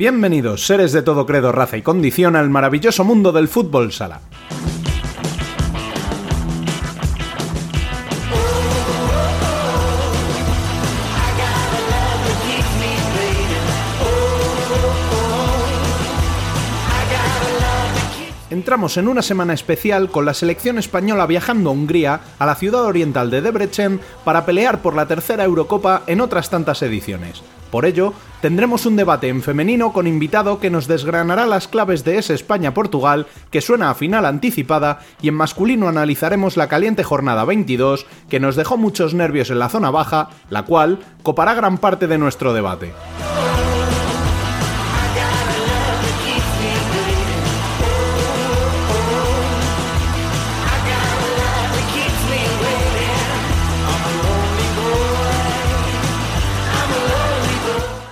Bienvenidos, seres de todo credo, raza y condición, al maravilloso mundo del fútbol sala. Entramos en una semana especial con la selección española viajando a Hungría, a la ciudad oriental de Debrecen, para pelear por la tercera Eurocopa en otras tantas ediciones. Por ello, tendremos un debate en femenino con invitado que nos desgranará las claves de ese España-Portugal que suena a final anticipada y en masculino analizaremos la caliente jornada 22 que nos dejó muchos nervios en la zona baja, la cual copará gran parte de nuestro debate.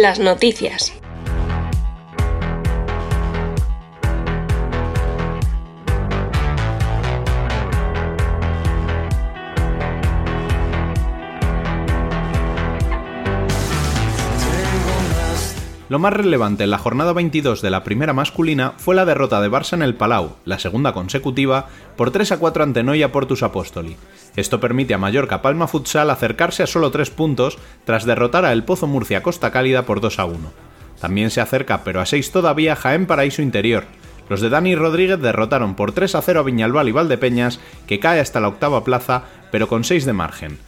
Las noticias. Lo más relevante en la jornada 22 de la primera masculina fue la derrota de Barça en el Palau, la segunda consecutiva, por 3 a 4 ante Noia Portus Apostoli. Esto permite a Mallorca Palma Futsal acercarse a solo 3 puntos tras derrotar a El Pozo Murcia Costa Cálida por 2 a 1. También se acerca, pero a 6 todavía, Jaén Paraíso Interior. Los de Dani Rodríguez derrotaron por 3 a 0 a Viñalbal y Valdepeñas, que cae hasta la octava plaza, pero con 6 de margen.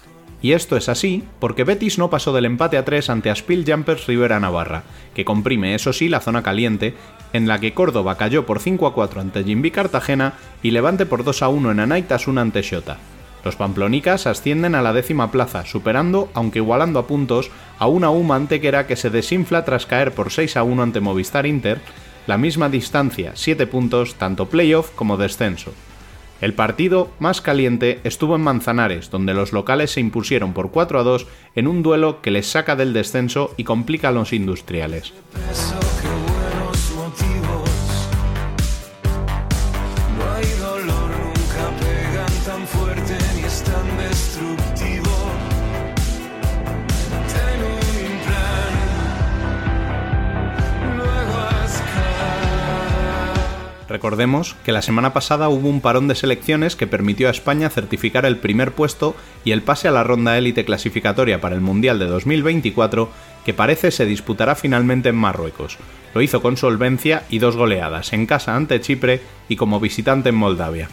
Y esto es así porque Betis no pasó del empate a 3 ante Aspil Jumpers Rivera Navarra, que comprime eso sí la zona caliente, en la que Córdoba cayó por 5 a 4 ante Jimby Cartagena y Levante por 2 a 1 en Anaitasuna ante Xota. Los pamplonicas ascienden a la décima plaza, superando, aunque igualando a puntos, a una UMA antequera que se desinfla tras caer por 6 a 1 ante Movistar Inter, la misma distancia, 7 puntos, tanto playoff como descenso. El partido más caliente estuvo en Manzanares, donde los locales se impusieron por 4 a 2 en un duelo que les saca del descenso y complica a los industriales. Recordemos que la semana pasada hubo un parón de selecciones que permitió a España certificar el primer puesto y el pase a la ronda élite clasificatoria para el Mundial de 2024 que parece se disputará finalmente en Marruecos. Lo hizo con solvencia y dos goleadas, en casa ante Chipre y como visitante en Moldavia.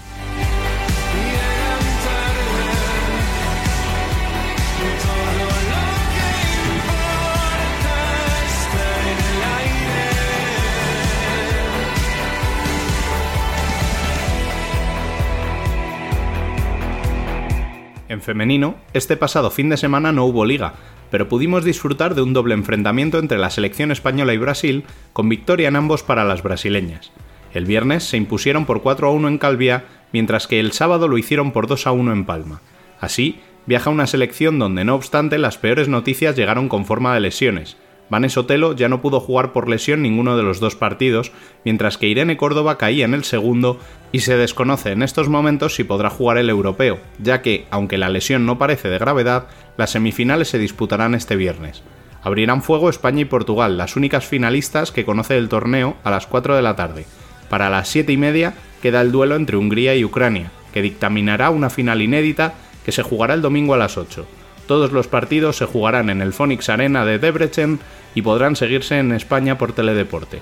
Femenino, este pasado fin de semana no hubo liga, pero pudimos disfrutar de un doble enfrentamiento entre la selección española y Brasil, con victoria en ambos para las brasileñas. El viernes se impusieron por 4 a 1 en Calvia, mientras que el sábado lo hicieron por 2 a 1 en Palma. Así, viaja una selección donde no obstante las peores noticias llegaron con forma de lesiones, Vanes Otelo ya no pudo jugar por lesión ninguno de los dos partidos, mientras que Irene Córdoba caía en el segundo y se desconoce en estos momentos si podrá jugar el europeo, ya que, aunque la lesión no parece de gravedad, las semifinales se disputarán este viernes. Abrirán fuego España y Portugal, las únicas finalistas que conoce el torneo, a las 4 de la tarde. Para las 7 y media, queda el duelo entre Hungría y Ucrania, que dictaminará una final inédita que se jugará el domingo a las 8. Todos los partidos se jugarán en el Phoenix Arena de Debrecen y podrán seguirse en España por Teledeporte.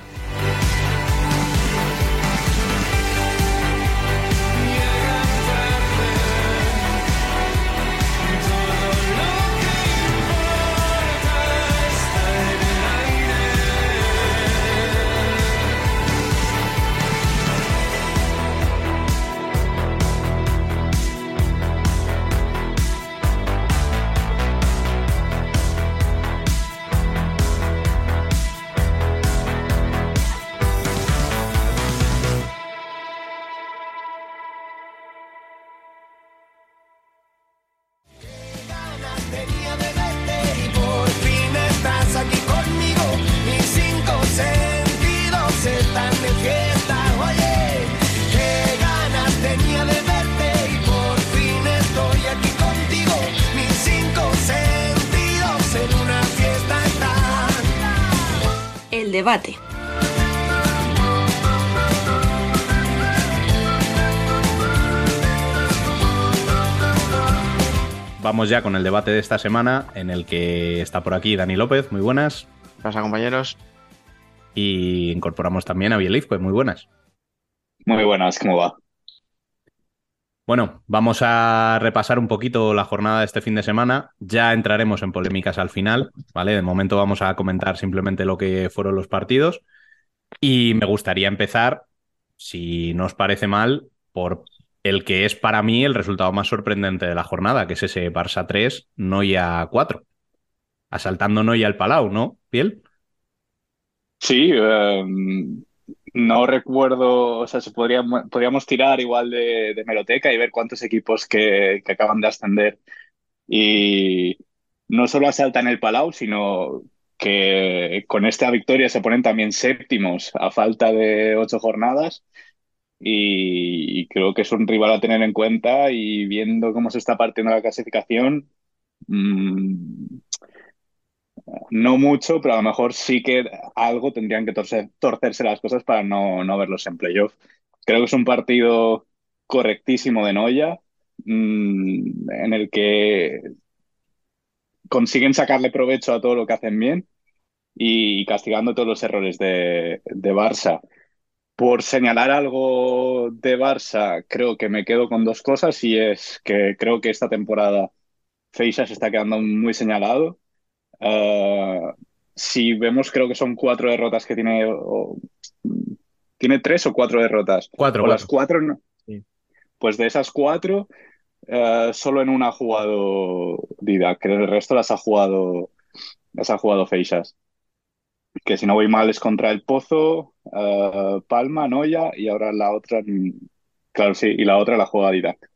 Debate. Vamos ya con el debate de esta semana, en el que está por aquí Dani López, muy buenas. ¿Qué pasa, compañeros? Y incorporamos también a Bielizco, muy buenas. Muy buenas, ¿cómo va? Bueno, vamos a repasar un poquito la jornada de este fin de semana. Ya entraremos en polémicas al final, ¿vale? De momento vamos a comentar simplemente lo que fueron los partidos. Y me gustaría empezar, si no os parece mal, por el que es para mí el resultado más sorprendente de la jornada, que es ese Barça 3, Noia 4. Asaltando Noia al Palau, ¿no, Piel? Sí, em, no recuerdo, o sea, se podría, podríamos tirar igual de, de meroteca y ver cuántos equipos que, que, acaban de ascender. Y no solo asaltan el Palau, sino que con esta victoria se ponen también séptimos a falta de ocho jornadas. Y, creo que es un rival a tener en cuenta y viendo cómo se está partiendo la clasificación, mmm, no mucho, pero a lo mejor sí que algo tendrían que torcerse las cosas para no, no verlos en playoff. Creo que es un partido correctísimo de Noya, mmm, en el que consiguen sacarle provecho a todo lo que hacen bien y castigando todos los errores de, de Barça. Por señalar algo de Barça, creo que me quedo con dos cosas y es que creo que esta temporada Feixa se está quedando muy señalado Uh, si vemos, creo que son cuatro derrotas que tiene. O, ¿Tiene tres o cuatro derrotas? Cuatro. O las cuatro. No. Sí. Pues de esas cuatro, uh, solo en una ha jugado Didac, que el resto las ha jugado. Las ha jugado Feixas. Que si no voy mal es contra el Pozo, uh, Palma, Noya y ahora la otra. Claro, sí, y la otra la juega Didac.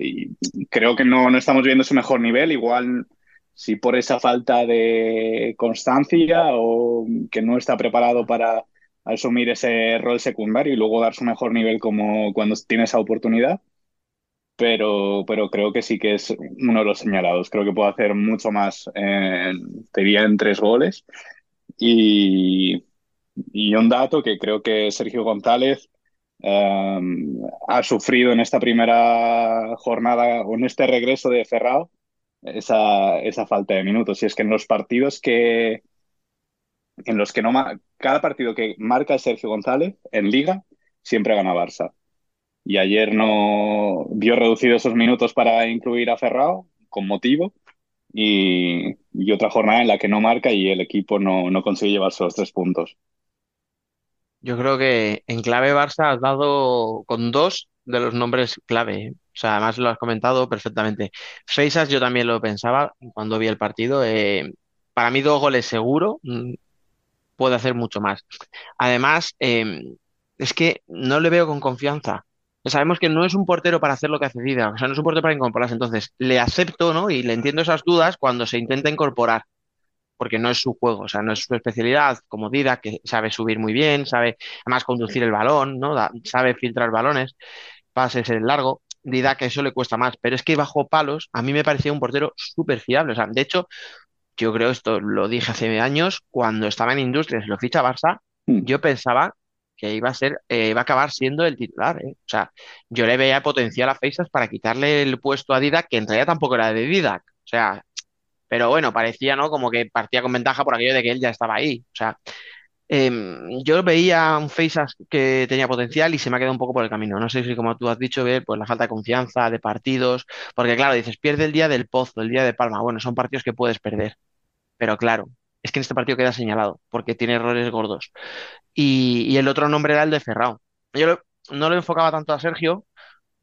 Y creo que no, no estamos viendo su mejor nivel. Igual si por esa falta de constancia o que no está preparado para asumir ese rol secundario y luego dar su mejor nivel como cuando tiene esa oportunidad. Pero, pero creo que sí que es uno de los señalados. Creo que puede hacer mucho más, en, diría, en tres goles. Y, y un dato que creo que Sergio González Um, ha sufrido en esta primera jornada o en este regreso de Ferrao esa, esa falta de minutos. Y es que en los partidos que en los que no cada partido que marca Sergio González en Liga siempre gana Barça. Y ayer no vio reducidos esos minutos para incluir a Ferrao con motivo y, y, otra jornada en la que no marca y el equipo no, no consigue llevarse los tres puntos. Yo creo que en clave Barça has dado con dos de los nombres clave. O sea, además lo has comentado perfectamente. Feisas yo también lo pensaba cuando vi el partido. Eh, para mí dos goles seguro. Mm, puede hacer mucho más. Además, eh, es que no le veo con confianza. Sabemos que no es un portero para hacer lo que hace Dida, o sea, no es un portero para incorporarse. Entonces, le acepto, ¿no? Y le entiendo esas dudas cuando se intenta incorporar porque no es su juego, o sea, no es su especialidad, como Dida, que sabe subir muy bien, sabe además conducir el balón, ¿no? sabe filtrar balones, pases en largo. Dida que eso le cuesta más, pero es que bajo palos a mí me parecía un portero súper fiable. O sea, de hecho, yo creo esto lo dije hace años, cuando estaba en Industrias y lo ficha Barça, mm. yo pensaba que iba a ser, eh, iba a acabar siendo el titular. ¿eh? O sea, yo le veía potencial a Feisas para quitarle el puesto a Didac, que en realidad tampoco era de Didac. O sea, pero bueno, parecía, ¿no? Como que partía con ventaja por aquello de que él ya estaba ahí. O sea, em, yo veía un Feisas que tenía potencial y se me ha quedado un poco por el camino. No sé si, como tú has dicho, ver, pues la falta de confianza, de partidos, porque claro, dices, pierde el día del Pozo, el día de Palma. Bueno, son partidos que puedes perder. Pero claro, es que en este partido queda señalado, porque tiene errores gordos. Y, el otro nombre era el de Ferrao. Yo no lo enfocaba tanto a Sergio,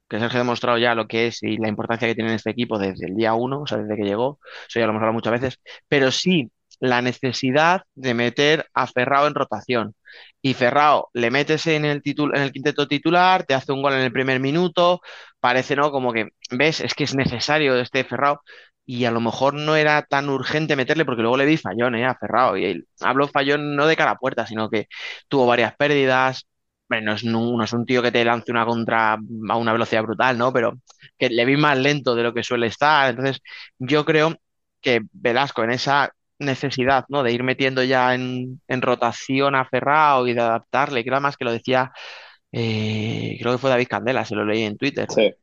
que Sergio ha demostrado ya lo que es y la importancia que tiene en este equipo desde el día uno, o sea, desde que llegó, eso ya lo hemos hablado muchas veces, pero sí la necesidad de meter a Ferrao en rotación. Y Ferrao le metes en el, en el quinteto titular, te hace un gol en el primer minuto, parece, ¿no? Como que, ¿ves? Es que es necesario este Ferrao y a lo mejor no era tan urgente meterle porque luego le di fallón eh, a Ferrao. Y hablo fallón no de cara a puerta, sino que tuvo varias pérdidas. Bueno, no es, no es un tío que te lance una contra a una velocidad brutal, ¿no? Pero que le vi más lento de lo que suele estar. Entonces, yo creo que Velasco en esa necesidad, ¿no? De ir metiendo ya en, rotación a Ferrao y de adaptarle, creo más que lo decía, eh, creo que fue David Candela, se lo leí en Twitter. Sí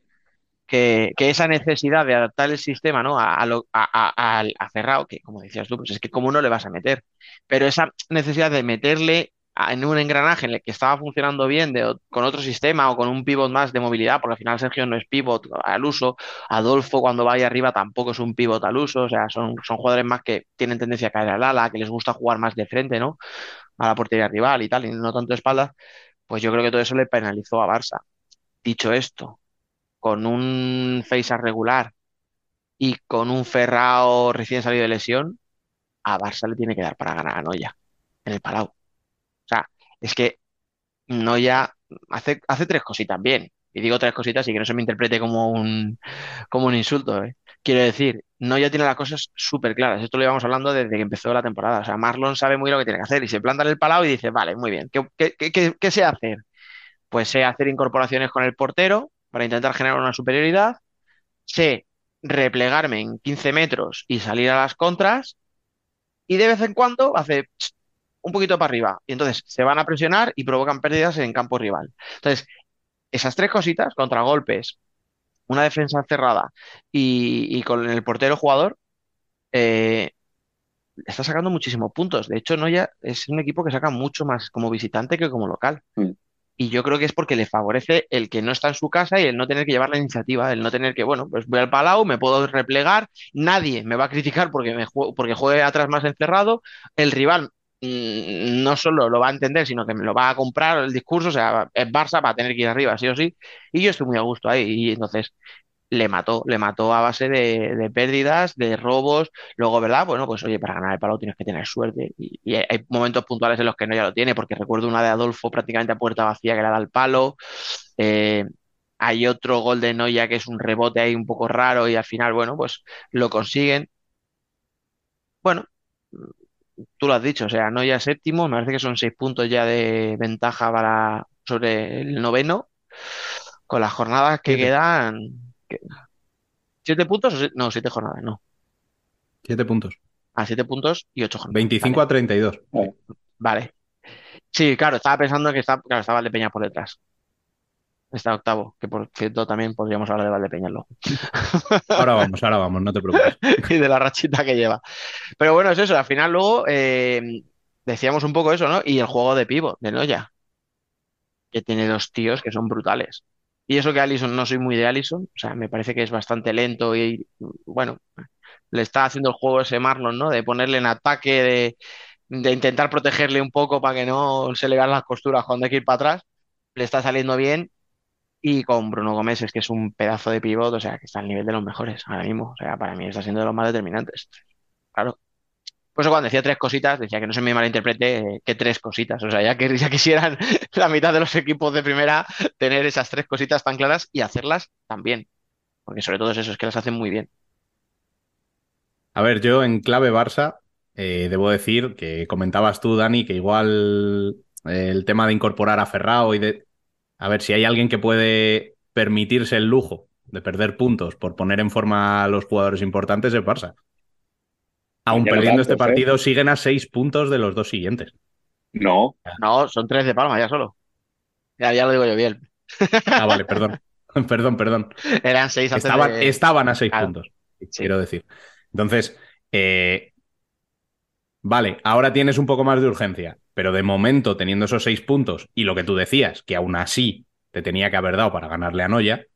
que, esa necesidad de adaptar el sistema ¿no? a, a, a, cerrado, que como decías tú, pues es que como no le vas a meter, pero esa necesidad de meterle en un engranaje en el que estaba funcionando bien con otro sistema o con un pivot más de movilidad, porque al final Sergio no es pivot al uso, Adolfo cuando vaya arriba tampoco es un pivot al uso, o sea, son, son jugadores más que tienen tendencia a caer al ala, que les gusta jugar más de frente, ¿no? A la portería rival y tal, y no tanto de espaldas, pues yo creo que todo eso le penalizó a Barça. Dicho esto, con un Feisa regular y con un Ferrao recién salido de lesión, a Barça le tiene que dar para ganar a Noya en el Palau. Es que Noya hace, hace tres cositas bien. Y digo tres cositas y que no se me interprete como un, como un insulto. ¿eh? Quiero decir, Noya tiene las cosas súper claras. Esto lo íbamos hablando desde que empezó la temporada. O sea, Marlon sabe muy lo que tiene que hacer y se planta en el Palau y dice, vale, muy bien, ¿qué, qué, qué, qué sé hacer? Pues sé hacer incorporaciones con el portero, para intentar generar una superioridad, sé replegarme en 15 metros y salir a las contras, y de vez en cuando hace un poquito para arriba, y entonces se van a presionar y provocan pérdidas en campo rival. Entonces, esas tres cositas, contragolpes, una defensa cerrada y, con el portero jugador, eh, está sacando muchísimos puntos. De hecho, Noya es un equipo que saca mucho más como visitante que como local. Mm. Y yo creo que es porque le favorece el que no está en su casa y el no tener que llevar la iniciativa, el no tener que, bueno, pues voy al palau, me puedo replegar, nadie me va a criticar porque, me porque juegue atrás más encerrado, el rival no solo lo va a entender, sino que me lo va a comprar el discurso, o sea, es Barça, va a tener que ir arriba, sí o sí, y yo estoy muy a gusto ahí, y entonces le mató, le mató a base de, pérdidas, de robos. Luego, ¿verdad? Bueno, pues oye, para ganar el palo tienes que tener suerte. Y, hay momentos puntuales en los que no ya lo tiene, porque recuerdo una de Adolfo prácticamente a puerta vacía que le da el palo. Eh, hay otro gol de Noya que es un rebote ahí un poco raro y al final, bueno, pues lo consiguen. Bueno, tú lo has dicho, o sea, Noya séptimo, me parece que son seis puntos ya de ventaja para sobre el noveno. Con las jornadas que quedan, ¿Siete puntos? O no, siete jornadas, no. Siete puntos. Ah, siete puntos y ocho jornadas. 25 a 32. Vale. Sí, claro, estaba pensando que está, claro, está Valdepeña por detrás. Está octavo, que por cierto también podríamos hablar de Valdepeña luego. Ahora vamos, ahora vamos, no te preocupes. y de la rachita que lleva. Pero bueno, es eso, al final luego eh, decíamos un poco eso, ¿no? Y el juego de pivo, de Noya, que tiene dos tíos que son brutales. Y eso que Allison, no soy muy de Allison, o sea, me parece que es bastante lento y, bueno, le está haciendo el juego ese Marlon, ¿no? De ponerle en ataque, de, intentar protegerle un poco para que no se le vean las costuras cuando hay que ir para atrás. Le está saliendo bien. Y con Bruno Gómez es que es un pedazo de pivot, o sea, que está al nivel de los mejores ahora mismo. O sea, para mí está siendo de los más determinantes. Claro, pues cuando decía tres cositas, decía que no se me malinterprete eh, que tres cositas. O sea, ya que ya quisieran la mitad de los equipos de primera tener esas tres cositas tan claras y hacerlas también. Porque sobre todo es eso, es que las hacen muy bien. A ver, yo en clave Barça, eh, debo decir que comentabas tú, Dani, que igual eh, el tema de incorporar a Ferrao y de. A ver, si hay alguien que puede permitirse el lujo de perder puntos por poner en forma a los jugadores importantes es Barça. Aún perdiendo este partido, siguen a seis puntos de los dos siguientes. No. No, son tres de Palma ya solo. Ya, ya lo digo yo bien. Ah, vale, perdón. perdón, perdón. Eran seis antes Estaban, de- estaban a seis Claro. puntos, Sí. quiero decir. Entonces, eh, vale, ahora tienes un poco más de urgencia, pero de momento, teniendo esos seis puntos y lo que tú decías, que aún así te tenía que haber dado para ganarle a Noya,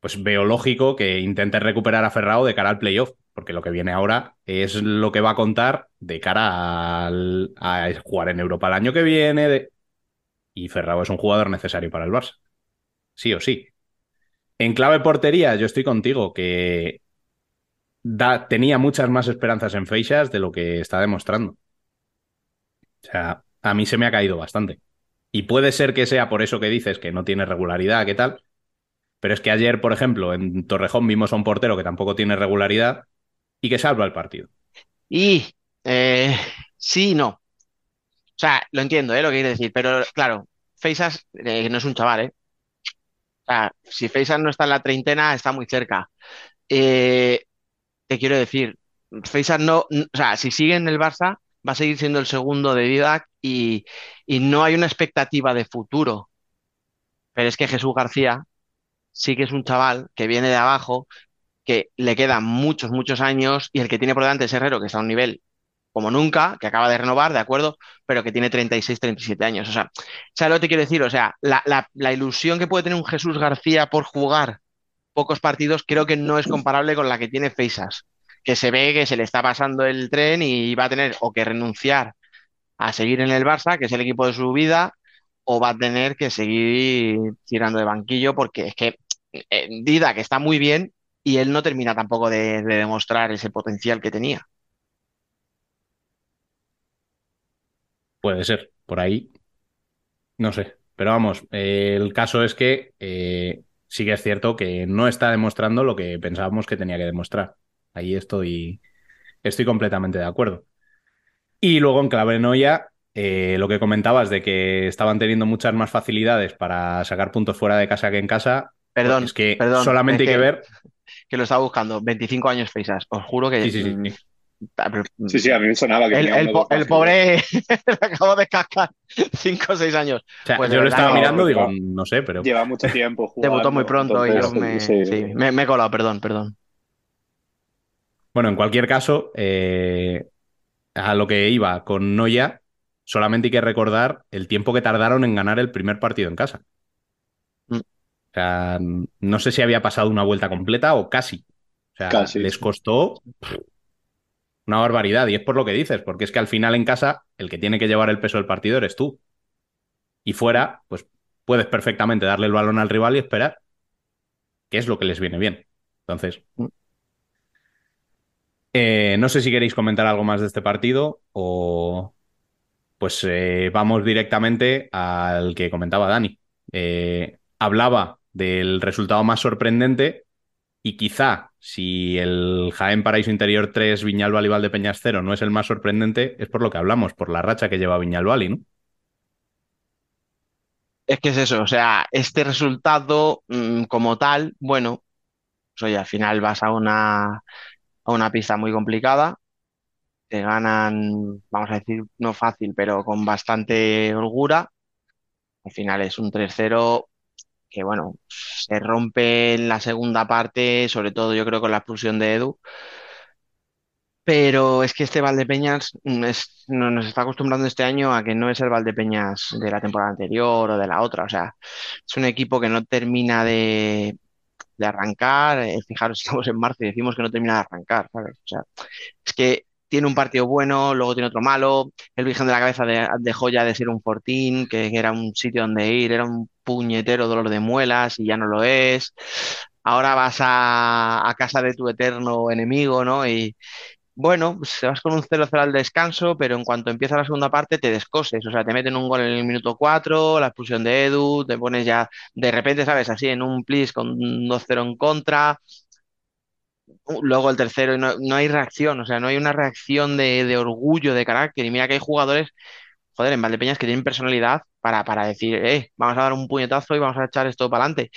pues veo lógico que intentes recuperar a Ferrao de cara al playoff, porque lo que viene ahora es lo que va a contar de cara al- a jugar en Europa el año que viene. Y Ferrao es un jugador necesario para el Barça. Sí o sí. En clave portería, yo estoy contigo, que da- tenía muchas más esperanzas en Feixas de lo que está demostrando. O sea, a mí se me ha caído bastante. Y puede ser que sea por eso que dices que no tiene regularidad, ¿qué tal? Pero es que ayer, por ejemplo, en Torrejón vimos a un portero que tampoco tiene regularidad y que salva el partido. Y eh, sí no. O sea, lo entiendo, ¿eh? Lo que quiere decir, pero claro, Feisas eh, no es un chaval, ¿eh? O sea, si Feisas no está en la treintena, está muy cerca. Eh, te quiero decir, Feisas no, o sea, si sigue en el Barça, va a seguir siendo el segundo de Didac y, no hay una expectativa de futuro. Pero es que Jesús García sí que es un chaval que viene de abajo, que le quedan muchos, muchos años y el que tiene por delante es Herrero, que está a un nivel como nunca, que acaba de renovar, de acuerdo, pero que tiene 36, 37 años. O sea, ¿sabes lo que te quiero decir? O sea, la, la- la ilusión que puede tener un Jesús García por jugar pocos partidos creo que no es comparable con la que tiene Feisas, que se ve que se le está pasando el tren y va a tener o que renunciar a seguir en el Barça, que es el equipo de su vida, o va a tener que seguir tirando de banquillo porque es que eh, Dida, que está muy bien, y él no termina tampoco de, de demostrar ese potencial que tenía. Puede ser, por ahí. No sé. Pero vamos, eh, el caso es que eh, sí que es cierto que no está demostrando lo que pensábamos que tenía que demostrar. Ahí estoy, estoy completamente de acuerdo. Y luego en clave Noya, eh, lo que comentabas de que estaban teniendo muchas más facilidades para sacar puntos fuera de casa que en casa, Perdón, es que perdón, solamente es hay que que- ver. que lo estaba buscando, 25 años Feisas, os juro que... Sí, sí, sí, mm, sí. Sí, a mí me sonaba que El, tenía el po- pobre le acabo de cascar 5 o 6 años. O sea, Pues yo lo estaba que- mirando, digo, Lleva- no sé, pero Lleva mucho tiempo jugando. Debutó muy pronto y yo entonces, me, sí. sí, me- me he colado, perdón, perdón. Bueno, en cualquier caso, eh, a lo que iba con Noya, solamente hay que recordar el tiempo que tardaron en ganar el primer partido en casa. Mm. O sea, no sé si había pasado una vuelta completa o casi. O sea, Casi, les costó una barbaridad. Y es por lo que dices, porque es que al final en casa el que tiene que llevar el peso del partido eres tú. Y fuera, pues puedes perfectamente darle el balón al rival y esperar, que es lo que les viene bien. Entonces, Mm. Eh, no sé si queréis comentar algo más de este partido o pues eh, vamos directamente al que comentaba Dani. Eh, hablaba del resultado más sorprendente y quizá si el Jaén Paraíso Interior 3 Viñalbal y Valdepeñas 0 no es el más sorprendente, es por lo que hablamos, por la racha que lleva Viñalbal, ¿no? Es que es eso, o sea, este resultado mm, como tal, bueno, pues oye, al final vas a una, a una pista muy complicada, te ganan, vamos a decir, no fácil, pero con bastante holgura. Al final es un 3-0 que, bueno, se rompe en la segunda parte, sobre todo yo creo con la expulsión de Edu. Pero es que este Valdepeñas mm, no- nos está acostumbrando este año a que no es el Valdepeñas de la temporada anterior o de la otra. O sea, es un equipo que no termina de, de arrancar. Eh, fijaros, estamos en marzo y decimos que no termina de arrancar, ¿sabes? O sea, es que tiene un partido bueno, luego tiene otro malo. El Virgen de la Cabeza de- dejó ya de ser un fortín, que, era un sitio donde ir, era un puñetero dolor de muelas y ya no lo es. Ahora vas a, a casa de tu eterno enemigo, ¿no? Y bueno, pues vas con un 0-0 al descanso, pero en cuanto empieza la segunda parte te descoses. O sea, te meten un gol en el minuto 4, la expulsión de Edu, te pones ya de repente, ¿sabes? Así en un plis con un 2-0 en contra. Uh, Luego el tercero, y no, no hay reacción, o sea, no hay una reacción de, de orgullo, de carácter. Y mira que hay jugadores, joder, en Valdepeñas que tienen personalidad para, para decir, eh, vamos a dar un puñetazo y vamos a echar esto para adelante.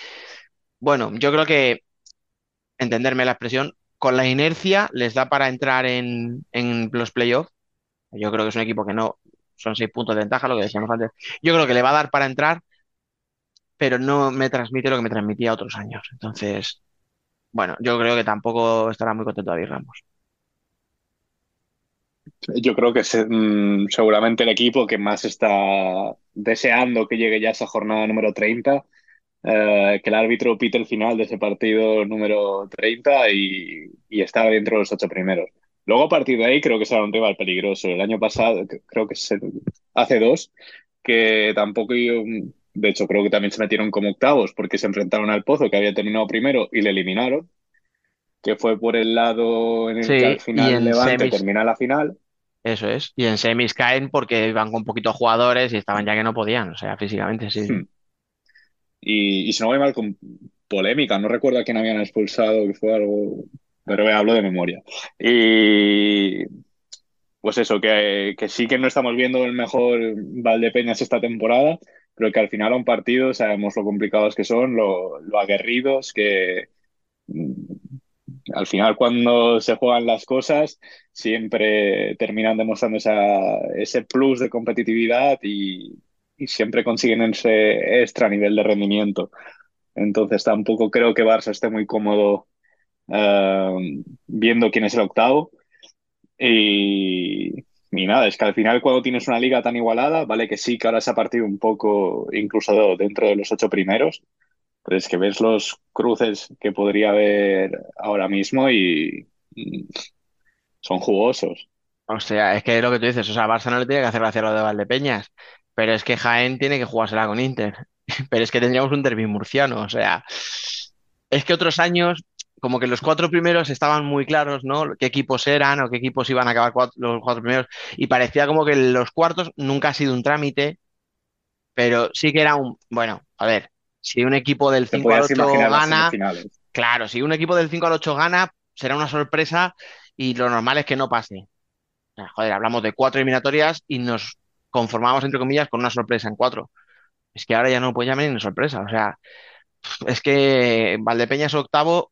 Bueno, yo creo que, entenderme la expresión, con la inercia les da para entrar en, los playoffs. Yo creo que es un equipo que no, son seis puntos de ventaja, lo que decíamos antes. Yo creo que le va a dar para entrar, pero no me transmite lo que me transmitía otros años. Entonces, bueno, yo creo que tampoco estará muy contento David Ramos. Yo creo que es mm, seguramente el equipo que más está deseando que llegue ya esa jornada número 30, eh, que el árbitro pite el final de ese partido número 30 y, y estar dentro de los ocho primeros. Luego a partir de ahí creo que será un rival peligroso. El año pasado, creo que hace dos, que tampoco, de hecho creo que también se metieron como octavos porque se enfrentaron al Pozo que había terminado primero y le eliminaron, que fue por el lado en el que al final Levante termina la final. Eso es. Y en semis caen porque iban con poquitos jugadores y estaban ya que no podían, o sea, físicamente sí. Hmm. Y, y si no voy mal con polémica, no recuerdo a quién habían expulsado, que fue algo, pero hablo de memoria. Y pues eso, que, que sí que no estamos viendo el mejor Valdepeñas esta temporada, pero que al final a un partido sabemos lo complicados que son, lo, lo aguerridos, que al final cuando se juegan las cosas siempre terminan demostrando ese plus de competitividad y, siempre consiguen ese extra nivel de rendimiento. Entonces tampoco creo que Barça esté muy cómodo eh, viendo quién es el octavo. Y, y, nada, es que al final cuando tienes una liga tan igualada, vale que sí, que ahora se ha partido un poco incluso dentro de los ocho primeros, pero es que ves los cruces que podría haber ahora mismo y, son jugosos. O sea, es que lo que tú dices, o sea, Barça no le tiene que hacer gracia lo de Valdepeñas, pero es que Jaén tiene que jugársela con Inter. Pero es que tendríamos un derbi murciano, o sea, es que otros años, como que los cuatro primeros estaban muy claros, ¿no? Qué equipos eran o qué equipos iban a acabar los cuatro primeros, y parecía como que los cuartos nunca ha sido un trámite, pero sí que era un, bueno, a ver, si un equipo del 5 al 8 gana, claro, si un equipo del 5 al 8 gana, será una sorpresa y lo normal es que no pase. joder, hablamos de cuatro eliminatorias y nos conformamos, entre comillas, con una sorpresa en cuatro. Es que ahora ya no puede llamar ni sorpresa. O sea, es que Valdepeñas octavo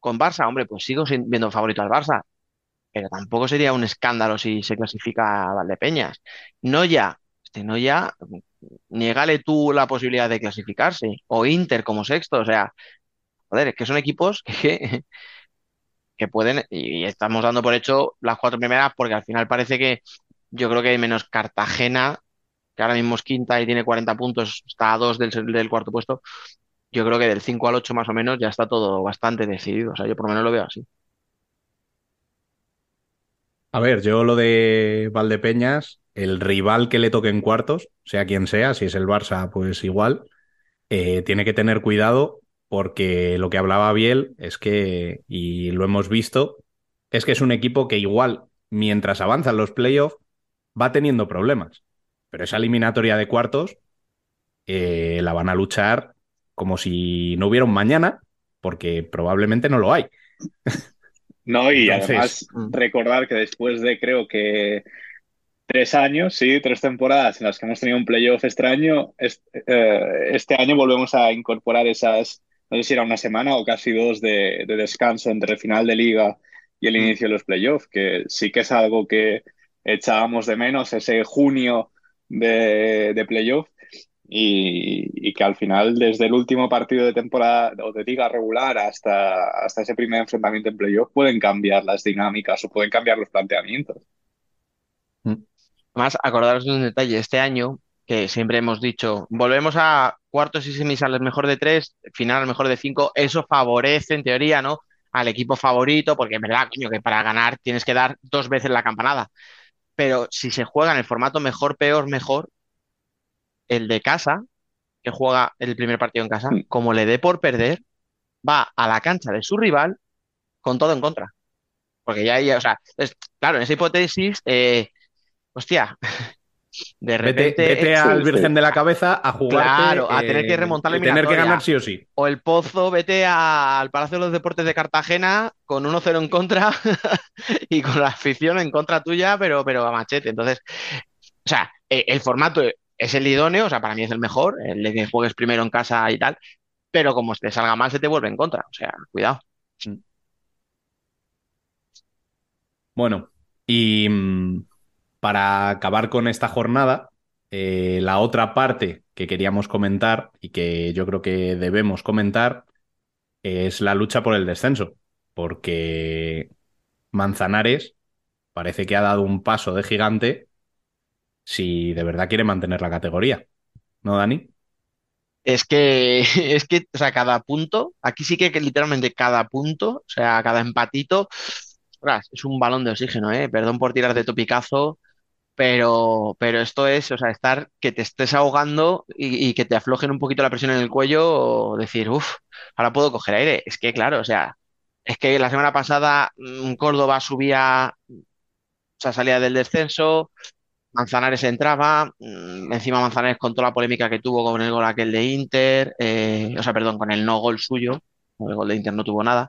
con Barça, hombre, pues sigo viendo favorito al Barça, pero tampoco sería un escándalo si se clasifica a Valdepeñas. No ya, este no ya, niégale tú la posibilidad de clasificarse, o Inter como sexto, o sea, joder, es que son equipos que, que pueden, y estamos dando por hecho las cuatro primeras, porque al final parece que yo creo que hay menos Cartagena, que ahora mismo es quinta y tiene 40 puntos, está a dos del, cuarto puesto. Yo creo que del 5 al 8 más o menos ya está todo bastante decidido. O sea, yo por lo menos lo veo así. A ver, yo lo de Valdepeñas, el rival que le toque en cuartos, sea quien sea, si es el Barça, pues igual, eh, tiene que tener cuidado porque lo que hablaba Biel es que, y lo hemos visto, es que es un equipo que igual, mientras avanzan los playoffs, va teniendo problemas. Pero esa eliminatoria de cuartos eh, la van a luchar como si no hubiera un mañana, porque probablemente no lo hay. No, y además mm. recordar que después de creo que tres años, sí, tres temporadas en las que hemos tenido un playoff extraño, eh, este, año volvemos a incorporar esas, no sé si era una semana o casi dos de, descanso entre el final de liga y el mm. inicio de los playoffs, que sí que es algo que echábamos de menos, ese junio de, de playoff. Y, que al final, desde el último partido de temporada o de liga regular hasta, hasta ese primer enfrentamiento en playoff, pueden cambiar las dinámicas o pueden cambiar los planteamientos. Más, acordaros de un detalle, este año, que siempre hemos dicho, volvemos a cuartos y semis al mejor de tres, final al mejor de cinco, eso favorece en teoría, ¿no? Al equipo favorito, porque es verdad, coño, que para ganar tienes que dar dos veces la campanada. Pero si se juega en el formato mejor, peor, mejor, el de casa, que juega el primer partido en casa, mm. como le dé por perder, va a la cancha de su rival con todo en contra. Porque ya, ya o sea, claro, en esa hipótesis, eh, hostia, de repente. Vete, al Virgen de la Cabeza a jugar. Claro, a tener que remontar la Tener que ganar sí o sí. O el Pozo, vete al Palacio de los Deportes de Cartagena con 1-0 en contra y con la afición en contra tuya, pero, pero a machete. Entonces, o sea, e, el formato es el idóneo, o sea, para mí es el mejor, el de que juegues primero en casa y tal, pero como te salga mal se te vuelve en contra, o sea, cuidado. Mm. Bueno, y mm, para acabar con esta jornada, eh, la otra parte que queríamos comentar y que yo creo que debemos comentar es la lucha por el descenso, porque Manzanares parece que ha dado un paso de gigante si de verdad quiere mantener la categoría. ¿No, Dani? Es que, es que, o sea, cada punto, aquí sí que, literalmente cada punto, o sea, cada empatito, es un balón de oxígeno, ¿eh? Perdón por tirar de topicazo, pero, pero esto es, o sea, estar que te estés ahogando y, que te aflojen un poquito la presión en el cuello o decir, uff, ahora puedo coger aire. Es que, claro, o sea, es que la semana pasada mm, Córdoba subía, o sea, salía del descenso, Manzanares entraba, mm, encima Manzanares con toda la polémica que tuvo con el gol aquel de Inter, eh, o sea, perdón, con el no gol suyo, el gol de Inter no tuvo nada.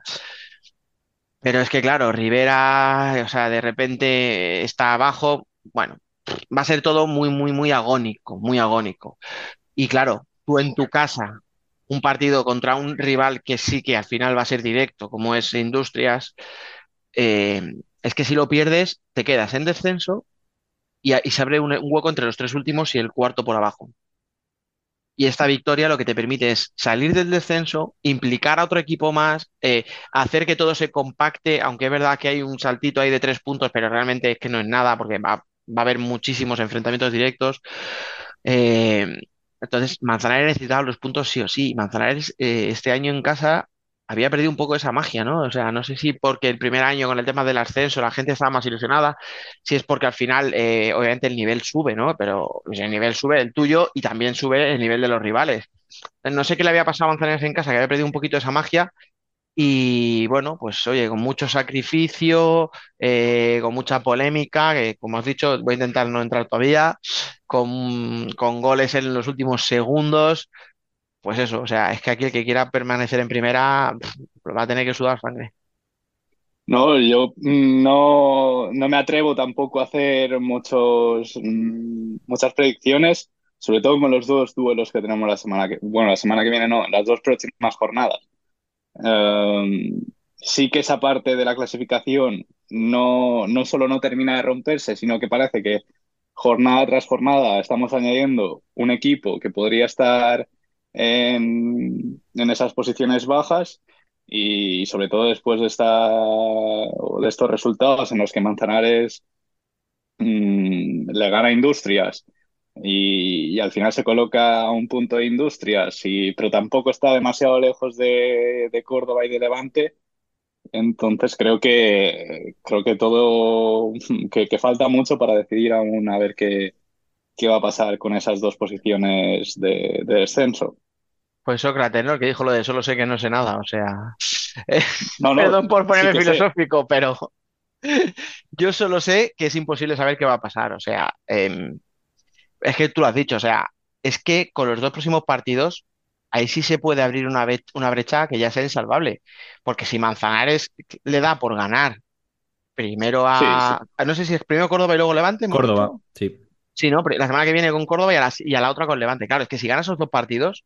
Pero es que, claro, Rivera, o sea, de repente está abajo, bueno, va a ser todo muy, muy, muy agónico, muy agónico. Y claro, tú en tu casa, un partido contra un rival que sí que al final va a ser directo, como es Industrias, eh, es que si lo pierdes, te quedas en descenso y, se abre un, un hueco entre los tres últimos y el cuarto por abajo. Y esta victoria lo que te permite es salir del descenso, implicar a otro equipo más, eh, hacer que todo se compacte, aunque es verdad que hay un saltito ahí de tres puntos, pero realmente es que no es nada porque va, va a haber muchísimos enfrentamientos directos. Eh, entonces, Manzanares necesitaba los puntos sí o sí. Manzanares eh, este año en casa había perdido un poco esa magia, ¿no? O sea, no sé si porque el primer año con el tema del ascenso la gente estaba más ilusionada, si es porque al final, eh, obviamente, el nivel sube, ¿no? Pero pues, el nivel sube el tuyo y también sube el nivel de los rivales. No sé qué le había pasado a Manzanares en casa, que había perdido un poquito esa magia. Y bueno, pues oye, con mucho sacrificio, eh, con mucha polémica, que como has dicho, voy a intentar no entrar todavía, con, con goles en los últimos segundos, pues eso, o sea, es que aquí el que quiera permanecer en primera va a tener que sudar sangre. No, yo no, no me atrevo tampoco a hacer muchos, mm, muchas predicciones, sobre todo con los dos duelos que tenemos la semana que, bueno, la semana que viene no, las dos próximas jornadas. Um, sí que esa parte de la clasificación no, no solo no termina de romperse, sino que parece que jornada tras jornada estamos añadiendo un equipo que podría estar en, en esas posiciones bajas y sobre todo después de, esta, de estos resultados en los que Manzanares mmm, le gana a Industrias y, y, al final se coloca a un punto de Industrias, y, pero tampoco está demasiado lejos de, de Córdoba y de Levante. Entonces creo que creo que todo que, que, falta mucho para decidir aún a ver qué, qué va a pasar con esas dos posiciones de, de descenso. Pues Sócrates, ¿no? El que dijo lo de solo sé que no sé nada, o sea, eh, no, no, perdón por ponerme sí filosófico, sé. pero yo solo sé que es imposible saber qué va a pasar, o sea, eh, es que tú lo has dicho, o sea, es que con los dos próximos partidos, ahí sí se puede abrir una, una brecha que ya sea insalvable, porque si Manzanares le da por ganar primero a, sí, sí. no sé si es primero Córdoba y luego Levante. Córdoba, sí. Sí, no, la semana que viene con Córdoba y a, la, y a la otra con Levante. Claro, es que si gana esos dos partidos,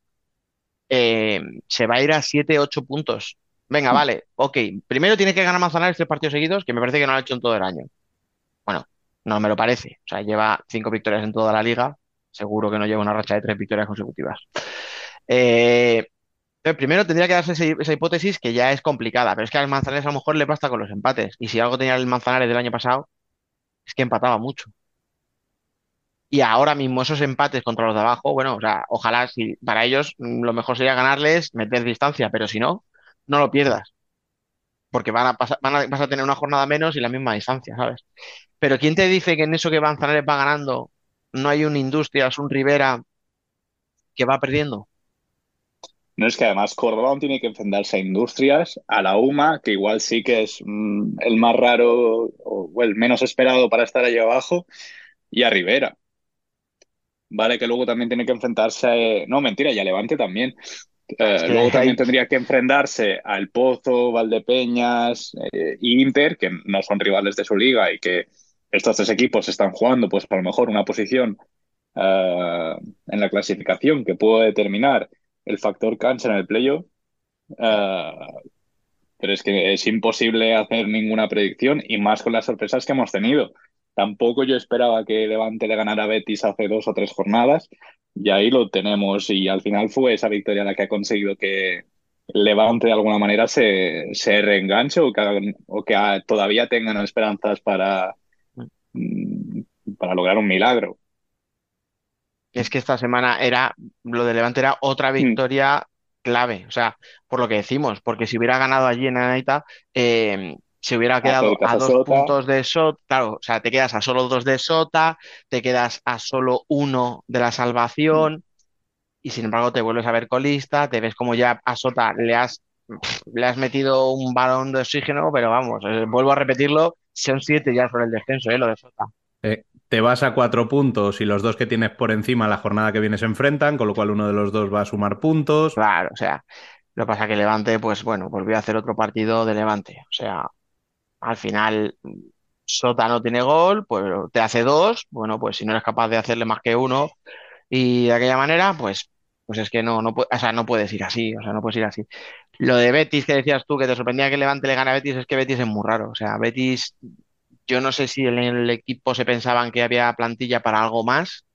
eh, se va a ir a 7, 8 puntos. Venga, vale, ok. Primero tiene que ganar Manzanares tres partidos seguidos, que me parece que no lo ha hecho en todo el año. Bueno, no me lo parece. O sea, lleva cinco victorias en toda la liga. Seguro que no lleva una racha de tres victorias consecutivas. Eh, primero tendría que darse esa hipótesis que ya es complicada, pero es que al Manzanares a lo mejor le basta con los empates. Y si algo tenía el Manzanares del año pasado, es que empataba mucho. Y ahora mismo esos empates contra los de abajo, bueno, o sea, ojalá si para ellos lo mejor sería ganarles, meter distancia, pero si no, no lo pierdas. Porque van a pasar, van a, vas a tener una jornada menos y la misma distancia, ¿sabes? Pero ¿quién te dice que en eso que Manzanares va ganando no hay un Industrias, un Rivera que va perdiendo? No es que además Córdoba tiene que enfrentarse a Industrias, a la UMA, que igual sí que es mm, el más raro o el menos esperado para estar allí abajo, y a Rivera. Vale, que luego también tiene que enfrentarse. A... No, mentira, y a Levante también. Eh, luego también tendría que enfrentarse al Pozo, Valdepeñas eh, y Inter, que no son rivales de su liga y que estos tres equipos están jugando, pues a lo mejor una posición uh, en la clasificación que puede determinar el factor cancha en el playoff. Uh, pero es que es imposible hacer ninguna predicción y más con las sorpresas que hemos tenido. tampoco yo esperaba que Levante le ganara a Betis hace dos o tres jornadas y ahí lo tenemos y al final fue esa victoria la que ha conseguido que Levante de alguna manera se, se reenganche o que, o que todavía tengan esperanzas para, mm, para lograr un milagro. Es que esta semana era, lo de Levante era otra mm. victoria clave, o sea, por lo que decimos, porque si hubiera ganado allí en Anaita, eh, se hubiera quedado a dos puntos de Sota, claro, o sea, te quedas a solo dos de Sota, te quedas a solo uno de la salvación, y sin embargo te vuelves a ver colista, te ves como ya a Sota le has, le has metido un balón de oxígeno, pero vamos, eh, vuelvo a repetirlo, son siete ya sobre el descenso, ¿eh? lo de Sota. Eh, te vas a cuatro puntos y los dos que tienes por encima la jornada que viene se enfrentan, con lo cual uno de los dos va a sumar puntos. Claro, o sea, lo que pasa que Levante, pues bueno, volvió a hacer otro partido de Levante. O sea, al final Sota no tiene gol, pues te hace dos, bueno, pues si no eres capaz de hacerle más que uno y de aquella manera, pues, pues es que no, no, o sea, no puedes ir así, o sea, no puedes ir así. Lo de Betis que decías tú, que te sorprendía que Levante le gane a Betis, es que Betis es muy raro, o sea, Betis, yo no sé si en el equipo se pensaban que había plantilla para algo más,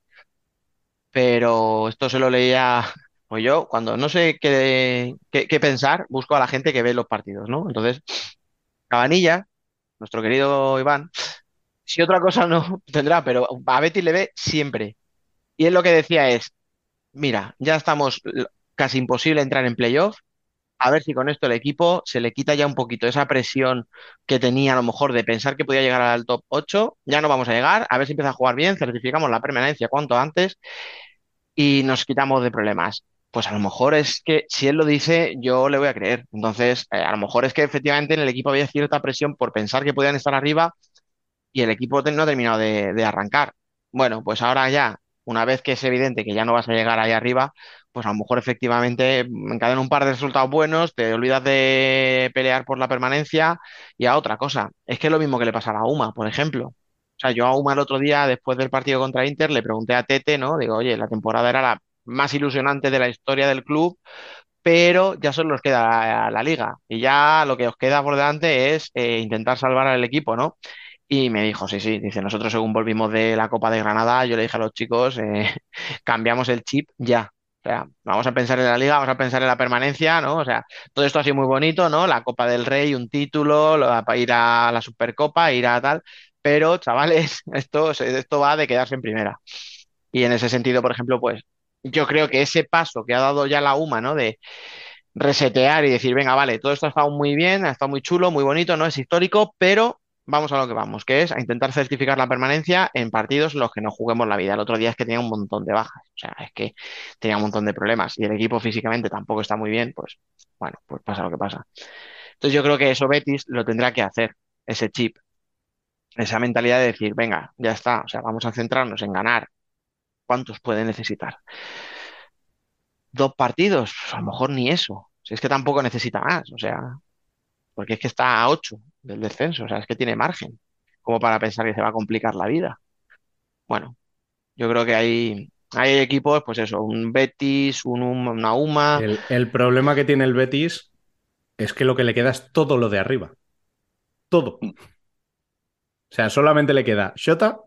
pero esto se lo leía, pues yo, cuando no sé qué, qué, qué pensar, busco a la gente que ve los partidos, ¿no? Entonces, Cabanilla, nuestro querido Iván, si otra cosa no tendrá, pero a Betty le ve siempre. Y él lo que decía es, mira, ya estamos casi imposible entrar en playoff, a ver si con esto el equipo se le quita ya un poquito esa presión que tenía a lo mejor de pensar que podía llegar al top 8, ya no vamos a llegar, a ver si empieza a jugar bien, certificamos la permanencia cuanto antes y nos quitamos de problemas pues a lo mejor es que si él lo dice, yo le voy a creer. Entonces, eh, a lo mejor es que efectivamente en el equipo había cierta presión por pensar que podían estar arriba y el equipo no ha terminado de, arrancar. Bueno, pues ahora ya, una vez que es evidente que ya no vas a llegar ahí arriba, pues a lo mejor efectivamente encadenan un par de resultados buenos, te olvidas de pelear por la permanencia y a otra cosa. Es que es lo mismo que le pasa a UMA, por ejemplo. O sea, yo a UMA el otro día, después del partido contra Inter, le pregunté a Tete, ¿no? Digo, oye, la temporada era la más ilusionante de la historia del club, pero ya solo os queda la, liga y ya lo que os queda por delante es eh, intentar salvar al equipo, ¿no? Y me dijo, sí, sí, dice, nosotros según volvimos de la Copa de Granada, yo le dije a los chicos, eh, cambiamos el chip ya. O sea, vamos a pensar en la liga, vamos a pensar en la permanencia, ¿no? O sea, todo esto ha sido muy bonito, ¿no? La Copa del Rey, un título, ir a la Supercopa, ir a tal, pero chavales, esto, esto va de quedarse en primera. Y en ese sentido, por ejemplo, pues yo creo que ese paso que ha dado ya la UMA, ¿no? De resetear y decir, venga, vale, todo esto ha estado muy bien, ha estado muy chulo, muy bonito, no es histórico, pero vamos a lo que vamos, que es a intentar certificar la permanencia en partidos en los que no juguemos la vida. El otro día es que tenía un montón de bajas, o sea, es que tenía un montón de problemas y el equipo físicamente tampoco está muy bien, pues bueno, pues pasa lo que pasa. Entonces yo creo que eso Betis lo tendrá que hacer, ese chip, esa mentalidad de decir, venga, ya está, o sea, vamos a centrarnos en ganar ¿Cuántos puede necesitar? Dos partidos, a lo mejor ni eso. Si es que tampoco necesita más, o sea, porque es que está a ocho del descenso, o sea, es que tiene margen, como para pensar que se va a complicar la vida. Bueno, yo creo que hay, hay equipos, pues eso, un Betis, un, una UMA. El, el, problema que tiene el Betis es que lo que le queda es todo lo de arriba. Todo. O sea, solamente le queda Shota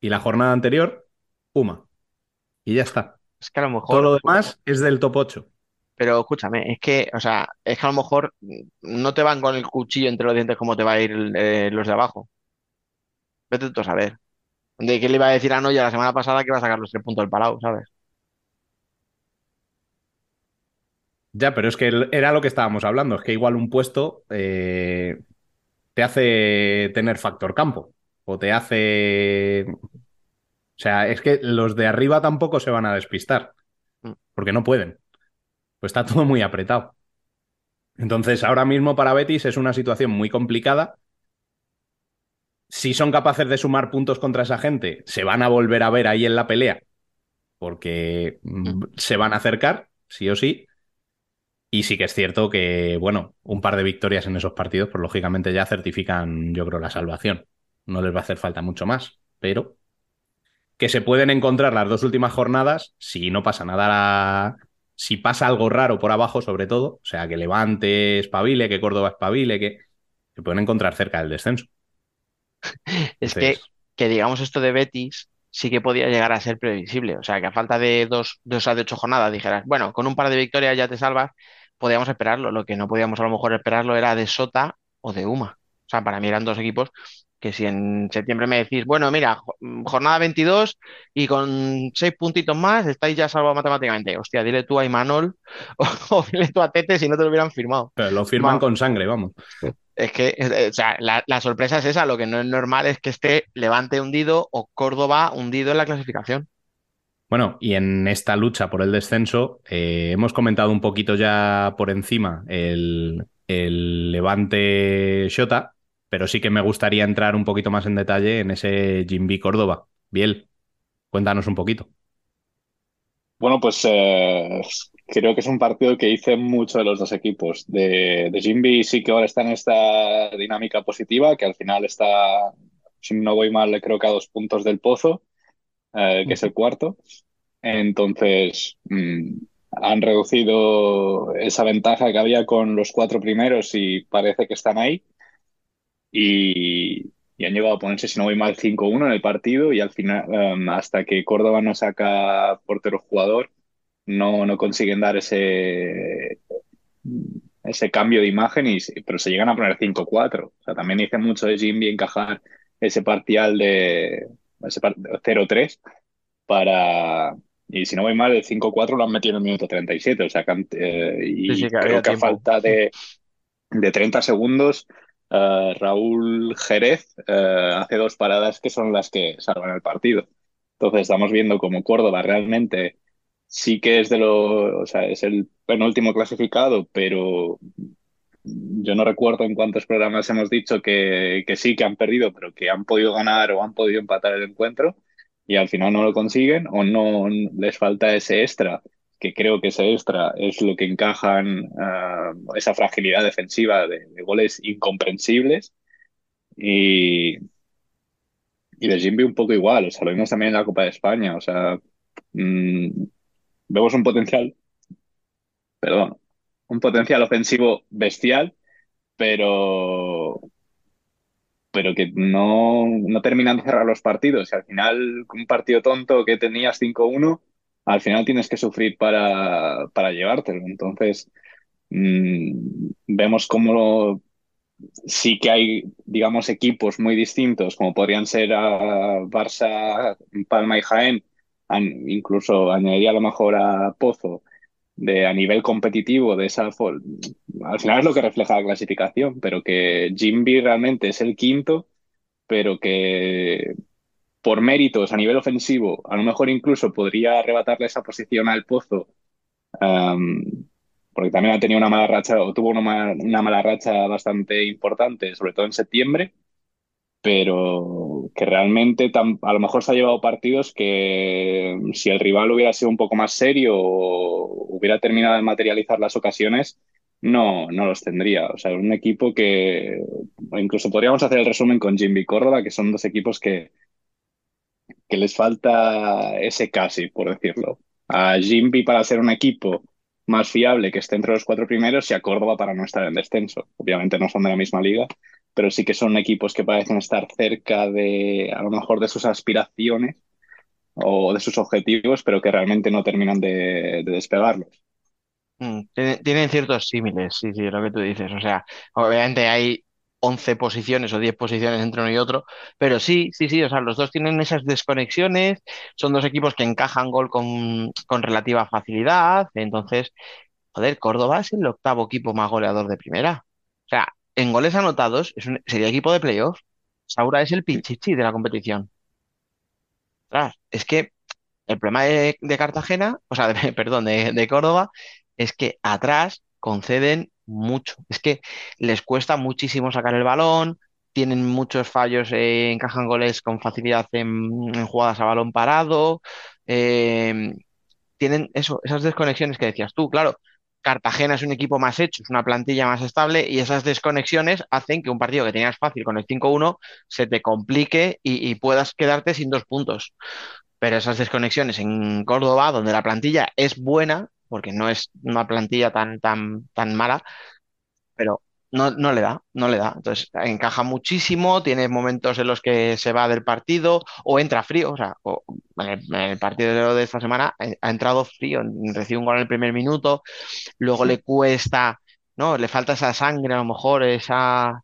y la jornada anterior Puma. Y ya está. Es que a lo mejor. Todo lo demás es del top 8. Pero escúchame, es que, o sea, es que a lo mejor no te van con el cuchillo entre los dientes como te va a ir eh, los de abajo. Vete tú a saber. ¿De qué le iba a decir a Noya la semana pasada que iba a sacar los tres puntos del Palau, ¿sabes? Ya, pero es que era lo que estábamos hablando. Es que igual un puesto eh, te hace tener factor campo. O te hace o sea, es que los de arriba tampoco se van a despistar, mm. porque no pueden. Pues está todo muy apretado. Entonces, ahora mismo para Betis es una situación muy complicada. Si son capaces de sumar puntos contra esa gente, se van a volver a ver ahí en la pelea, porque mm, mm. se van a acercar, sí o sí. Y sí que es cierto que, bueno, un par de victorias en esos partidos, pues lógicamente ya certifican, yo creo, la salvación. No les va a hacer falta mucho más, pero que se pueden encontrar las dos últimas jornadas si no pasa nada, si pasa algo raro por abajo sobre todo, o sea, que Levante espabile, que Córdoba espabile, que se pueden encontrar cerca del descenso. Es que, que digamos esto de Betis sí que podía llegar a ser previsible. O sea, que a falta de dos, dos a de ocho jornadas dijeras, bueno, con un par de victorias ya te salvas, podíamos esperarlo. Lo que no podíamos a lo mejor esperarlo era de Sota o de Uma. O sea, para mí eran dos equipos que si en septiembre me decís, bueno, mira, jo- jornada 22 y con seis puntitos más estáis ya salvados matemáticamente. Hostia, dile tú a Imanol o, o dile tú a Tete si no te lo hubieran firmado. pero lo firman Ma- con sangre, vamos. es que, o sea, la, la sorpresa es esa, lo que no es normal es que esté Levante hundido o Córdoba hundido en la clasificación. Bueno, y en esta lucha por el descenso, eh, hemos comentado un poquito ya por encima el, el Levante Shota, pero sí que me gustaría entrar un poquito más en detalle en ese Jimby Córdoba. Biel, cuéntanos un poquito. Bueno, pues eh, creo que es un partido que hice mucho de los dos equipos. De, de Jimby sí que ahora está en esta dinámica positiva, que al final está, si no voy mal, creo que a dos puntos del Pozo, eh, que es el cuarto. Entonces, mm, han reducido esa ventaja que había con los cuatro primeros y parece que están ahí. Y, y han llegado a ponerse, si no voy mal, 5-1 en el partido y al final, em, hasta que Córdoba no saca portero jugador, no, no consiguen dar ese, ese cambio de imagen, y, pero se llegan a poner 5-4. O sea, también hice mucho de Jimmy encajar ese parcial de ese par- 0-3 para... Y si no voy mal, el 5-4 lo han metido en el minuto 37. O sea, que eh, Sí, sí, y que creo que a tiempo. falta de, de 30 segundos, eh, Raúl Jerez eh, hace dos paradas que son las que salvan el partido. Entonces estamos viendo como Córdoba realmente sí que es de lo, o sea, es el penúltimo clasificado, pero yo no recuerdo en cuántos programas hemos dicho que, que sí, que han perdido, pero que han podido ganar o han podido empatar el encuentro y al final no lo consiguen o no les falta ese extra, que creo que ese extra es lo que encajan ah, esa fragilidad defensiva de, de goles incomprensibles y, y de Jimby un poco igual, o sea, lo vimos también en la Copa de España, o sea, mm, vemos un potencial, perdón, un potencial ofensivo bestial, pero pero que no, no terminan de cerrar los partidos. Y al final, un partido tonto que tenías 5-1, al final tienes que sufrir para, para llevártelo. Entonces, mmm, vemos cómo sí que hay, digamos, equipos muy distintos, como podrían ser a Barça, Palma y Jaén, incluso añadiría a lo mejor a Pozo, de a nivel competitivo, de esa al final es lo que refleja la clasificación, pero que Jimby realmente es el quinto, pero que por méritos a nivel ofensivo, a lo mejor incluso podría arrebatarle esa posición al Pozo, porque también ha tenido una mala racha, o tuvo una mala, una mala racha bastante importante, sobre todo en septiembre, pero que realmente a lo mejor se ha llevado partidos que si el rival hubiera sido un poco más serio o hubiera terminado de materializar las ocasiones, no, no los tendría. O sea, un equipo que incluso podríamos hacer el resumen con Jimmy Córdoba, que son dos equipos que, que les falta ese casi, por decirlo. A Jimby para ser un equipo más fiable que esté entre los cuatro primeros y a Córdoba para no estar en descenso. Obviamente no son de la misma liga, pero sí que son equipos que parecen estar cerca de, a lo mejor, de sus aspiraciones o de sus objetivos, pero que realmente no terminan de, de despegarlos. Mm, tienen ciertos símiles, sí, sí, lo que tú dices. O sea, obviamente hay 11 posiciones o 10 posiciones entre uno y otro, pero sí, sí, sí, o sea, los dos tienen esas desconexiones, son dos equipos que encajan gol con, con relativa facilidad, entonces, joder, Córdoba es el octavo equipo más goleador de primera. O sea, en goles anotados es un- sería equipo de playoff. Saura es el pichichi de la competición. Ostras, es que el problema de, de Cartagena, o sea, de- perdón, de, de Córdoba, es que atrás conceden mucho. Es que les cuesta muchísimo sacar el balón, tienen muchos fallos, eh, encajan goles con facilidad en, jugadas a balón parado, eh, tienen eso, esas desconexiones que decías tú, claro. Cartagena es un equipo más hecho, es una plantilla más estable y esas desconexiones hacen que un partido que tenías fácil con el 5-1 se te complique y puedas quedarte sin dos puntos pero esas desconexiones en Córdoba, donde la plantilla es buena, porque no es una plantilla tan, tan, tan mala, pero no, no le da, no le da. Entonces encaja muchísimo, tiene momentos en los que se va del partido o entra frío. O sea, en, el, partido de esta semana eh, ha entrado frío, recibe un gol en el primer minuto, luego le cuesta, ¿no? Le falta esa sangre, a lo mejor, esa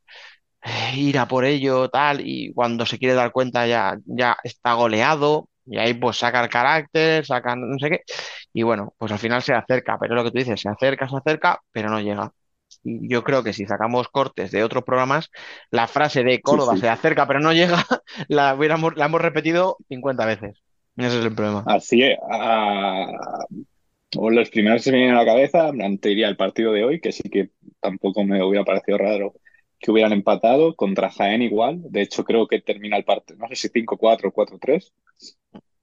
eh, ira por ello, tal, y cuando se quiere dar cuenta ya, ya está goleado. Y ahí pues saca el carácter, saca no sé qué. Y bueno, pues al final se acerca, pero lo que tú dices, se acerca, se acerca, pero no llega yo creo que si sacamos cortes de otros programas, la frase de Córdoba se acerca pero no llega, la, hubiéramos, la hemos repetido 50 veces. Ese es el problema. Así es. o los primeros que se me vienen a la cabeza, te diría el partido de hoy, que sí que tampoco me hubiera parecido raro que hubieran empatado contra Jaén igual. De hecho, creo que termina el partido, no sé si 5-4 o 4-3.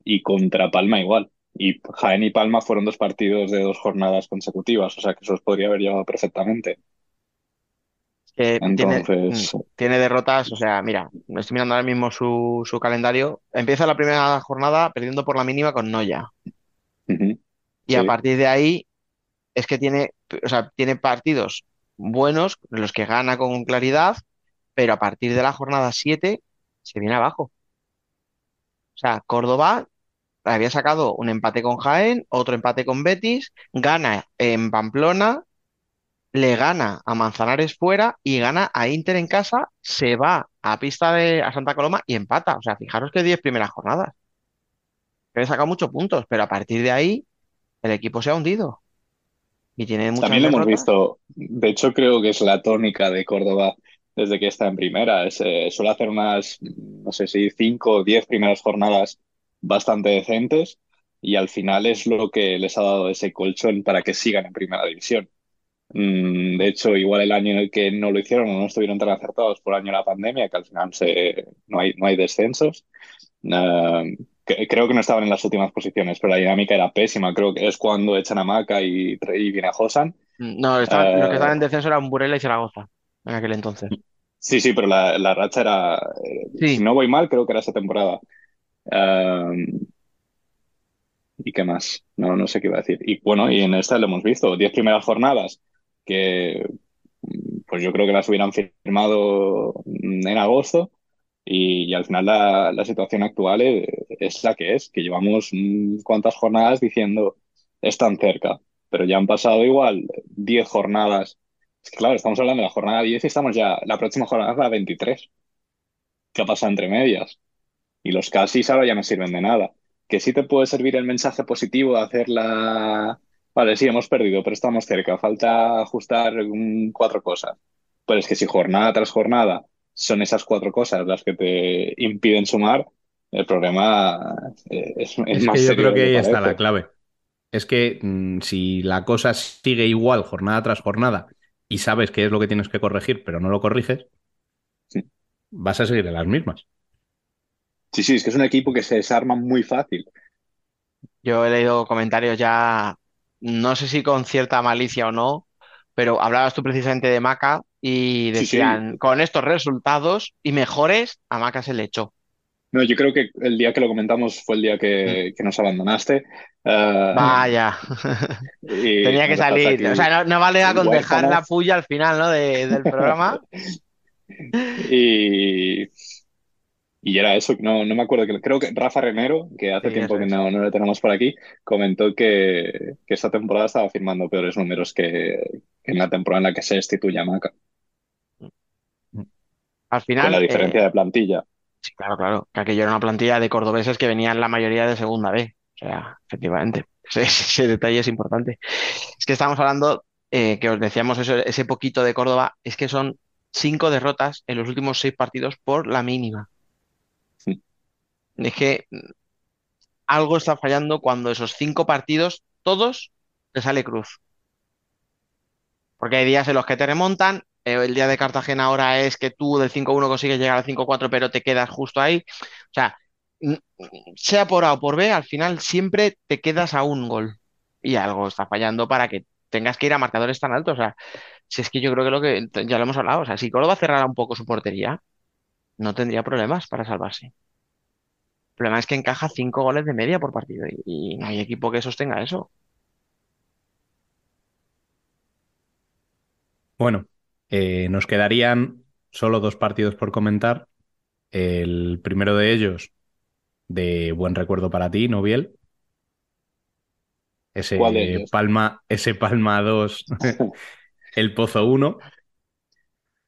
Y contra Palma igual. Y Jaén y Palma fueron dos partidos de dos jornadas consecutivas, o sea que eso os podría haber llevado perfectamente. Entonces... Mm, tiene, derrotas, o sea, mira, estoy mirando ahora mismo su, calendario. Empieza la primera jornada perdiendo por la mínima con Noya. Y a partir de ahí es que tiene, o sea, tiene partidos buenos, los que gana con claridad, pero a partir de la jornada 7 se viene abajo. O sea, Córdoba había sacado un empate con Jaén, otro empate con Betis, gana en Pamplona, le gana a Manzanares fuera y gana a Inter en casa, se va a pista de a Santa Coloma y empata. O sea, fijaros que 10 primeras jornadas. Que he sacado muchos puntos, pero a partir de ahí el equipo se ha hundido. Y tiene También lo hemos visto. De hecho, creo que es la tónica de Córdoba desde que está en primera. Eh, suele hacer unas, no sé si 5 o 10 primeras jornadas bastante decentes y al final es lo que les ha dado ese colchón para que sigan en primera división. Mm, de hecho, igual el año en el que no lo hicieron o no estuvieron tan acertados por el año de la pandemia, que al final se, no, hay, no hay descensos. Eh, creo que no estaban en las últimas posiciones, pero la dinámica era pésima. Creo que es cuando echan a Maca y, y viene a Josan. No, los que estaban en eh, descenso eran Burela y Zaragoza en aquel entonces. Sí, sí, pero la, la racha era. Eh, si no voy mal, creo que era esa temporada. ¿Y qué más? No, no sé qué iba a decir. Y bueno, y en esta lo hemos visto, diez primeras jornadas que pues yo creo que las hubieran firmado en agosto y, al final la, situación actual es, la que es, que llevamos cuantas jornadas diciendo están cerca, pero ya han pasado igual 10 jornadas. Es que claro, estamos hablando de la jornada 10 y estamos ya, la próxima jornada es la 23. ¿Qué ha pasado entre medias? Y los casi ahora ya no sirven de nada. Que sí te puede servir el mensaje positivo de hacer la, Vale, sí, hemos perdido, pero estamos cerca. Falta ajustar cuatro cosas. Pero es que si jornada tras jornada son esas cuatro cosas las que te impiden sumar, el problema eh, es, es, es que yo creo que ahí está la clave. Es que mm, si la cosa sigue igual jornada tras jornada y sabes qué es lo que tienes que corregir, pero no lo corriges, vas a seguir en las mismas. Sí, sí, es que es un equipo que se desarma muy fácil. Yo he leído comentarios ya no sé si con cierta malicia o no, pero hablabas tú precisamente de Maca y decían, con estos resultados y mejores, a Maca se le echó. No, yo creo que el día que lo comentamos fue el día que, mm. nos abandonaste. Ah, Vaya, tenía que salir. O sea, no, vale con dejar la puya al final ¿no? del programa. y, y era eso, no, no me acuerdo, que, creo que Rafa Renero, que hace tiempo que no, no, lo tenemos por aquí, comentó que, que, esta temporada estaba firmando peores números que, en la temporada en la que se destituye a Maca. Al final. la diferencia eh, de plantilla. Sí, claro, claro. Que aquello era una plantilla de cordobeses que venían la mayoría de segunda B. O sea, efectivamente. Ese, detalle es importante. Es que estamos hablando, eh, que os decíamos eso, ese poquito de Córdoba, es que son cinco derrotas en los últimos seis partidos por la mínima. Es que algo está fallando cuando esos cinco partidos, todos, te sale cruz. Porque hay días en los que te remontan. Eh, el día de Cartagena ahora es que tú del 5-1 consigues llegar al 5-4, pero te quedas justo ahí. O sea, sea por A o por B, al final siempre te quedas a un gol. Y algo está fallando para que tengas que ir a marcadores tan altos. O sea, si es que yo creo que lo que ya lo hemos hablado. O sea, si Córdoba cerrara un poco su portería, no tendría problemas para salvarse. El problema es que encaja cinco goles de media por partido y, no hay equipo que sostenga eso. Bueno, Eh, nos quedarían solo dos partidos por comentar. El primero de ellos, de buen recuerdo para ti, Noviel. Ese Palma, ese Palma 2, el Pozo 1.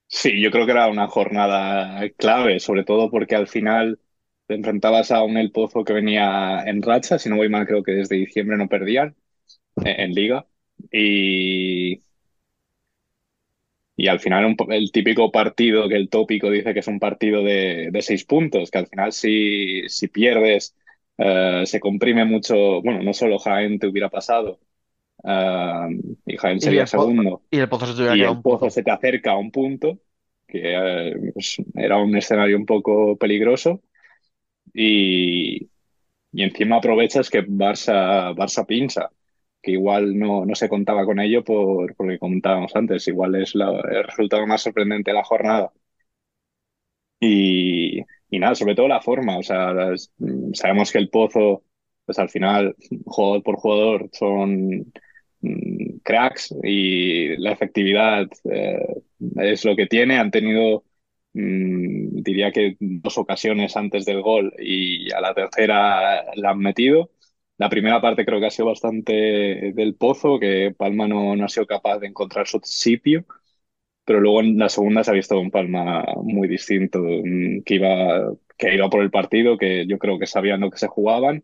Sí, yo creo que era una jornada clave, sobre todo porque al final te enfrentabas a un El Pozo que venía en racha, si no voy mal, creo que desde diciembre no perdían en, liga. Y, y al final el típico partido que el tópico dice que es un partido de, seis puntos, que al final si, si pierdes eh, se comprime mucho, bueno, no solo Jaén te hubiera pasado, eh, y Jaén sería segundo, y el Pozo se, se te acerca a un punto, que eh, pues, era un escenario un poco peligroso. Y, encima aprovechas que Barça, Barça pincha, que igual no, no se contaba con ello por, por lo que comentábamos antes, igual es el resultado más sorprendente de la jornada. Y, y nada, sobre todo la forma, o sea, sabemos que el Pozo, pues al final, jugador por jugador, son mm, cracks y la efectividad eh, es lo que tiene. Han tenido Mm, diría que dos ocasiones antes del gol y a la tercera la han metido. La primera parte creo que ha sido bastante del pozo, que Palma no, no ha sido capaz de encontrar su sitio, pero luego en la segunda se ha visto un Palma muy distinto, mm, que iba, que iba por el partido, que yo creo que sabían lo que se jugaban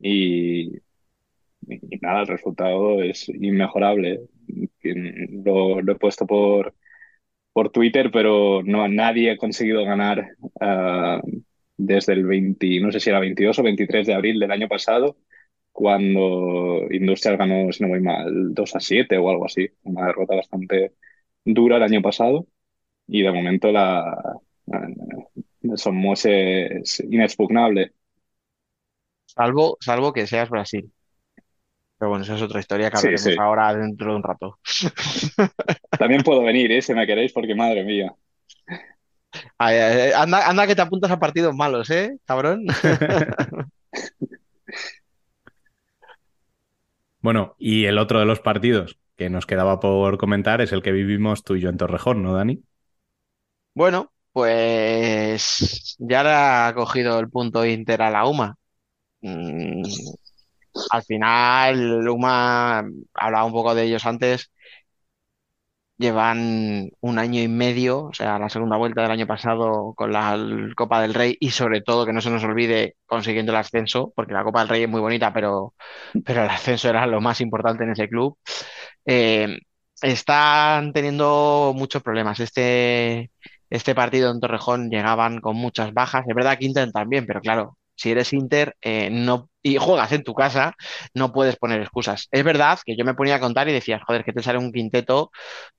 y, y nada, el resultado es inmejorable. Lo, lo he puesto por, por Twitter, pero no, nadie ha conseguido ganar uh, desde el 20, no sé si era 22 o 23 de abril del año pasado, cuando Industrial ganó, si no voy mal, 2 a 7 o algo así, una derrota bastante dura el año pasado, y de momento la uh, Somos es inexpugnable. Salvo, salvo que seas Brasil. Pero bueno, esa es otra historia que hablaremos ahora dentro de un rato. También puedo venir, ¿eh? si me queréis, porque madre mía. anda, anda que te apuntas a partidos malos, ¿eh, cabrón? bueno, y el otro de los partidos que nos quedaba por comentar es el que vivimos tú y yo en Torrejón, ¿no, Dani? Bueno, pues ya le ha cogido el punto Inter a la UMA. Mm, al final, Luma, hablaba un poco de ellos antes, llevan un año y medio, o sea, la segunda vuelta del año pasado con la Copa del Rey y sobre todo que no se nos olvide consiguiendo el ascenso, porque la Copa del Rey es muy bonita, pero, pero el ascenso era lo más importante en ese club. Eh, están teniendo muchos problemas. Este, este partido en Torrejón llegaban con muchas bajas. Es verdad que intentan bien, pero claro, si eres Inter eh, no, y juegas en tu casa, no puedes poner excusas. Es verdad que yo me ponía a contar y decías, joder, que te sale un quinteto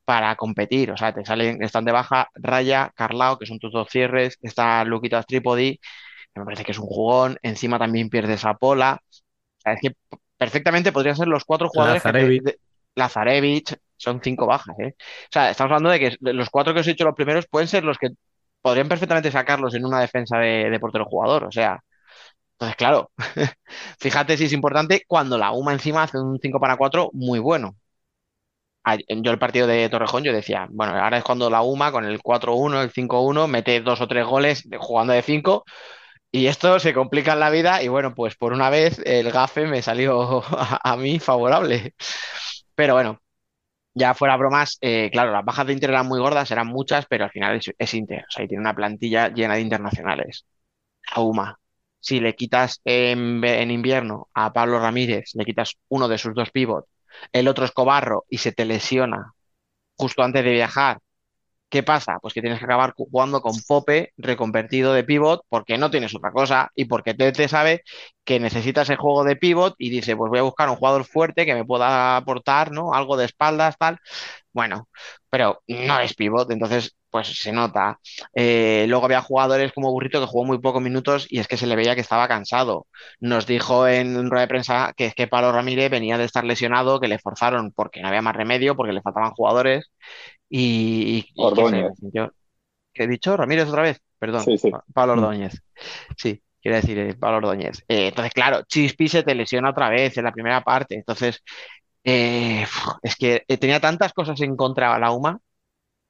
para competir. O sea, te salen, están de baja Raya, Carlao, que son tus dos cierres, está Luquitas Trípodi, que me parece que es un jugón. Encima también pierdes a Pola. O sea, es que perfectamente podrían ser los cuatro jugadores Lazarevich. Lazarevich, son cinco bajas, ¿eh? O sea, estamos hablando de que los cuatro que os he dicho los primeros pueden ser los que podrían perfectamente sacarlos en una defensa de, de portero jugador. O sea, entonces, claro, fíjate si es importante cuando la UMA encima hace un 5 para 4 muy bueno. Yo el partido de Torrejón, yo decía, bueno, ahora es cuando la UMA con el 4-1, el 5-1, mete dos o tres goles jugando de 5 y esto se complica en la vida y bueno, pues por una vez el gafe me salió a, mí favorable. Pero bueno, ya fuera bromas, eh, claro, las bajas de Inter eran muy gordas, eran muchas, pero al final es, Inter, o sea, y tiene una plantilla llena de internacionales. La UMA, si le quitas en, invierno a Pablo Ramírez, le quitas uno de sus dos pivots, el otro es Cobarro y se te lesiona justo antes de viajar, ¿qué pasa? Pues que tienes que acabar jugando con Pope reconvertido de pivot porque no tienes otra cosa y porque Tete sabe que necesita ese juego de pivot y dice, pues voy a buscar un jugador fuerte que me pueda aportar, ¿no? Algo de espaldas, tal. Bueno, pero no es pivot, entonces pues se nota. Eh, luego había jugadores como Burrito que jugó muy pocos minutos y es que se le veía que estaba cansado. Nos dijo en rueda de prensa que es que Pablo Ramírez venía de estar lesionado, que le forzaron porque no había más remedio, porque le faltaban jugadores y... ¿Qué he dicho? Ramírez otra vez, perdón. Pablo mm. Ordóñez. Sí, quiere decir eh, Pablo Ordóñez. Eh, entonces, claro, Chispi se te lesiona otra vez en la primera parte. Entonces, es que tenía tantas cosas en contra de la UMA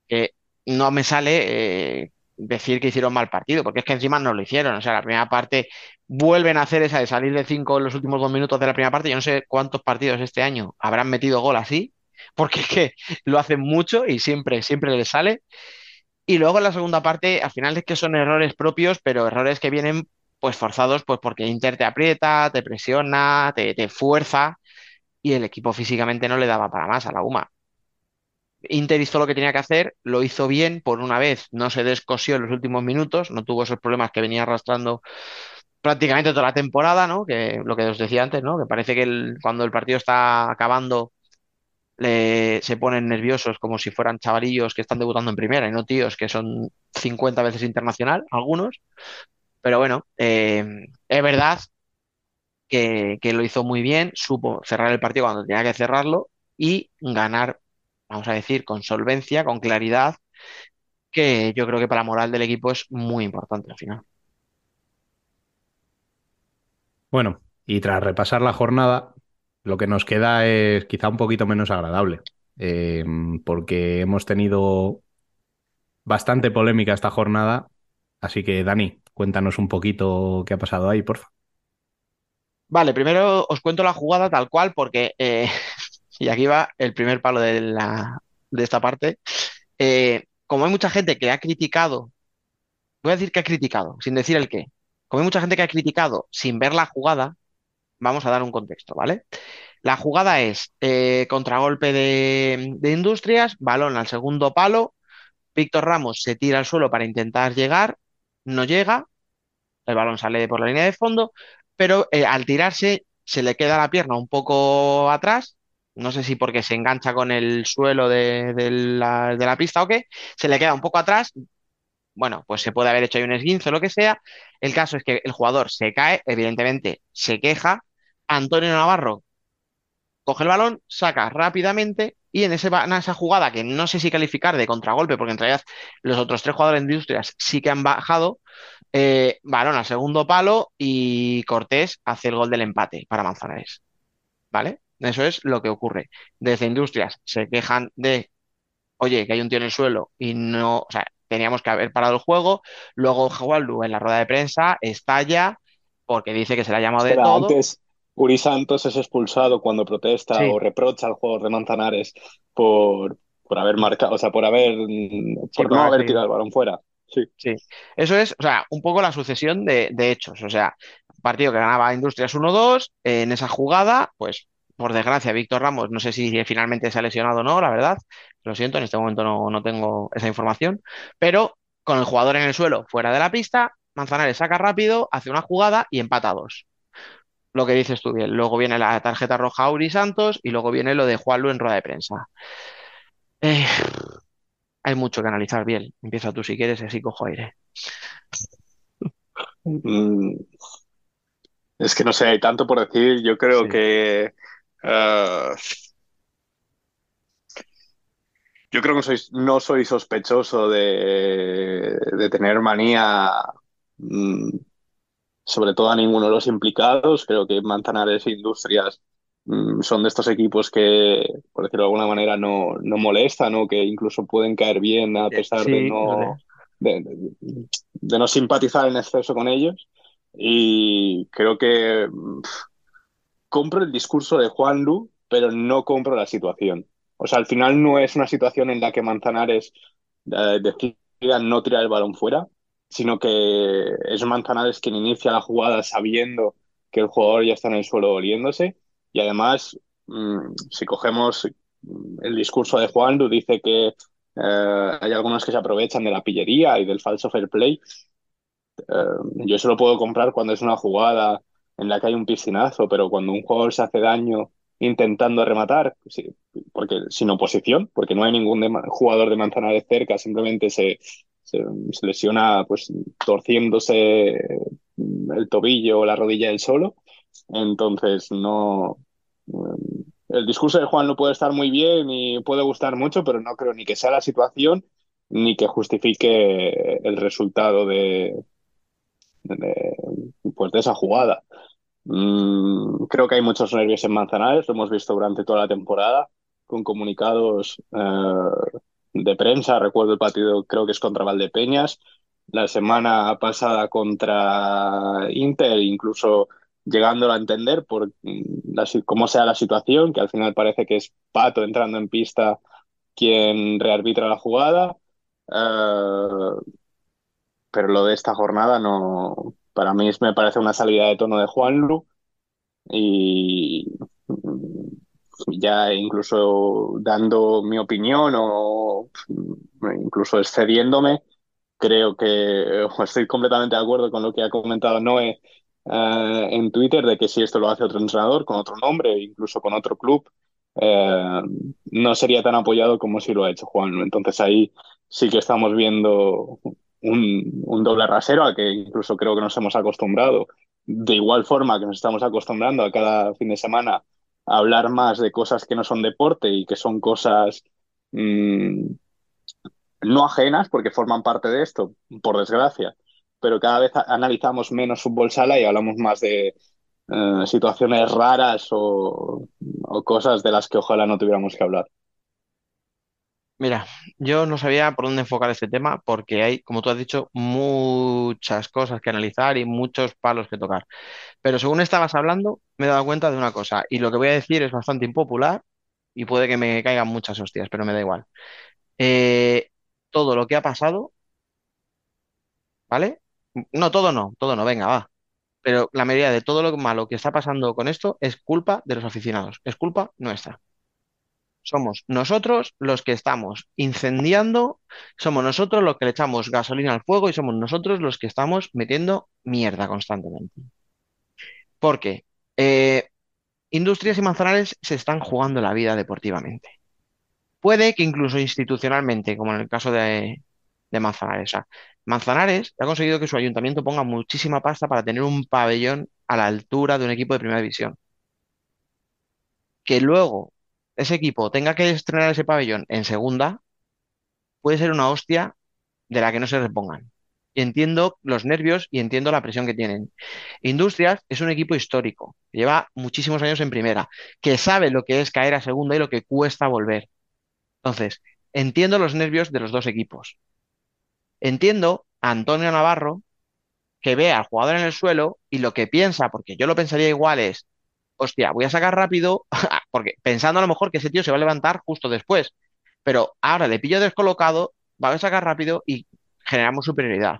que no me sale eh, decir que hicieron mal partido, porque es que encima no lo hicieron. O sea, la primera parte vuelven a hacer esa de salir de cinco en los últimos dos minutos de la primera parte. Yo no sé cuántos partidos este año habrán metido gol así, porque es que lo hacen mucho y siempre, siempre les sale. Y luego en la segunda parte, al final es que son errores propios, pero errores que vienen pues forzados, pues porque Inter te aprieta, te presiona, te, te fuerza y el equipo físicamente no le daba para más a la UMA. Inter hizo lo que tenía que hacer, lo hizo bien, por una vez no se descosió en los últimos minutos, no tuvo esos problemas que venía arrastrando prácticamente toda la temporada, ¿no? Que lo que os decía antes, ¿no? Que parece que cuando el partido está acabando se ponen nerviosos como si fueran chavalillos que están debutando en primera y no tíos que son 50 veces internacional, algunos. Pero bueno, eh, es verdad que, que lo hizo muy bien, supo cerrar el partido cuando tenía que cerrarlo y ganar vamos a decir, con solvencia, con claridad, que yo creo que para la moral del equipo es muy importante al final. Bueno, y tras repasar la jornada, lo que nos queda es quizá un poquito menos agradable, eh, porque hemos tenido bastante polémica esta jornada, así que Dani, cuéntanos un poquito qué ha pasado ahí, por favor. Vale, primero os cuento la jugada tal cual, porque eh, y aquí va el primer palo de esta parte. Eh, como hay mucha gente que ha criticado, voy a decir que ha criticado, sin decir el qué, como hay mucha gente que ha criticado sin ver la jugada, vamos a dar un contexto, ¿vale? La jugada es eh, contragolpe de, Industrias, balón al segundo palo, Víctor Ramos se tira al suelo para intentar llegar, no llega, el balón sale por la línea de fondo, pero eh, al tirarse se le queda la pierna un poco atrás no sé si porque se engancha con el suelo de, la, de, la, pista o qué, se le queda un poco atrás. Bueno, pues se puede haber hecho ahí un esguince o lo que sea. El caso es que el jugador se cae, evidentemente se queja. Antonio Navarro coge el balón, saca rápidamente y en, ese, en esa jugada que no sé si calificar de contragolpe, porque en realidad los otros tres jugadores de Industrias sí que han bajado, eh, balón al segundo palo y Cortés hace el gol del empate para Manzanares. ¿Vale? Eso es lo que ocurre. Desde industrias se quejan de, oye, que hay un tío en el suelo y no, o sea, teníamos que haber parado el juego. Luego Jawalu en la rueda de prensa estalla porque dice que se le ha llamado de todo. Antes, Uri Santos es expulsado cuando protesta o reprocha al jugador de Manzanares por, por haber marcado, o sea, por haber, por no haber tirado el balón fuera. Sí. sí. Eso es, o sea, un poco la sucesión de, de hechos. O sea, partido que ganaba Industrias 1-2, en esa jugada, pues por desgracia, Víctor Ramos, no sé si finalmente se ha lesionado o no, la verdad. Lo siento, en este momento no, tengo esa información. Pero con el jugador en el suelo, fuera de la pista, Manzanares saca rápido, hace una jugada y empata dos. Lo que dices tú bien. Luego viene la tarjeta roja a Uri Santos y luego viene lo de Juanlu en rueda de prensa. Eh, hay mucho que analizar bien. Empieza tú si quieres, así cojo aire. Mm, es que no sé, hay tanto por decir. Yo creo que Uh, yo creo que soy, no soy sospechoso de, de tener manía, mm, sobre todo a ninguno de los implicados. Creo que Manzanares e Industrias mm, son de estos equipos que, por decirlo de alguna manera, no, no molestan o que incluso pueden caer bien a pesar de, no, de, de, no simpatizar en exceso con ellos. Y creo que compro el discurso de Juan Lu, pero no compro la situación. O sea, al final no es una situación en la que Manzanares eh, decida no tirar el balón fuera, sino que es Manzanares quien inicia la jugada sabiendo que el jugador ya está en el suelo oliéndose. Y además, mm, si cogemos el discurso de Juan dice que eh, hay algunos que se aprovechan de la pillería y del falso fair play. Eh, yo eso lo puedo comprar cuando es una jugada en la que hay un piscinazo, pero cuando un jugador se hace daño intentando rematar, porque sin oposición, porque no hay ningún jugador de Manzanares cerca, simplemente se, se, lesiona pues torciéndose el tobillo o la rodilla él solo. Entonces, no. El discurso de Juan no puede estar muy bien y puede gustar mucho, pero no creo ni que sea la situación ni que justifique el resultado de, de, pues de esa jugada. Mm, creo que hay muchos nervios en Manzanares, lo hemos visto durante toda la temporada, con comunicados eh, de prensa. Recuerdo el partido, creo que es contra Valdepeñas, la semana pasada contra Inter, incluso llegándolo a entender por la, cómo sea la situación, que al final parece que es Pato entrando en pista quien rearbitra la jugada. Eh, pero lo de esta jornada no, para mí me parece una salida de tono de Juanlu y ya incluso dando mi opinión o mm, incluso excediéndome, creo que estoy completamente de acuerdo con lo que ha comentado Noé eh, en Twitter de que si esto lo hace otro entrenador con otro nombre, incluso con otro club, eh, no sería tan apoyado como si lo ha hecho Juan. Entonces ahí sí que estamos viendo un, doble rasero a que incluso creo que nos hemos acostumbrado, de igual forma que nos estamos acostumbrando a cada fin de semana hablar más de cosas que no son deporte y que son cosas mm, no ajenas porque forman parte de esto, por desgracia, pero cada vez analizamos menos fútbol sala y hablamos más de eh, situaciones raras o cosas de las que ojalá no tuviéramos que hablar. Mira, yo no sabía por dónde enfocar este tema porque hay, como tú has dicho, muchas cosas que analizar y muchos palos que tocar. Pero según estabas hablando, me he dado cuenta de una cosa y lo que voy a decir es bastante impopular y puede que me caigan muchas hostias, pero me da igual. Eh, todo lo que ha pasado, ¿vale? No, todo no, todo no, venga, va. Pero la mayoría de todo lo malo que está pasando con esto es culpa de los aficionados, es culpa nuestra. Somos nosotros los que estamos incendiando, somos nosotros los que le echamos gasolina al fuego y somos nosotros los que estamos metiendo mierda constantemente. Porque eh, Industrias y Manzanares se están jugando la vida deportivamente. Puede que incluso institucionalmente, como en el caso de, Manzanares. Manzanares ha conseguido que su ayuntamiento ponga muchísima pasta para tener un pabellón a la altura de un equipo de primera división. Que luego ese equipo tenga que estrenar ese pabellón en segunda, puede ser una hostia de la que no se repongan. Y entiendo los nervios y entiendo la presión que tienen. Industrias es un equipo histórico, lleva muchísimos años en primera, que sabe lo que es caer a segunda y lo que cuesta volver. Entonces, entiendo los nervios de los dos equipos. Entiendo a Antonio Navarro que ve al jugador en el suelo y lo que piensa, porque yo lo pensaría igual, es, hostia, voy a sacar rápido, porque pensando a lo mejor que ese tío se va a levantar justo después, pero ahora le pillo descolocado, va a sacar rápido y generamos superioridad.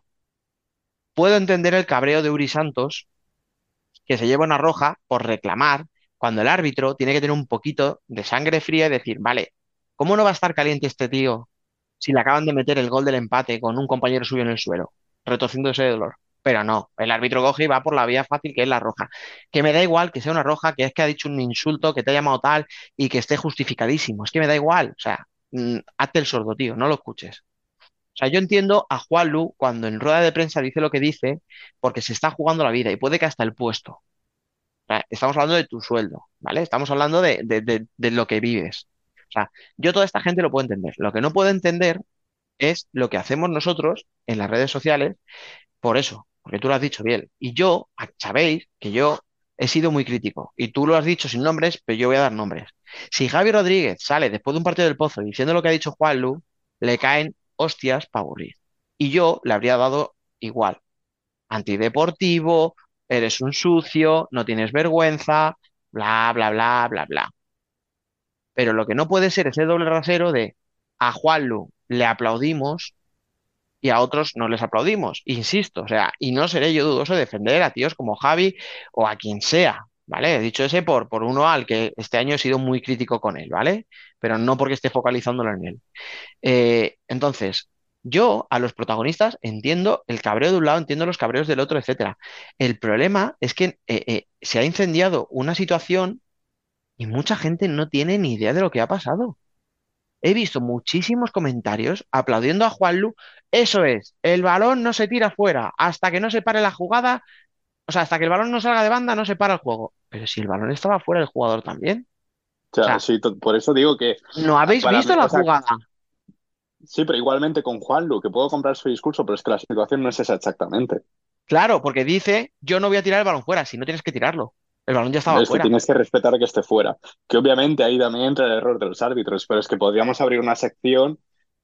Puedo entender el cabreo de Uri Santos, que se lleva una roja por reclamar, cuando el árbitro tiene que tener un poquito de sangre fría y decir, vale, ¿cómo no va a estar caliente este tío si le acaban de meter el gol del empate con un compañero suyo en el suelo, retorciéndose de dolor? Pero no, el árbitro coge y va por la vía fácil que es la roja. Que me da igual que sea una roja, que es que ha dicho un insulto, que te ha llamado tal y que esté justificadísimo. Es que me da igual. O sea, mm, hazte el sordo, tío, no lo escuches. O sea, yo entiendo a Juan Lu cuando en rueda de prensa dice lo que dice porque se está jugando la vida y puede que hasta el puesto. Estamos hablando de tu sueldo, ¿vale? Estamos hablando de, de lo que vives. O sea, yo toda esta gente lo puedo entender. Lo que no puedo entender es lo que hacemos nosotros en las redes sociales por eso, porque tú lo has dicho bien. Y yo, sabéis que yo he sido muy crítico. Y tú lo has dicho sin nombres, pero yo voy a dar nombres. Si Javi Rodríguez sale después de un partido del Pozo diciendo lo que ha dicho Juan Lu, le caen hostias para aburrir. Y yo le habría dado igual. Antideportivo, eres un sucio, no tienes vergüenza, bla, bla, bla, bla, bla. Pero lo que no puede ser ese doble rasero de a Juan Lu le aplaudimos y a otros no les aplaudimos. Insisto, o sea, y no seré yo dudoso de defender a tíos como Javi o a quien sea, ¿vale? He dicho ese por, por uno al que este año he sido muy crítico con él, ¿vale? Pero no porque esté focalizándolo en él. Eh, entonces, yo a los protagonistas entiendo el cabreo de un lado, entiendo los cabreos del otro, etcétera. El problema es que eh, eh, se ha incendiado una situación y mucha gente no tiene ni idea de lo que ha pasado he visto muchísimos comentarios aplaudiendo a Juanlu. Eso es, el balón no se tira fuera hasta que no se pare la jugada, o sea, hasta que el balón no salga de banda no se para el juego. Pero si el balón estaba fuera, el jugador también. O sea, sí, por eso digo que... ¿No habéis visto la jugada? Sí, pero igualmente con Juanlu, que puedo comprar su discurso, pero es que la situación no es esa exactamente. Claro, porque dice, yo no voy a tirar el balón fuera, si no tienes que tirarlo. El balón ya estaba es fuera. Que tienes que respetar que esté fuera. Que obviamente ahí también entra el error de los árbitros, pero es que podríamos abrir una sección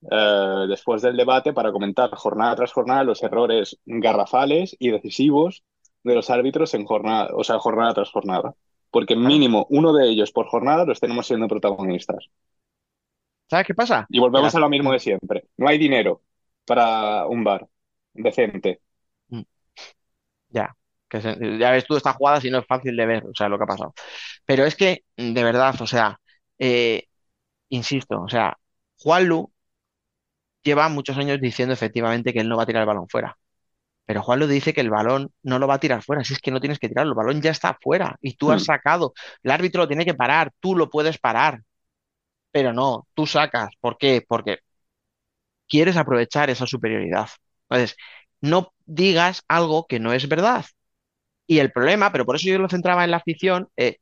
eh, después del debate para comentar jornada tras jornada los errores garrafales y decisivos de los árbitros en jornada, o sea, jornada tras jornada. Porque mínimo uno de ellos por jornada los tenemos siendo protagonistas. ¿Sabes qué pasa? Y volvemos a lo mismo de siempre. No hay dinero para un bar decente. Mm. Ya, que ya ves tú esta jugada si no es fácil de ver, o sea, lo que ha pasado. Pero es que, de verdad, o sea, eh, insisto, o sea, Juanlu lleva muchos años diciendo efectivamente que él no va a tirar el balón fuera. Pero Juanlu dice que el balón no lo va a tirar fuera, si es que no tienes que tirarlo, el balón ya está fuera y tú has hmm. sacado, el árbitro lo tiene que parar, tú lo puedes parar, pero no, tú sacas. ¿Por qué? Porque quieres aprovechar esa superioridad. Entonces, no digas algo que no es verdad. Y el problema, pero por eso yo lo centraba en la afición, eh,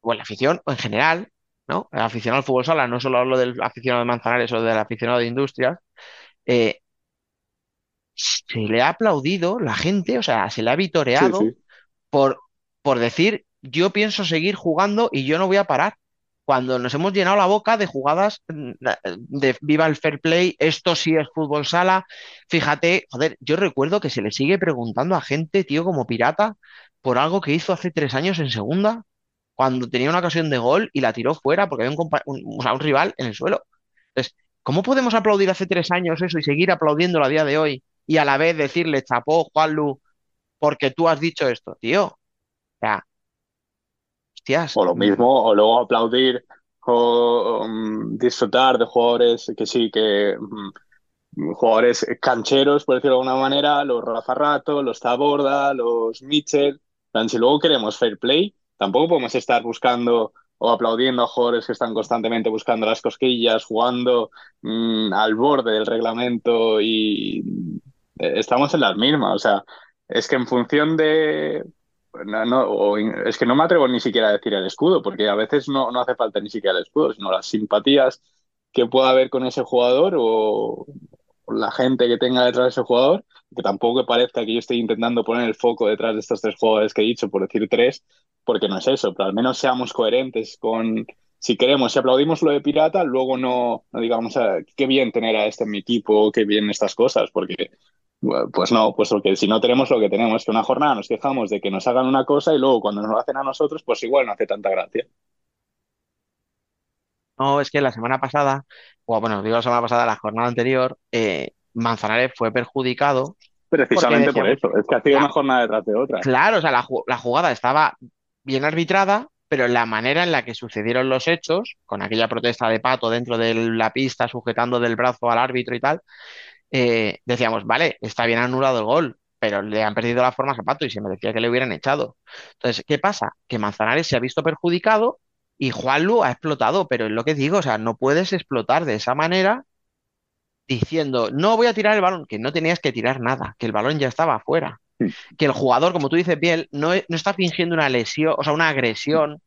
o en la afición, o en general, ¿no? El aficionado al fútbol sala, no solo hablo del aficionado de Manzanares o del aficionado de Industrias, eh, se le ha aplaudido la gente, o sea, se le ha vitoreado Por, por decir, yo pienso seguir jugando y yo no voy a parar cuando nos hemos llenado la boca de jugadas mm, de viva el fair play, esto sí es fútbol sala. Fíjate, joder, yo recuerdo que se le sigue preguntando a gente, tío, como pirata, por algo que hizo hace tres años en segunda, cuando tenía una ocasión de gol y la tiró fuera porque había un, un rival en el suelo. Entonces, ¿cómo podemos aplaudir hace tres años eso y seguir aplaudiéndolo a día de hoy y a la vez decirle, chapó, Juanlu, porque tú has dicho esto, tío? O sea, o lo mismo, o luego aplaudir o um, disfrutar de jugadores que sí, que mm, jugadores cancheros, por decirlo de alguna manera, los Rafa Rato, los Taborda, los Mitchell. Si luego queremos fair play, tampoco podemos estar buscando o aplaudiendo a jugadores que están constantemente buscando las cosquillas, jugando mm, al borde del reglamento y estamos en las mismas. O sea, es que en función de, no, es que no me atrevo ni siquiera a decir el escudo, porque a veces no, no hace falta ni siquiera el escudo, sino las simpatías que pueda haber con ese jugador o, la gente que tenga detrás de ese jugador, que tampoco parezca que yo esté intentando poner el foco detrás de estos tres jugadores que he dicho, por decir tres, porque no es eso, pero al menos seamos coherentes con, si queremos, si aplaudimos lo de Pirata, luego no, no digamos, ah, qué bien tener a este en mi equipo, qué bien estas cosas, porque pues no, pues porque si no tenemos lo que tenemos, que una jornada nos quejamos de que nos hagan una cosa y luego cuando nos lo hacen a nosotros, pues igual no hace tanta gracia. No, es que la semana pasada, o bueno, digo la semana pasada, la jornada anterior, eh, Manzanares fue perjudicado. Precisamente por eso, es que ha sido una jornada detrás de otra. Claro, o sea, la, la jugada estaba bien arbitrada, pero la manera en la que sucedieron los hechos, con aquella protesta de Pato dentro de la pista sujetando del brazo al árbitro y tal, eh, decíamos, vale, está bien anulado el gol, pero le han perdido la forma a Zapato y se merecía que le hubieran echado. Entonces, ¿qué pasa? Que Manzanares se ha visto perjudicado y Juanlu ha explotado, pero es lo que digo, o sea, no puedes explotar de esa manera diciendo, no voy a tirar el balón, que no tenías que tirar nada, que el balón ya estaba afuera. Que el jugador, como tú dices, Biel, no, no está fingiendo una lesión, o sea, una agresión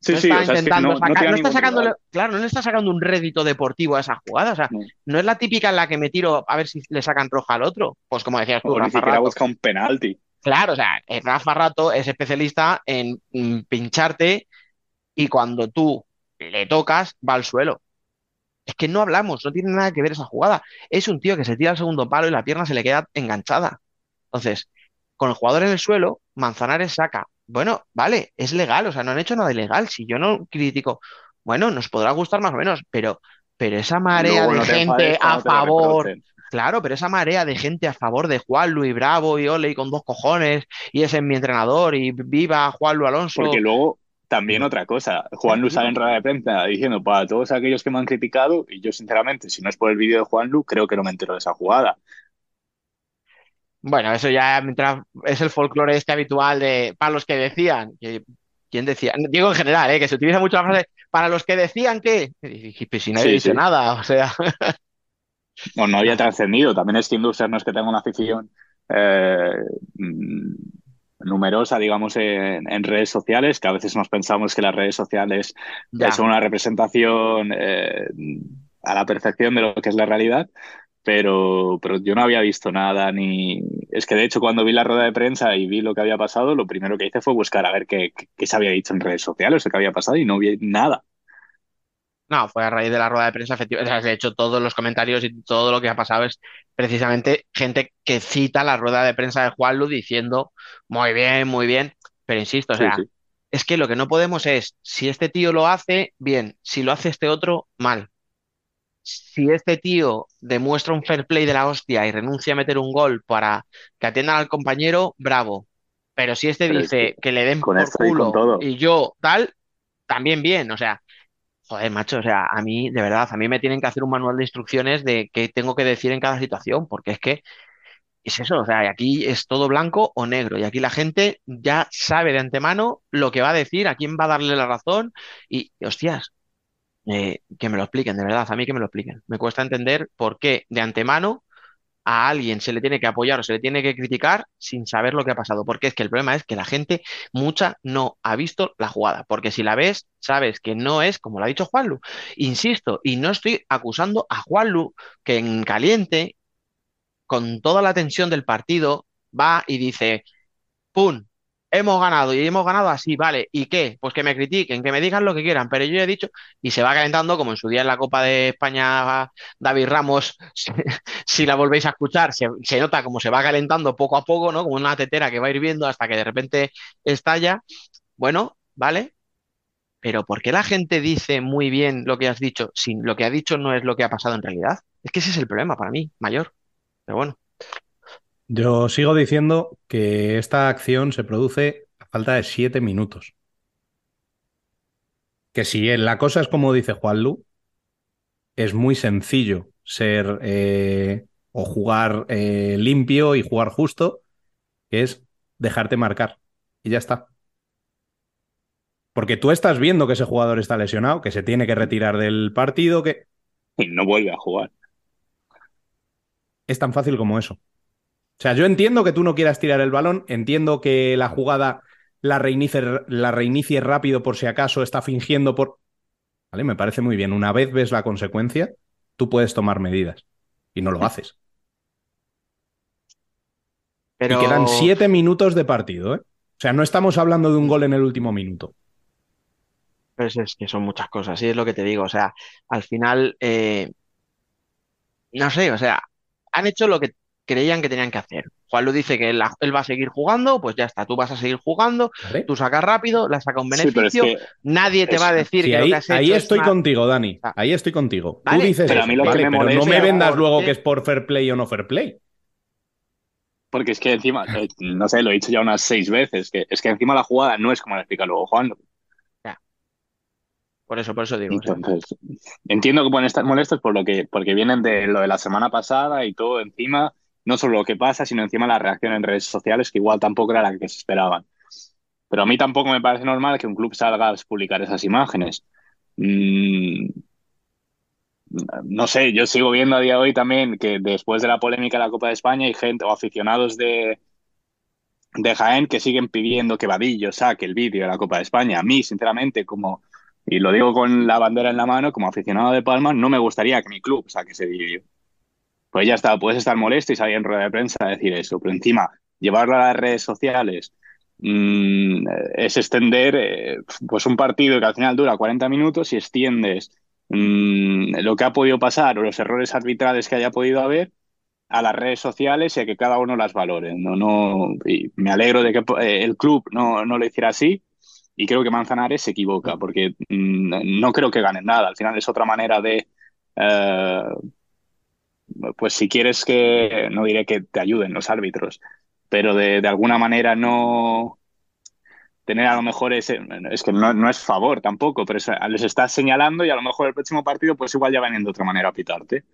Sí, no sí, está intentando no, sacar, no está sacando, claro, no le está sacando un rédito deportivo a esa jugada. O sea, no. es la típica en la que me tiro a ver si le sacan roja al otro. Pues como decías tú, o Rafa ni siquiera busca un penalti. Claro, o sea, Rafa Rato es especialista en pincharte y cuando tú le tocas, va al suelo. Es que no hablamos, no tiene nada que ver esa jugada. Es un tío que se tira al segundo palo y la pierna se le queda enganchada. Entonces, con el jugador en el suelo, Manzanares saca bueno, vale, es legal, o sea, no han hecho nada ilegal. Si yo no critico, bueno, nos podrá gustar más o menos, pero, pero esa marea de gente a favor. Claro, pero esa marea de gente a favor de Juan Luis Bravo y Ole y con dos cojones, y ese es mi entrenador, y viva Juan Luis Alonso. Porque luego, también otra cosa, Juan Luis sale en rueda de prensa diciendo para todos aquellos que me han criticado, y yo sinceramente, si no es por el vídeo de Juan Luis, creo que no me entero de esa jugada. Bueno, eso ya es el folclore este habitual de para los que decían, ¿quién decía? Digo en general, ¿eh? que se utiliza mucho la frase para los que decían que, pues si no había dicho nada, o sea. No había trascendido. También es que Industrias no es que tenga una afición eh, numerosa, digamos, en, redes sociales, que a veces nos pensamos que las redes sociales son una representación eh, a la perfección de lo que es la realidad pero, pero yo no había visto nada, ni... Es que de hecho cuando vi la rueda de prensa y vi lo que había pasado, lo primero que hice fue buscar a ver qué, qué, se había dicho en redes sociales, o qué había pasado y no vi nada. No, fue a raíz de la rueda de prensa, efectivamente. de hecho, todos los comentarios y todo lo que ha pasado es precisamente gente que cita la rueda de prensa de Juanlu diciendo, muy bien, muy bien. Pero insisto, o sea, es que lo que no podemos es, si este tío lo hace, bien, si lo hace este otro, mal. Si este tío demuestra un fair play de la hostia y renuncia a meter un gol para que atiendan al compañero, bravo. Pero si este dice que, le den por culo y yo tal, también bien. O sea, Joder, macho, o sea, a mí, de verdad, a mí me tienen que hacer un manual de instrucciones de qué tengo que decir en cada situación, porque es que es eso, o sea, aquí es todo blanco o negro, y aquí la gente ya sabe de antemano lo que va a decir, a quién va a darle la razón, y, hostias, eh, que me lo expliquen, de verdad, a mí que me lo expliquen. Me cuesta entender por qué de antemano a alguien se le tiene que apoyar o se le tiene que criticar sin saber lo que ha pasado. Porque es que el problema es que la gente, mucha, no ha visto la jugada. Porque si la ves, sabes que no es como lo ha dicho Juanlu. Insisto, y no estoy acusando a Juanlu que en caliente, con toda la tensión del partido, va y dice, ¡pum! Hemos ganado y hemos ganado así, vale, ¿y qué? Pues que me critiquen, que me digan lo que quieran, pero yo ya he dicho, y se va calentando, como en su día en la Copa de España David Ramos, si, la volvéis a escuchar, se, nota como se va calentando poco a poco, ¿no? Como una tetera que va hirviendo hasta que de repente estalla. Bueno, ¿vale? Pero ¿por qué la gente dice muy bien lo que has dicho si lo que ha dicho no es lo que ha pasado en realidad? Es que ese es el problema para mí, mayor. Pero bueno. Yo sigo diciendo que esta acción se produce a falta de siete minutos. Que si la cosa es como dice Juanlu, es muy sencillo ser eh, o jugar eh, limpio y jugar justo, que es dejarte marcar. Y ya está. Porque tú estás viendo que ese jugador está lesionado, que se tiene que retirar del partido, que... Y no vuelve a jugar. Es tan fácil como eso. O sea, yo entiendo que tú no quieras tirar el balón, entiendo que la jugada la reinicie, la reinicie rápido por si acaso está fingiendo por... Vale, me parece muy bien. Una vez ves la consecuencia, tú puedes tomar medidas y no lo haces. Y quedan siete minutos de partido, ¿eh? O sea, no estamos hablando de un gol en el último minuto. Pues es que son muchas cosas, sí es lo que te digo. O sea, al final, eh, no sé, o sea, han hecho lo que creían que tenían que hacer. Juan lo dice que él, va a seguir jugando, pues ya está, tú vas a seguir jugando, tú sacas rápido, la saca un beneficio, nadie te va a decir que ahí, lo que has hecho Ahí estoy contigo, Dani, ah. ahí estoy contigo. Tú dices pero, no me vendas luego que es por fair play o no fair play. Porque es que encima, eh, no sé, lo he dicho ya unas seis veces, que es que encima la jugada no es como la explica luego Juan. Por eso, por eso digo. Entonces, entiendo que pueden estar molestos por lo que, porque vienen de lo de la semana pasada y todo encima no solo lo que pasa, sino encima la reacción en redes sociales, que igual tampoco era la que se esperaban. Pero a mí tampoco me parece normal que un club salga a publicar esas imágenes. Mm, no sé, yo sigo viendo a día de hoy también que después de la polémica de la Copa de España hay gente o aficionados de, de Jaén que siguen pidiendo que Vadillo saque el vídeo de la Copa de España. A mí, sinceramente, como, y lo digo con la bandera en la mano, como aficionado de Palma, no me gustaría que mi club saque ese vídeo pues ya está, puedes estar molesto y salir en rueda de prensa a decir eso, pero encima llevarlo a las redes sociales mm, es extender eh, pues un partido que al final dura 40 minutos y extiendes mm, lo que ha podido pasar o los errores arbitrales que haya podido haber a las redes sociales y a que cada uno las valore. No, no, y me alegro de que eh, el club no, no lo hiciera así y creo que Manzanares se equivoca porque mm, no creo que ganen nada. Al final es otra manera de... Eh, pues si quieres que, no diré que te ayuden los árbitros, pero de, alguna manera no tener a lo mejor ese, es que no, es favor tampoco, pero les estás señalando y a lo mejor el próximo partido pues igual ya van de otra manera a pitarte.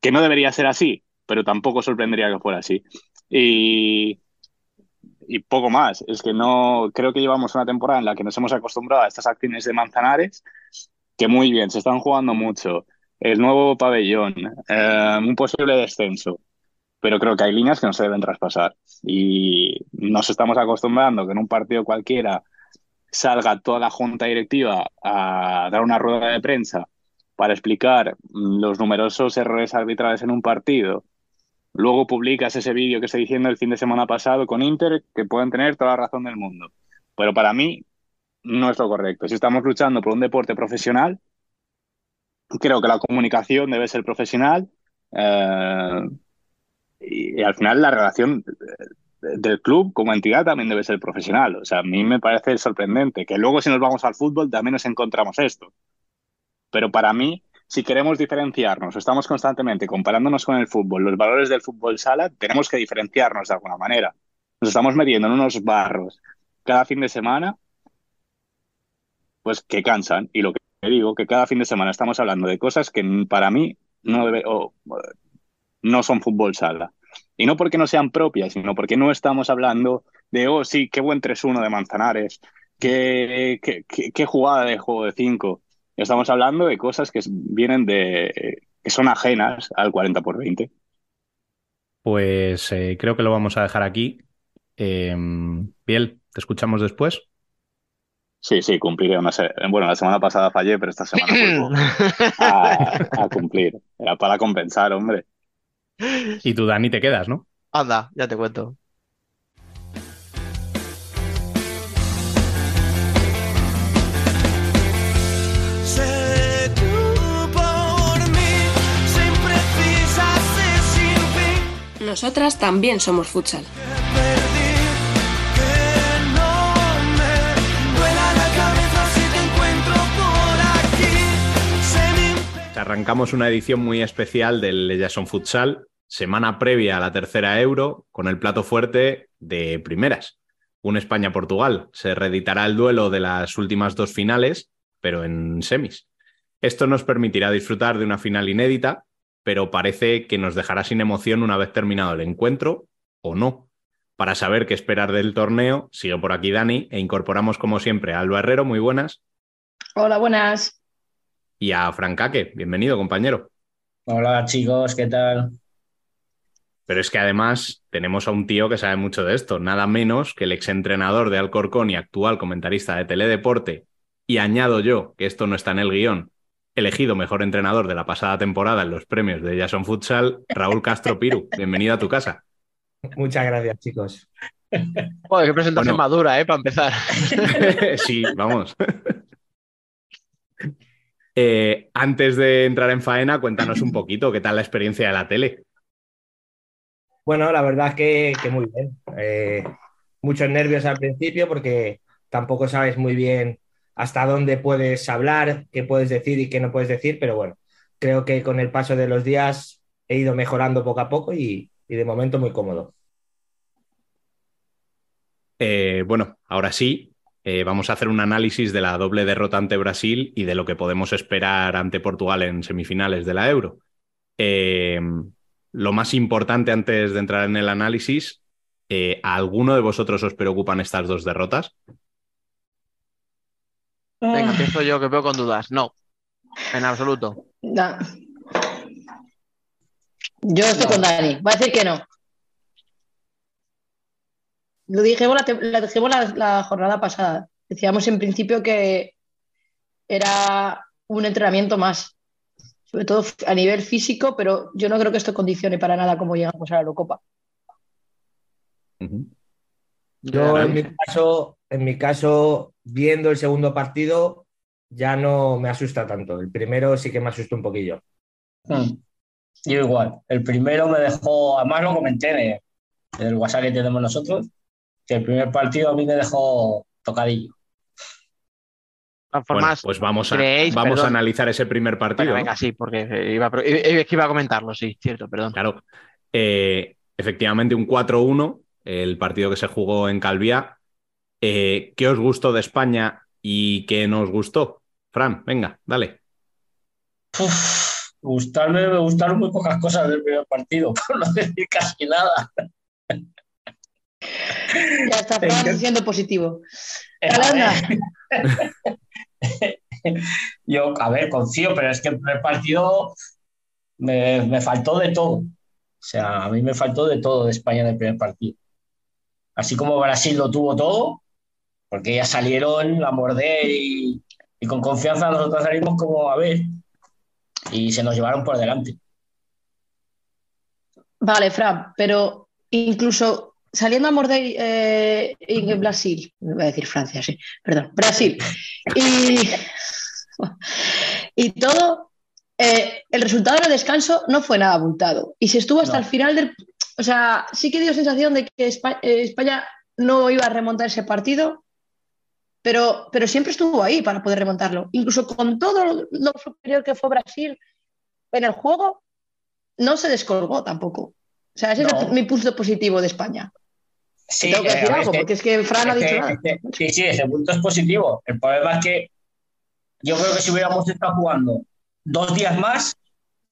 Que no debería ser así, pero tampoco sorprendería que fuera así. Y, y poco más. Es que no creo que llevamos una temporada en la que nos hemos acostumbrado a estas acciones de Manzanares, que muy bien, se están jugando mucho el nuevo pabellón, eh, un posible descenso. Pero creo que hay líneas que no se deben traspasar. Y nos estamos acostumbrando que en un partido cualquiera salga toda la junta directiva a dar una rueda de prensa para explicar los numerosos errores arbitrales en un partido. Luego publicas ese vídeo que estoy diciendo el fin de semana pasado con Inter, que pueden tener toda la razón del mundo. Pero para mí no es lo correcto. Si estamos luchando por un deporte profesional, creo que la comunicación debe ser profesional eh, y, al final la relación del club como entidad también debe ser profesional. O sea, a mí me parece sorprendente que luego si nos vamos al fútbol también nos encontramos esto. Pero para mí, si queremos diferenciarnos, estamos constantemente comparándonos con el fútbol, los valores del fútbol sala, tenemos que diferenciarnos de alguna manera. Nos estamos metiendo en unos barros cada fin de semana, pues que cansan. Y lo que digo, que cada fin de semana estamos hablando de cosas que para mí no, debe, no son fútbol sala. Y no porque no sean propias, sino porque no estamos hablando de, oh, sí, qué buen 3-1 de Manzanares, qué, qué, jugada de juego de 5. Estamos hablando de cosas que vienen de, que son ajenas al 40 por 20. Pues eh, creo que lo vamos a dejar aquí. Eh, ¿te escuchamos después? Sí, sí, cumpliré una Bueno, la semana pasada fallé, pero esta semana vuelvo a, cumplir. Era para compensar, hombre. Y tú, Dani, te quedas, ¿no? Anda, ya te cuento. Nosotras también somos futsal. Arrancamos una edición muy especial del Jason Futsal, semana previa a la tercera Euro, con el plato fuerte de primeras. Un España-Portugal. Se reeditará el duelo de las últimas dos finales, pero en semis. Esto nos permitirá disfrutar de una final inédita, pero parece que nos dejará sin emoción una vez terminado el encuentro, o no. Para saber qué esperar del torneo, sigue por aquí Dani e incorporamos como siempre a Alba Herrero. Muy buenas. Hola, buenas y a Francaque. Bienvenido, compañero. Hola, chicos, ¿qué tal? Pero es que además tenemos a un tío que sabe mucho de esto, nada menos que el exentrenador de Alcorcón y actual comentarista de Teledeporte. Y añado yo, que esto no está en el guion, elegido mejor entrenador de la pasada temporada en los premios de Jason Futsal, Raúl Castro Piru. Bienvenido a tu casa. Muchas gracias, chicos. Joder, qué presentación madura, ¿eh? Para empezar. sí, vamos. Eh, antes de entrar en faena, cuéntanos un poquito qué tal la experiencia de la tele. Bueno, la verdad es que, muy bien. Eh, muchos nervios al principio porque tampoco sabes muy bien hasta dónde puedes hablar, qué puedes decir y qué no puedes decir, pero bueno, creo que con el paso de los días he ido mejorando poco a poco y, de momento muy cómodo. Eh, bueno, ahora sí, eh, vamos a hacer un análisis de la doble derrota ante Brasil y de lo que podemos esperar ante Portugal en semifinales de la Euro. Eh, lo más importante antes de entrar en el análisis, eh, ¿a alguno de vosotros os preocupan estas dos derrotas? Venga, empiezo yo que veo con dudas. No, en absoluto. Yo estoy con Dani, va a decir que no. Lo dijimos, la, la, jornada pasada. Decíamos en principio que era un entrenamiento más, sobre todo a nivel físico, pero yo no creo que esto condicione para nada cómo llegamos a la Eurocopa. Yo en mi caso, en mi caso, viendo el segundo partido, ya no me asusta tanto. El primero sí que me asusta un poquillo. Hmm. Yo igual. El primero me dejó, además lo comenté en el WhatsApp que tenemos nosotros, que el primer partido a mí me dejó tocadillo. Bueno, pues vamos a, vamos a analizar ese primer partido. venga, sí, porque iba, iba, a comentarlo, sí, cierto, perdón. Claro. Eh, efectivamente, un 4-1, el partido que se jugó en Calviá. Eh, ¿Qué os gustó de España y qué nos gustó? Fran, venga, dale. gustarme, me gustaron muy pocas cosas del primer partido, por no decir casi nada. Ya está siendo positivo. Yo, a ver, confío, pero es que el primer partido me, faltó de todo. O sea, a mí me faltó de todo de España en el primer partido. Así como Brasil lo tuvo todo, porque ya salieron a morder y, y con confianza nosotros salimos como a ver y se nos llevaron por delante. Vale, Fran, pero incluso saliendo a morder eh, en Brasil, voy a decir Francia, sí, perdón, Brasil, y, y todo, eh, el resultado del descanso no fue nada abultado y se estuvo hasta el final del... O sea, sí que dio sensación de que España, eh, España no iba a remontar ese partido, pero, pero siempre estuvo ahí para poder remontarlo. Incluso con todo lo superior que fue Brasil en el juego, no se descolgó tampoco. O sea, ese es mi punto positivo de España. Sí, Tengo que eh, decir algo, porque es que Fran ha dicho nada. sí, sí, ese punto es positivo. El problema es que yo creo que si hubiéramos estado jugando dos días más,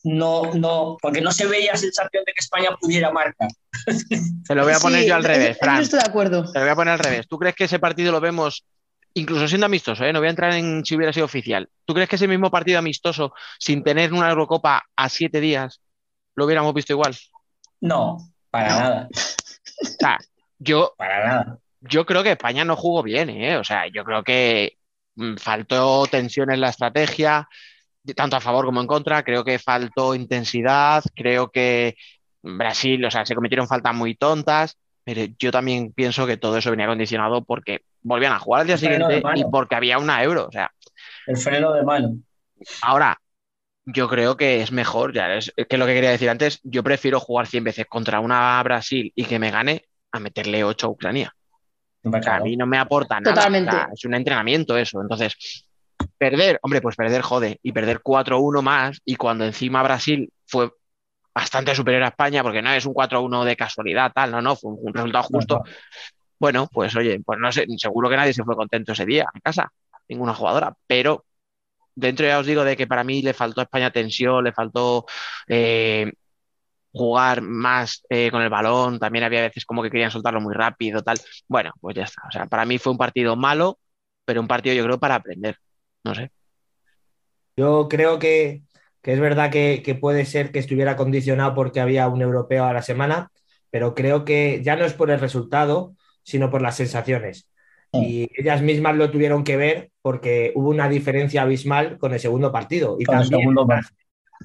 no, no, porque no se veía sensación de que España pudiera marcar. Se lo voy a poner Sí, yo al revés, Fran. eso estoy de acuerdo. Te lo voy a poner al revés. ¿Tú crees que ese partido lo vemos, incluso siendo amistoso, ¿eh? no voy a entrar en si hubiera sido oficial? ¿Tú crees que ese mismo partido amistoso, sin tener una Eurocopa a siete días, lo hubiéramos visto igual? No, para nada, O sea, yo, para nada. yo creo que España no jugó bien, ¿eh? O sea, yo creo que mm, faltó tensión en la estrategia, tanto a favor como en contra. Creo que faltó intensidad. Creo que Brasil, o sea, se cometieron faltas muy tontas. Pero yo también pienso que todo eso venía condicionado porque volvían a jugar al día siguiente y porque había una euro. O sea, El freno de mano. ahora yo creo que es mejor, ya es que es lo que quería decir antes, yo prefiero jugar 100 veces contra una Brasil y que me gane a meterle 8 a Ucrania. O sea, a mí no me aporta nada. Totalmente. O sea, es un entrenamiento eso. Entonces, perder, hombre, pues perder jode. Y perder 4-1 más. Y cuando encima Brasil fue bastante superior a España, porque no es un 4-1 de casualidad, tal, no, no, fue un, un resultado justo. Bueno, pues oye, pues no sé, seguro que nadie se fue contento ese día a casa, ninguna jugadora. Pero dentro ya os digo de que para mí le faltó a España tensión, le faltó eh, jugar más eh, con el balón, también había veces como que querían soltarlo muy rápido, tal. Bueno, pues ya está. O sea, para mí fue un partido malo, pero un partido yo creo para aprender. No sé. Yo creo que, que es verdad que, que puede ser que estuviera condicionado porque había un europeo a la semana, pero creo que ya no es por el resultado, sino por las sensaciones. Y ellas mismas lo tuvieron que ver porque hubo una diferencia abismal con el segundo partido. Y Con el también, segundo partido.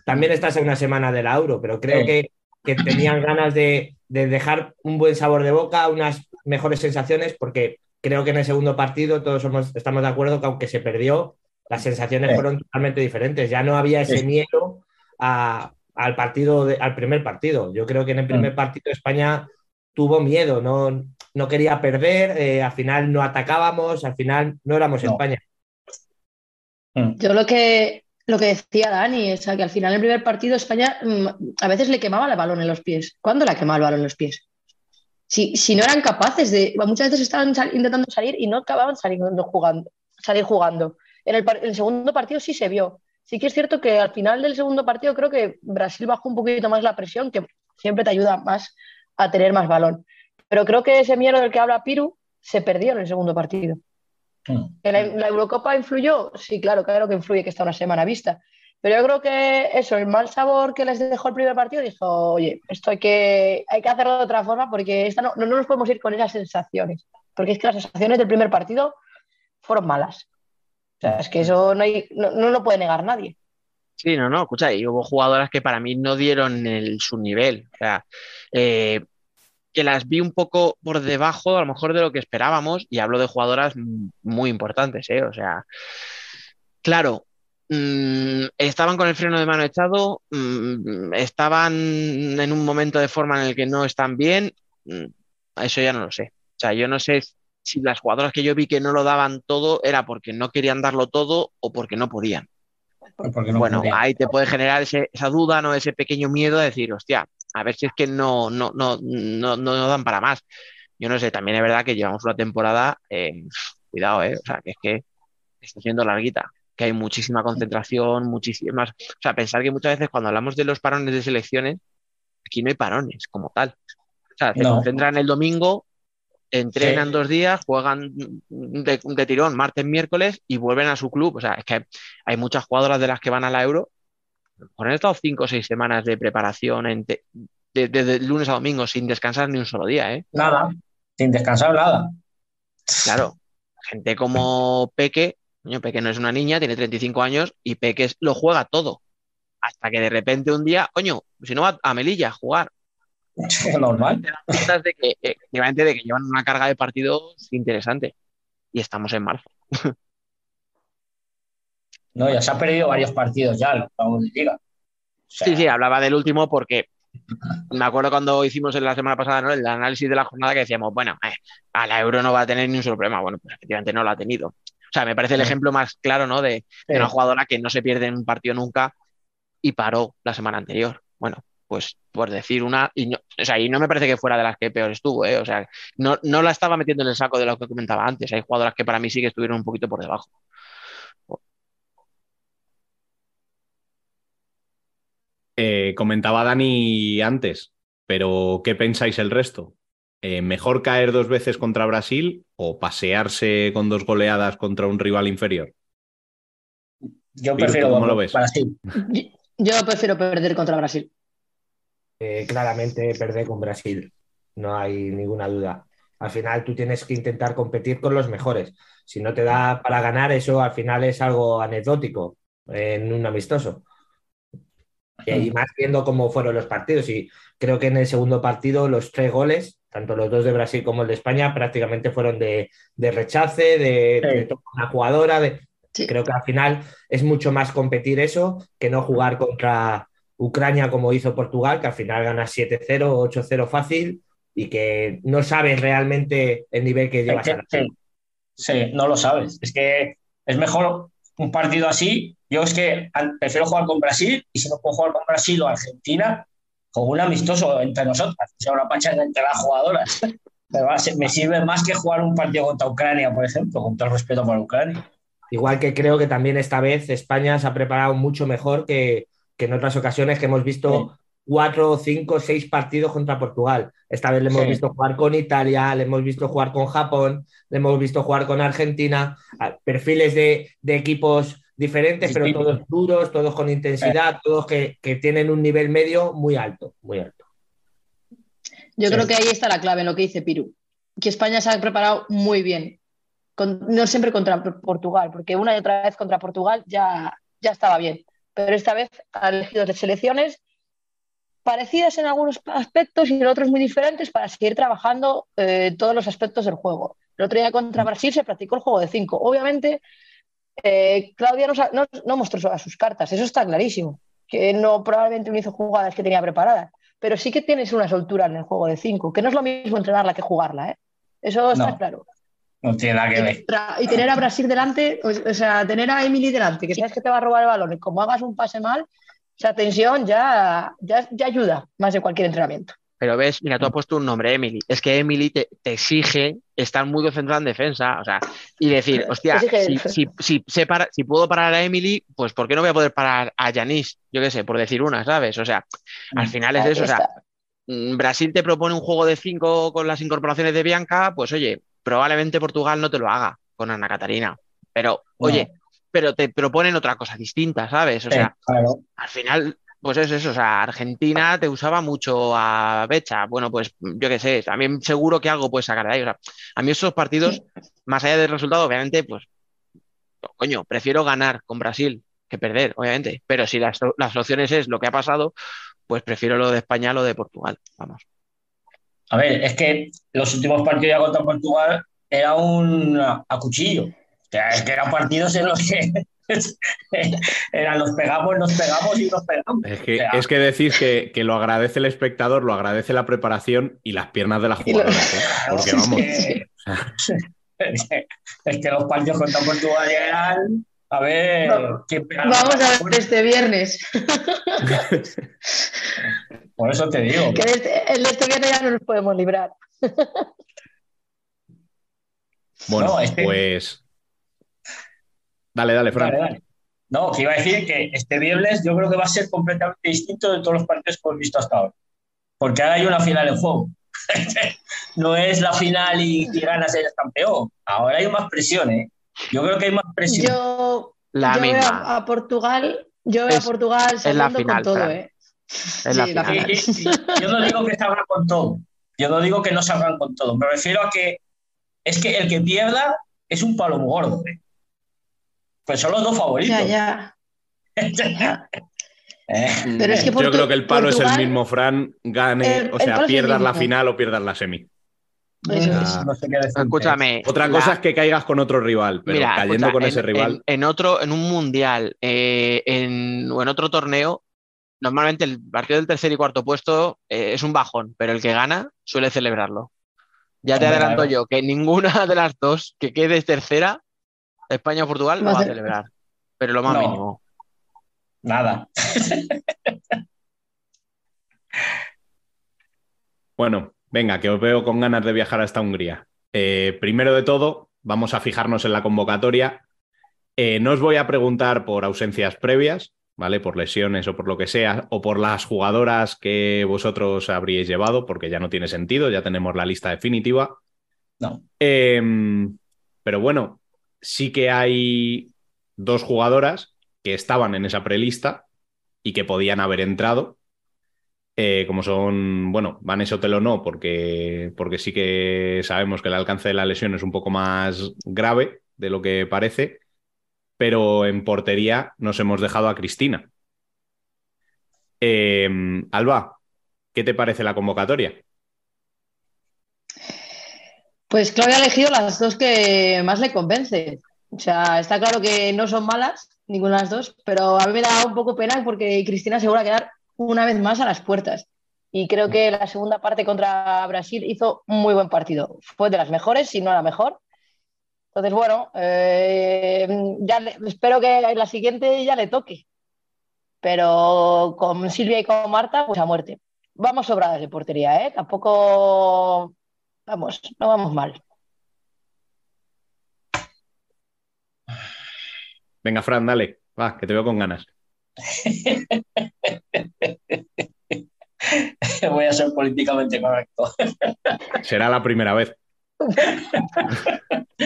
también estás en una semana de la Euro, pero creo Sí. que, que tenían ganas de, de dejar un buen sabor de boca, unas mejores sensaciones, porque creo que en el segundo partido todos somos, estamos de acuerdo que aunque se perdió, las sensaciones fueron totalmente diferentes. Ya no había ese miedo a- al partido, de- al primer partido. Yo creo que en el primer Mm. partido España tuvo miedo, no, no quería perder, eh, al final no atacábamos, al final no éramos No. España. Mm. Yo lo que, lo que decía Dani, o que al final el primer partido España mm, a veces le quemaba el balón en los pies. ¿Cuándo la quemaba el balón en los pies? Si, si no eran capaces de, muchas veces estaban intentando salir y no acababan saliendo jugando, salir jugando. En el, en el segundo partido sí se vio. Sí que es cierto que al final del segundo partido creo que Brasil bajó un poquito más la presión, que siempre te ayuda más a tener más balón. Pero creo que ese miedo del que habla Piru se perdió en el segundo partido. Mm. ¿Que la, la Eurocopa influyó? Sí, claro, claro que influye que está una semana vista. Pero yo creo que eso, el mal sabor que les dejó el primer partido, dijo, oye, esto hay que, hay que hacerlo de otra forma porque esta no, no, no nos podemos ir con esas sensaciones. Porque es que las sensaciones del primer partido fueron malas. O sea, es que eso no, hay, no, no lo puede negar nadie. Sí, no, no, escucha, y hubo jugadoras que para mí no dieron el, su nivel. O sea, eh, que las vi un poco por debajo, a lo mejor, de lo que esperábamos, y hablo de jugadoras muy importantes, ¿eh? O sea, claro, mm, estaban con el freno de mano echado, mm, estaban en un momento de forma en el que no están bien, mm, eso ya no lo sé. O sea, yo no sé si las jugadoras que yo vi que no lo daban todo era porque no querían darlo todo o porque no podían. Porque no Bueno, ahí te puede generar ese- esa duda, ¿no? Ese pequeño miedo de decir, hostia, a ver si es que no, no, no, no, no nos dan para más. Yo no sé, también es verdad que llevamos una temporada, eh, cuidado, ¿eh? O sea, que es que está siendo larguita, que hay muchísima concentración, muchísimas. O sea, pensar que muchas veces cuando hablamos de los parones de selecciones, aquí no hay parones como tal. O sea, se No. concentran el domingo, entrenan Sí. dos días, juegan de, de tirón martes, miércoles y vuelven a su club. O sea, es que hay muchas jugadoras de las que van a la Euro, mejor han estado cinco o seis semanas de preparación en te- de- desde lunes a domingo sin descansar ni un solo día, ¿eh? Nada, sin descansar nada. Claro, gente como Peque, Peque no es una niña, tiene 35 años y Peque es- lo juega todo. Hasta que de repente un día, coño, si no va a Melilla a jugar, Normal. te de que, eh, de que llevan una carga de partidos interesante. Y estamos en marzo. No, ya se ha perdido varios partidos ya, vamos de liga. O sea, Sí, sí, hablaba del último porque me acuerdo cuando hicimos en la semana pasada ¿no? el análisis de la jornada que decíamos, bueno, eh, a la Euro no va a tener ni un solo problema. Bueno, pues efectivamente no lo ha tenido. O sea, me parece el ejemplo más claro, ¿no? De, de una jugadora que no se pierde en un partido nunca y paró la semana anterior. Bueno, pues por decir una, y no, o sea, y no me parece que fuera de las que peor estuvo, ¿eh? O sea, no, no la estaba metiendo en el saco de lo que comentaba antes. Hay jugadoras que para mí sí que estuvieron un poquito por debajo. Eh, comentaba Dani antes, pero ¿qué pensáis el resto? Eh, ¿Mejor caer dos veces contra Brasil o pasearse con dos goleadas contra un rival inferior? yo prefiero ¿tú cómo lo ves? Brasil. Yo prefiero perder contra Brasil. Eh, claramente perder con Brasil, no hay ninguna duda. Al final tú tienes que intentar competir con los mejores. Si no te da para ganar, eso al final es algo anecdótico en un amistoso. Y, y más viendo cómo fueron los partidos. Y creo que en el segundo partido los tres goles, tanto los dos de Brasil como el de España, prácticamente fueron de, de rechace, de, Sí. de una jugadora. De... Sí. Creo que al final es mucho más competir eso que no jugar contra Ucrania como hizo Portugal, que al final gana 7-0, 8-0 fácil y que no sabes realmente el nivel que llevas Es a la sí, sí, no lo sabes. Es que es mejor un partido así. Yo es que prefiero jugar con Brasil y si no puedo jugar con Brasil o Argentina, con un amistoso entre nosotras, o sea, una pachanga entre las jugadoras. Me, sirve más que jugar un partido contra Ucrania, por ejemplo, con todo el respeto por Ucrania. Igual que creo que también esta vez España se ha preparado mucho mejor que, que en otras ocasiones que hemos visto cuatro, cinco, seis partidos contra Portugal. Esta vez le hemos Sí. visto jugar con Italia, le hemos visto jugar con Japón, le hemos visto jugar con Argentina, a- perfiles de, de equipos diferentes, pero todos duros, todos con intensidad, todos que, que tienen un nivel medio muy alto, muy alto. Yo Sí. creo que ahí está la clave en lo que dice Piru. Que España se ha preparado muy bien. Con- no siempre contra Portugal, porque una y otra vez contra Portugal ya, ya estaba bien. Pero esta vez ha elegido selecciones parecidas en algunos aspectos y en otros muy diferentes para seguir trabajando eh, todos los aspectos del juego. El otro día contra Brasil se practicó el juego de cinco. Obviamente, eh, Claudia no, no- no mostró a sus cartas, eso está clarísimo. Que no probablemente no hizo jugadas que tenía preparadas pero sí que tienes una soltura en el juego de 5, que no es lo mismo entrenarla que jugarla, ¿eh? Eso está No. claro. No tiene nada que ver. y tener a Brasil delante, o, o sea, tener a Emily delante, que sabes que te va a robar el balón, y como hagas un pase mal, esa tensión ya, ya, ya ayuda más de cualquier entrenamiento. Pero ves, mira, tú has puesto un nombre, Emily. Es que Emily te, te exige estar muy concentrada en defensa. O sea, y decir, hostia, Exige si, defensa. si, si, sé para- si puedo parar a Emily, pues ¿por qué no voy a poder parar a Yanis? Yo qué sé, por decir una, ¿sabes? O sea, al final es Ahí eso. O sea, mm, Brasil te propone un juego de cinco con las incorporaciones de Bianca, pues oye, probablemente Portugal no te lo haga con Ana Catarina. Pero, oye, pero te proponen otra cosa distinta, ¿sabes? O sea, claro. al final, pues es eso, o sea, Argentina te usaba mucho a Becha. Bueno, pues yo qué sé, también seguro que algo puedes sacar de ahí. O sea, a mí esos partidos, más allá del resultado, obviamente, pues, coño, prefiero ganar con Brasil que perder, obviamente. Pero si las, las opciones es lo que ha pasado, pues prefiero lo de España a lo de Portugal. Vamos. A ver, es que los últimos partidos ya contra Portugal era un a cuchillo. Es que eran partidos en los que eran nos pegamos, nos pegamos y nos pegamos. Es que, O sea, es que decís que, que lo agradece el espectador, lo agradece la preparación y las piernas de lo- jugadoras. ¿eh? Porque vamos, es que- es que los partidos contra Portugal ya eran. A ver, quién Vamos a ver este viernes. Por eso te digo. Que este- el de este viernes ya no nos podemos librar. bueno, No, pues. Dale, dale, Fran. Dale, dale. No, que iba a decir que este viernes yo creo que va a ser completamente distinto de todos los partidos que hemos visto hasta ahora. Porque ahora hay una final en juego. no es la final y, y ganas eres campeón. Ahora hay más presión, ¿eh? Yo creo que hay más presión. Yo, La yo veo misma. a, a Portugal, yo veo Es- a Portugal la saliendo final, con todo, Fran. ¿eh? La Sí, final. Y- y- y yo no digo que salgan con todo. Yo no digo que no salgan con todo. Me refiero a que es que el que pierda es un palo gordo. ¿eh? Pues son los dos favoritos. Ya, ya. Eh, Pero es que Yo creo que el palo es el mismo, Fran, gane, El- o sea, pierdas la final o pierdas la semi. Eso es. No sé qué. Escúchame. Otra la- cosa es que caigas con otro rival, pero Mira, cayendo escucha, con en- ese rival. En, en otro, en un mundial eh, en, o en otro torneo, normalmente el partido del tercer y cuarto puesto eh, es un bajón, pero el que gana suele celebrarlo. Ya te Hombre, adelanto claro. yo que ninguna de las dos que quede tercera, España o Portugal, lo Va a celebrar. Pero lo más No. mínimo. Nada. Bueno, venga, que os veo con ganas de viajar hasta Hungría. Eh, primero de todo, vamos a fijarnos en la convocatoria. Eh, no os voy a preguntar por ausencias previas, ¿vale? Por lesiones o por lo que sea, o por las jugadoras que vosotros habríais llevado, porque ya no tiene sentido, ya tenemos la lista definitiva. No. Eh, pero bueno, sí que hay dos jugadoras que estaban en esa prelista y que podían haber entrado, eh, como son, bueno, Vanessa Otelo no, porque, porque sí que sabemos que el alcance de la lesión es un poco más grave de lo que parece, pero en portería nos hemos dejado a Cristina. Eh, Alba, ¿qué te parece la convocatoria? Pues Claudia ha elegido las dos que más le convence. O sea, está claro que no son malas, ninguna de las dos, pero a mí me da un poco pena porque Cristina se va a quedar una vez más a las puertas. Y creo que la segunda parte contra Brasil hizo un muy buen partido. Fue de las mejores, si no la mejor. Entonces, bueno, eh, ya espero que la siguiente ya le toque. Pero con Silvia y con Marta, pues a muerte. Vamos sobradas de portería, ¿eh? Tampoco Vamos, no vamos mal. Venga, Fran, dale, va, que te veo con ganas. Voy a ser políticamente correcto. Será la primera vez.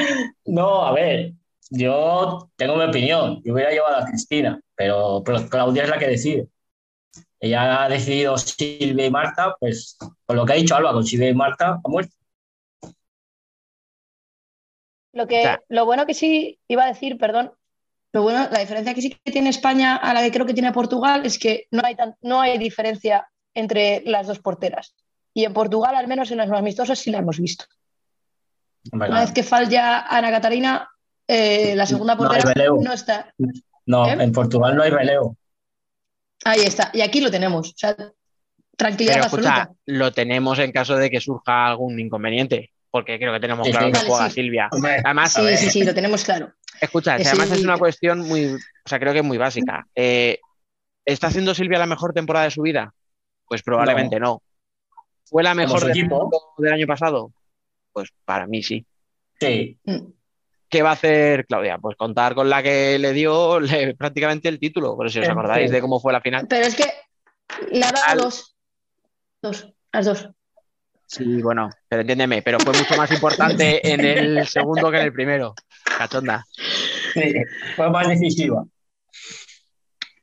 No, a ver, yo tengo mi opinión. Yo hubiera llevado a Cristina, pero, pero Claudia es la que decide. Ella ha decidido Silvia y Marta, pues con lo que ha dicho Alba, con Silvia y Marta, ha muerto. Lo, que, O sea- lo bueno que sí iba a decir, perdón, lo bueno, la diferencia que sí que tiene España a la que creo que tiene Portugal es que no hay, tan- no hay diferencia entre las dos porteras. Y en Portugal, al menos en los amistosos, sí la hemos visto. Una vez que falla Ana Catarina, eh, la segunda portera no está. No, ¿Eh? en Portugal no hay relevo. Ahí está. Y aquí lo tenemos. O sea, tranquilidad Pero escucha, absoluta. lo tenemos en caso de que surja algún inconveniente, porque creo que tenemos Sí, claro sí. que Vale, juega sí. Silvia. Hombre, Además, Sí, sí, sí, lo tenemos claro. escucha, además es una cuestión muy, o sea, creo que muy básica. Eh, ¿Está haciendo Silvia la mejor temporada de su vida? Pues probablemente no. ¿Fue la mejor del, año pasado? Pues para mí sí. Sí, Mm. ¿Qué va a hacer Claudia? Pues contar con la que le dio le- prácticamente el título, por si os Sí. acordáis de cómo fue la final. Pero es que le ha dado Al- dos. Dos. Las dos. Sí, bueno, pero entiéndeme, pero fue mucho más importante en el segundo que en el primero. Cachonda. sí, fue más decisiva.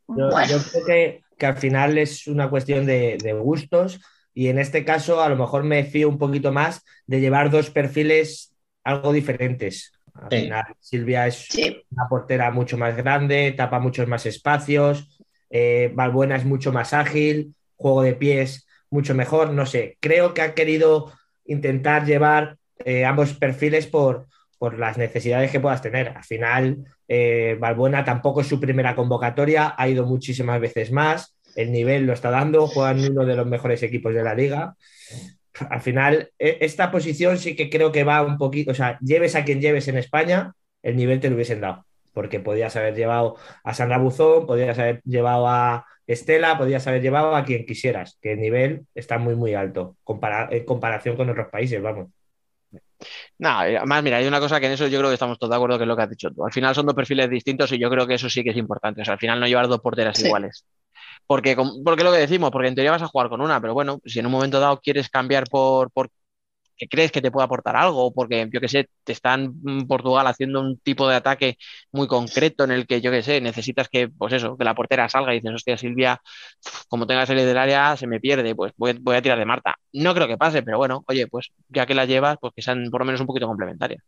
Yo, Bueno. yo creo que, que al final es una cuestión de, de gustos y en este caso a lo mejor me fío un poquito más de llevar dos perfiles algo diferentes. Al Sí. final Silvia es Sí. una portera mucho más grande, tapa muchos más espacios, eh, Valbuena es mucho más ágil, juego de pies mucho mejor, no sé, creo que ha querido intentar llevar eh, ambos perfiles por, por las necesidades que puedas tener. Al final, eh, Valbuena tampoco es su primera convocatoria, ha ido muchísimas veces más, el nivel lo está dando, juega en uno de los mejores equipos de la liga. Al final, e- esta posición sí que creo que va un poquito, o sea, lleves a quien lleves en España, el nivel te lo hubiesen dado, porque podías haber llevado a Sandra Buzón, podías haber llevado a Estela, podías haber llevado a quien quisieras, que el nivel está muy, muy alto compara- en comparación con otros países, vamos. No, además, mira, hay una cosa que en eso yo creo que estamos todos de acuerdo que es lo que has dicho tú. Al final son dos perfiles distintos y yo creo que eso sí que es importante. O sea, al final no llevar dos porteras Sí. iguales. Porque, porque lo que decimos, porque en teoría vas a jugar con una, pero bueno, si en un momento dado quieres cambiar por, por que crees que te puede aportar algo, porque yo que sé, te están en Portugal haciendo un tipo de ataque muy concreto en el que yo que sé, necesitas que, pues eso, que la portera salga y dices, hostia, Silvia, como tenga que salir del área, se me pierde, pues voy, voy a tirar de Marta. No creo que pase, pero bueno, oye, pues ya que la llevas, pues que sean por lo menos un poquito complementarias.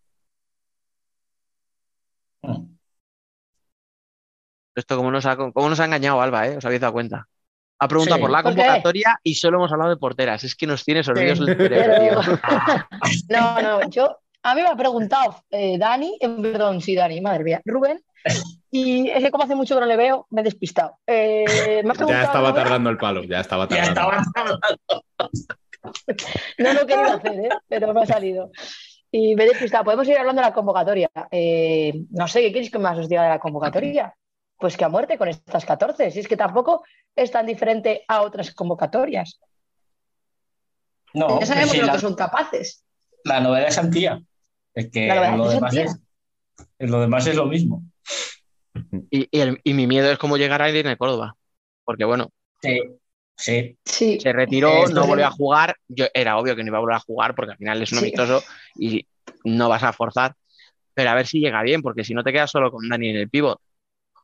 Mm. Esto como nos ha, cómo nos ha engañado Alba, ¿eh? Os habéis dado cuenta. Ha preguntado Sí. por la convocatoria y solo hemos hablado de porteras. Es que nos tienes olvidos Sí. el cerebro, Pero- tío. No, no, yo, a mí me ha preguntado eh, Dani, eh, perdón, sí, Dani, madre mía, Rubén, y es que como hace mucho que no le veo, me he despistado. Eh, me ha Ya estaba tardando el palo, ya estaba Ya tardando. estaban No lo he querido hacer, ¿eh? pero me ha salido. Y me he despistado. Podemos ir hablando de la convocatoria. Eh, no sé, ¿qué queréis que más os diga de la convocatoria? Pues que a muerte con estas 14. Si es que tampoco es tan diferente a otras convocatorias. No, ya sabemos lo la, que son capaces. la novedad es Antía. Es que lo es demás es, lo demás es lo mismo. Y, y el- y mi miedo es cómo llegar a Irene Córdoba. Porque bueno, Sí, sí. Sí, se retiró, Esto no volvió a jugar. Yo era obvio que no iba a volver a jugar porque al final es un Sí. amistoso y no vas a forzar. Pero a ver si llega bien, porque si no te quedas solo con Dani en el pivot.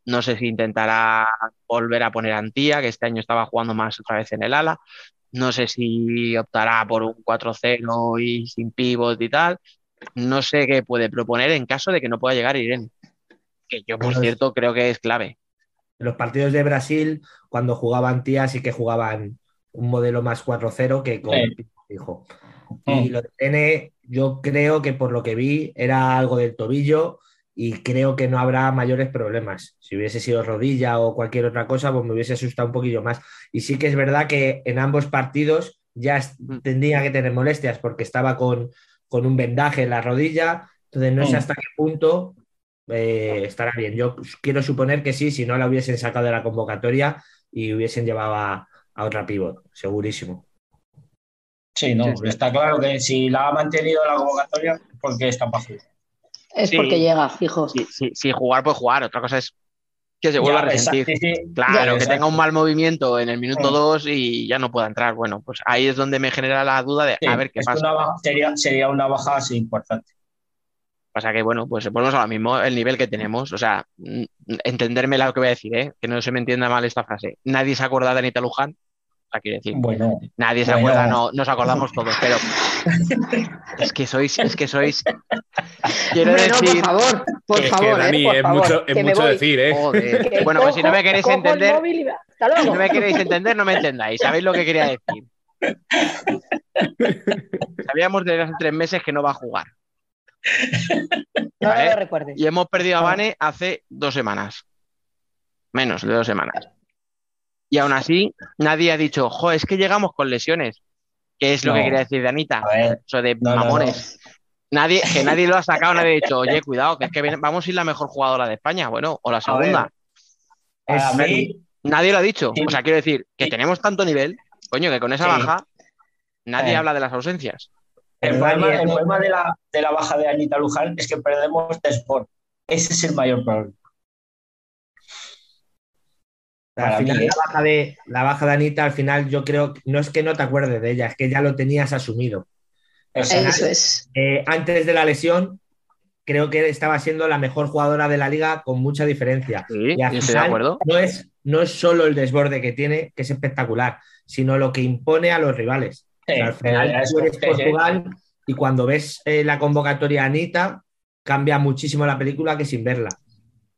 No sé si intentará volver a poner a Antía, que este año estaba jugando más otra vez en el ala. No sé si optará por un 4-0 y sin pivot y tal. No sé qué puede proponer en caso de que no pueda llegar Irene. Que yo, por Bueno, es- cierto, creo que es clave. En los partidos de Brasil, cuando jugaban tías, sí que jugaban un modelo más 4-0 que con Sí. fijo. Y lo de N, yo creo que por lo que vi era algo del tobillo y creo que no habrá mayores problemas. Si hubiese sido rodilla o cualquier otra cosa, pues me hubiese asustado un poquillo más. Y sí que es verdad que en ambos partidos ya Mm. tendría que tener molestias porque estaba con, con un vendaje en la rodilla. Entonces no sé Mm. hasta qué punto eh, estará bien. Yo quiero suponer que sí, si no la hubiesen sacado de la convocatoria y hubiesen llevado a, a otra pivot, segurísimo. Sí, no, está claro que si la ha mantenido en la convocatoria, porque está para jugar. Es Sí. porque llega, fijo. Si, jugar, pues jugar. Otra cosa es que se vuelva Ya, a resentir. exacto, sí, sí. Claro, Ya, que tenga un mal movimiento en el minuto Mm. 2 y ya no pueda entrar. Bueno, pues ahí es donde me genera la duda de Sí, a ver qué pasa. una baja- sería, sería una baja así importante. Pasa que, bueno, pues volvemos ahora mismo el nivel que tenemos. O sea, entenderme lo que voy a decir, ¿eh? que no se me entienda mal esta frase. Nadie se acuerda de Anita Luján. O sea, quiero decir, Bueno, nadie se bueno. acuerda, no, nos acordamos todos, pero es que sois, es que sois. Quiero no, decir. por favor, por Es que, favor, Dani, eh, por es favor, mucho, es que mucho decir, ¿eh? Joder. Que Bueno, pues si no me queréis entender, si no me queréis entender, no me entendáis. ¿Sabéis lo que quería decir? Sabíamos desde hace tres meses que no va a jugar. No ¿vale? lo recuerdes. Y hemos perdido a. Vane hace dos semanas. Menos de dos semanas. Y aún así, nadie ha dicho, jo, es que llegamos con lesiones. ¿Qué es lo No. que quería decir de Anita? A ver. Eso de No. Nadie, que nadie lo ha sacado, nadie ha dicho, oye, cuidado, que es que viene- vamos a ir la mejor jugadora de España. Bueno, o la A segunda. Es- mí, Nadie lo ha dicho. Sí. O sea, quiero decir que Sí. tenemos tanto nivel, coño, que con esa Sí. baja nadie Eh. habla de las ausencias. el problema, el problema de, la, de la baja de Anita Luján es que perdemos Sport. Ese es el mayor problema. Al final, la, baja de, la baja de Anita, al final, yo creo, que- no es que no te acuerdes de ella, es que ya lo tenías asumido. Eso es. Eh, antes de la lesión, creo que estaba siendo la mejor jugadora de la liga con mucha diferencia. Sí, Y al yo estoy de final, acuerdo. No es, no es solo el desborde que tiene, que es espectacular, sino lo que impone a los rivales. Sí, O sea, al final, tú eres sí. Portugal y cuando ves eh, la convocatoria a Anita, cambia muchísimo la película que sin verla.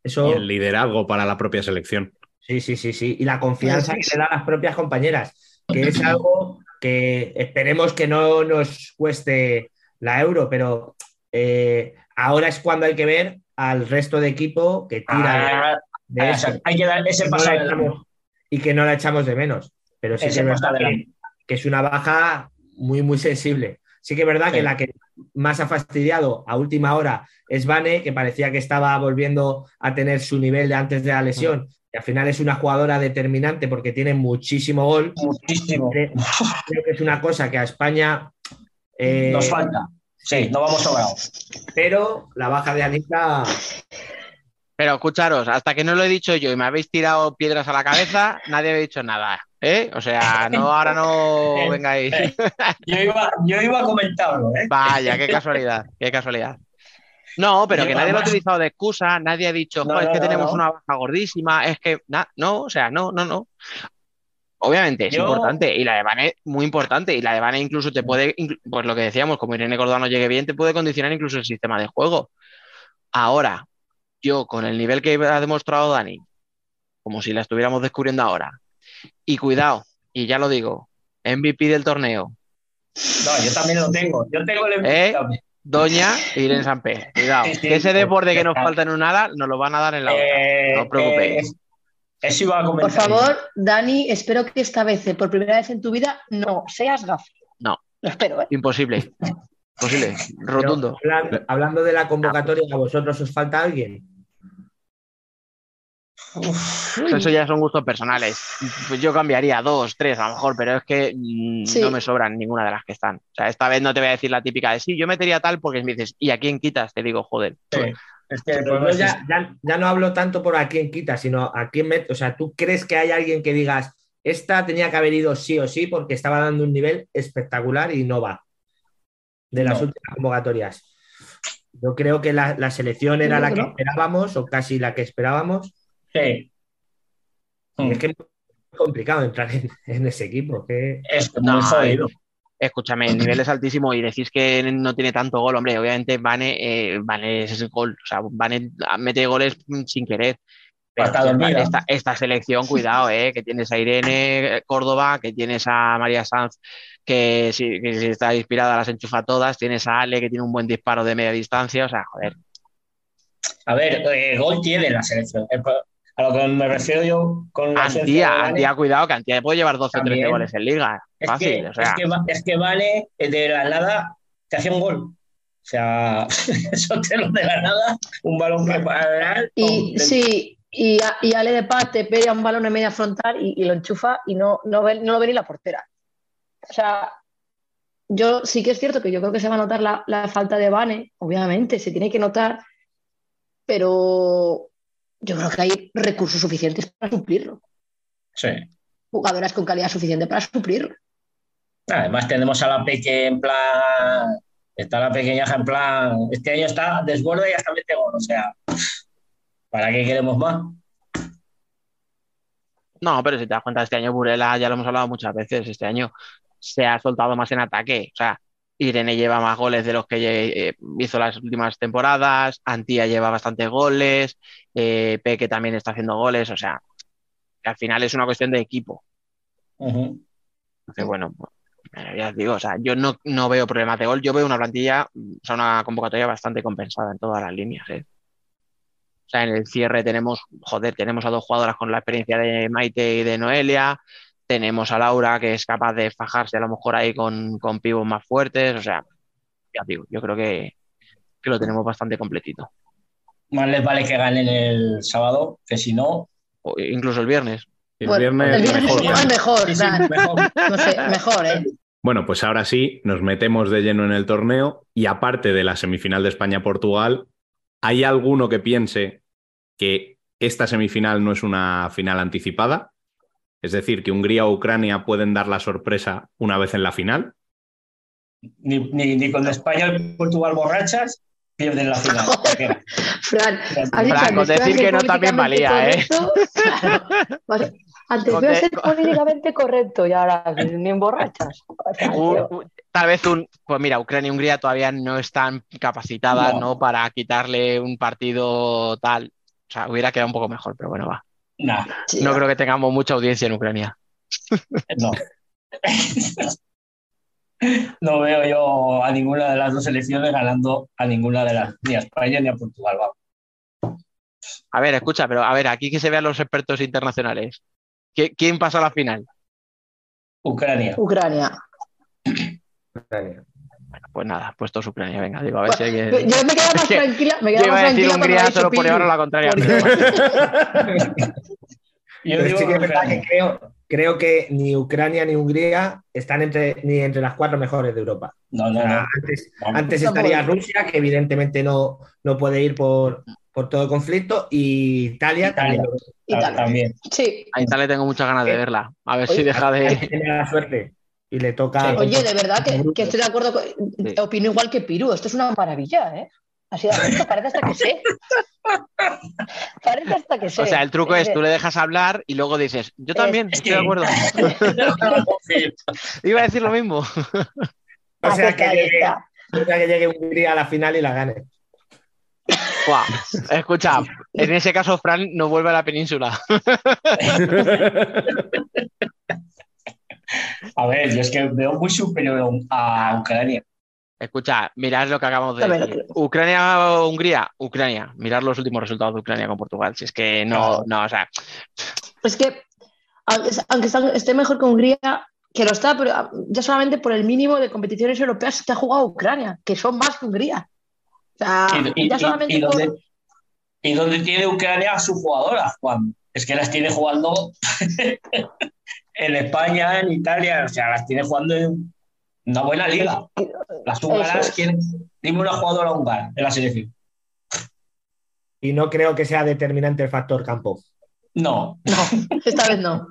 Eso, Y el liderazgo para la propia selección. Sí, sí, sí, sí. Y la confianza Sí, que le dan las propias compañeras, que es algo que esperemos que no nos cueste la euro, pero eh, ahora es cuando hay que ver al resto de equipo que tira Ah, de ah, eso. hay que dar ese no paso echamos- y que no la echamos de menos. Pero sí que es verdad que, es una baja muy, muy sensible. Sí que es verdad que la que más ha fastidiado a última hora es Vane, que parecía que estaba volviendo a tener su nivel de antes de la lesión. Y al final es una jugadora determinante porque tiene muchísimo gol. Muchísimo. Creo creo que es una cosa que a España. eh, Nos falta. Sí, no vamos sobrados. pero la baja de Anita. Pero escucharos, hasta que no lo he dicho yo y me habéis tirado piedras a la cabeza, nadie había dicho nada. ¿eh? O sea, no, ahora no vengáis. Yo iba, yo iba a comentarlo, ¿eh? Vaya, qué casualidad, qué casualidad. No, pero que nadie lo ha utilizado de excusa, nadie ha dicho, No, "Jo, es que tenemos una baja gordísima, es que, no, o sea, no, no, no. Obviamente es Yo- importante y la de Vane muy importante y la de Vane incluso te puede, inclu- pues lo que decíamos, como Irene Cordano llegue bien, te puede condicionar incluso el sistema de juego. Ahora, yo con el nivel que ha demostrado Dani, como si la estuviéramos descubriendo ahora, Y cuidado, y ya lo digo, MVP del torneo, No, yo también lo tengo. Yo tengo el ¿Eh? también. Doña Irene Samper. Cuidado, Sí, sí, que ese deporte que nos falta en un ala, nos lo van a dar en la otra. Eh, no os preocupéis. eh, eso iba a comentar. Por favor, Dani, espero que esta vez, eh, por primera vez en tu vida, no seas gafo. No. Lo espero, ¿eh? Imposible. Imposible. Rotundo. Pero, hablando de la convocatoria, ¿a vosotros os falta alguien? Eso ya son gustos personales. Pues yo cambiaría dos, tres a lo mejor, pero es que mm, Sí. no me sobran ninguna de las que están. O sea, esta vez no te voy a decir la típica de sí, yo metería tal porque me dices, ¿y a quién quitas? Te digo, joder. Sí, es que el Pero problema yo es ya, ya- ya no hablo tanto por a quién quita, sino a quién mete. O sea, ¿tú crees que hay alguien que digas, esta tenía que haber ido sí o sí porque estaba dando un nivel espectacular y no va? De las No. últimas convocatorias. Yo creo que la, la selección era la que que no. esperábamos, o casi la que esperábamos. Sí. Es que es complicado entrar en, en ese equipo. que- Es muy No, jodido. Escúchame, el nivel es altísimo y decís que no tiene tanto gol, hombre, obviamente Vane, eh, Vane es el gol, o sea, Vane mete goles mm, sin querer. Pero esta- dormida. esta, esta selección, cuidado, eh, que tienes a Irene Córdoba, que tienes a María Sanz, que si, que si está inspirada las enchufa todas, tienes a Ale, que tiene un buen disparo de media distancia, o sea, joder, A ver, eh, gol tiene la selección. El A lo que me refiero yo con la Antía, Antía, cuidado, que Antía puede llevar 12 o 13 También. goles en liga, es, fácil, que, o sea, es, que, es que Vane eh, de la nada te hace un gol. O sea, eso te lo de la nada, un balón que para Y sí, y, a- y Ale de Paz te pega un balón en media frontal y, y lo enchufa y no, no, ve, no lo ve ni la portera. O sea, yo sí que es cierto que yo creo que se va a notar la, la falta de Vane, obviamente, se tiene que notar, pero yo creo que hay recursos suficientes para suplirlo. Sí. Jugadoras con calidad suficiente para suplirlo. Además tenemos a la Peque en plan, está la pequeñaja en plan, este año está desborda y hasta mete gol, o sea, ¿para qué queremos más? No, pero si te das cuenta, este año Burela, ya lo hemos hablado muchas veces, este año se ha soltado más en ataque. O sea, Irene lleva más goles de los que eh, hizo las últimas temporadas, Antía lleva bastantes goles, eh, Peque también está haciendo goles, o sea, al final es una cuestión de equipo. Entonces, bueno, pues, eh, ya os digo, o sea, yo no, no veo problemas de gol, yo veo una plantilla, o sea, una convocatoria bastante compensada en todas las líneas. ¿eh? O sea, en el cierre tenemos, joder, tenemos a dos jugadoras con la experiencia de Maite y de Noelia, tenemos a Laura que es capaz de fajarse a lo mejor ahí con, con pibos más fuertes, o sea, ya os digo, yo creo que, que lo tenemos bastante completito. Más les vale que ganen el sábado, que si no, O incluso el viernes. El Bueno, viernes, el viernes mejor. igual mejor, sí, sí, Fran. mejor. No sé, mejor, ¿eh? Bueno, pues ahora sí, nos metemos de lleno en el torneo y aparte de la semifinal de España-Portugal, ¿hay alguno que piense que esta semifinal no es una final anticipada? Es decir, que Hungría o Ucrania pueden dar la sorpresa una vez en la final. Ni, ni, ni con España y Portugal borrachas pierden la final. Fran, Fran, con decir que no también valía, ¿eh? Vale. Antes voy a ser políticamente correcto y ahora ni emborrachas. O sea, Un- tal vez un, pues mira, Ucrania y Hungría todavía no están capacitadas, No. ¿no? Para quitarle un partido tal. O sea, hubiera quedado un poco mejor, pero bueno, va. Nah, Sí, No creo que tengamos mucha audiencia en Ucrania. no. No veo yo a ninguna de las dos selecciones ganando a ninguna de las, ni a España ni a Portugal. vamos. A ver, escucha, pero a ver, aquí que se vean los expertos internacionales. ¿Qui- ¿Quién pasa a la final? Ucrania. Ucrania. Pues nada, puestos Ucrania, venga, digo, a ver si hay que- Yo me quedo más Es tranquila. Me Yo quedo iba más a decir Hungría solo por Piru. llevar a la contraria. Bueno. Yo Pero digo sí que es verdad que creo, creo que ni Ucrania ni Hungría están entre, ni entre las cuatro mejores de Europa. No, O no, sea, no. antes, antes estaría Rusia, que evidentemente no, no puede ir por, por todo el conflicto, y Italia, Italia. también Italia. También. Sí. A Italia tengo muchas ganas de verla. A ver si deja de. tiene la suerte. Y le toca. Sí. Oye, de verdad que, que estoy de acuerdo. Con, Sí. Opino igual que Piru. Esto es una maravilla, ¿eh? Así de parece hasta que sé. Parece hasta que sé. O sea, el truco es Eh, tú le dejas hablar y luego dices, yo también, Es estoy de acuerdo. Iba a decir lo mismo. O sea, que llegue, está. o sea, que llegue Hungría a la final y la gane. Buah, escucha, en ese caso Fran no vuelve a la península. A ver, yo es que veo muy superior a Ucrania. Escucha, mirad lo que acabamos de A ver, decir. Ucrania-Hungría, Ucrania. Mirad los últimos resultados de Ucrania con Portugal. Si es que no, no, o sea, Es que, aunque, esté mejor que Hungría, que lo está, pero ah, ya solamente por el mínimo de competiciones europeas que ha jugado Ucrania, que son más que Hungría. O sea, Y, ya y- solamente y por- dónde, y dónde tiene Ucrania a sus jugadoras, Juan? Es que las tiene jugando en España, en Italia, o sea, las tiene jugando en una buena liga. Las húngaras. ¿quién? Dime una jugadora húngara en la selección. Y no creo que sea determinante el factor campo. No, No, esta vez no.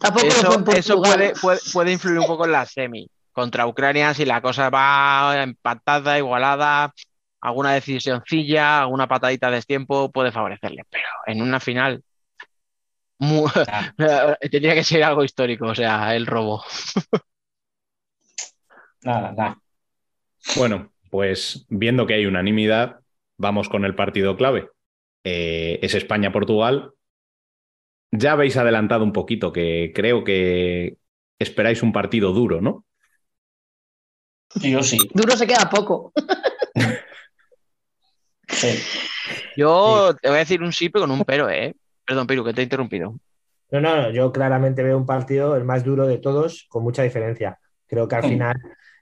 Tampoco lo fue eso, Portugal. eso puede, puede, puede influir un poco en la semi. Contra Ucrania, si la cosa va empatada, igualada, alguna decisioncilla, alguna patadita de tiempo puede favorecerle. Pero en una final, mu- tendría que ser algo histórico, o sea, el robo. nada, nada. Bueno, pues viendo que hay unanimidad, vamos con el partido clave. Eh, es España-Portugal. Ya habéis adelantado un poquito que creo que esperáis un partido duro, ¿no? Yo sí. Duro se queda poco. sí. Yo te voy a decir un sí, pero con un pero, ¿eh? Perdón, Piru, que te he interrumpido. No, no, no, yo claramente veo un partido el más duro de todos, con mucha diferencia. Creo que al Mm. final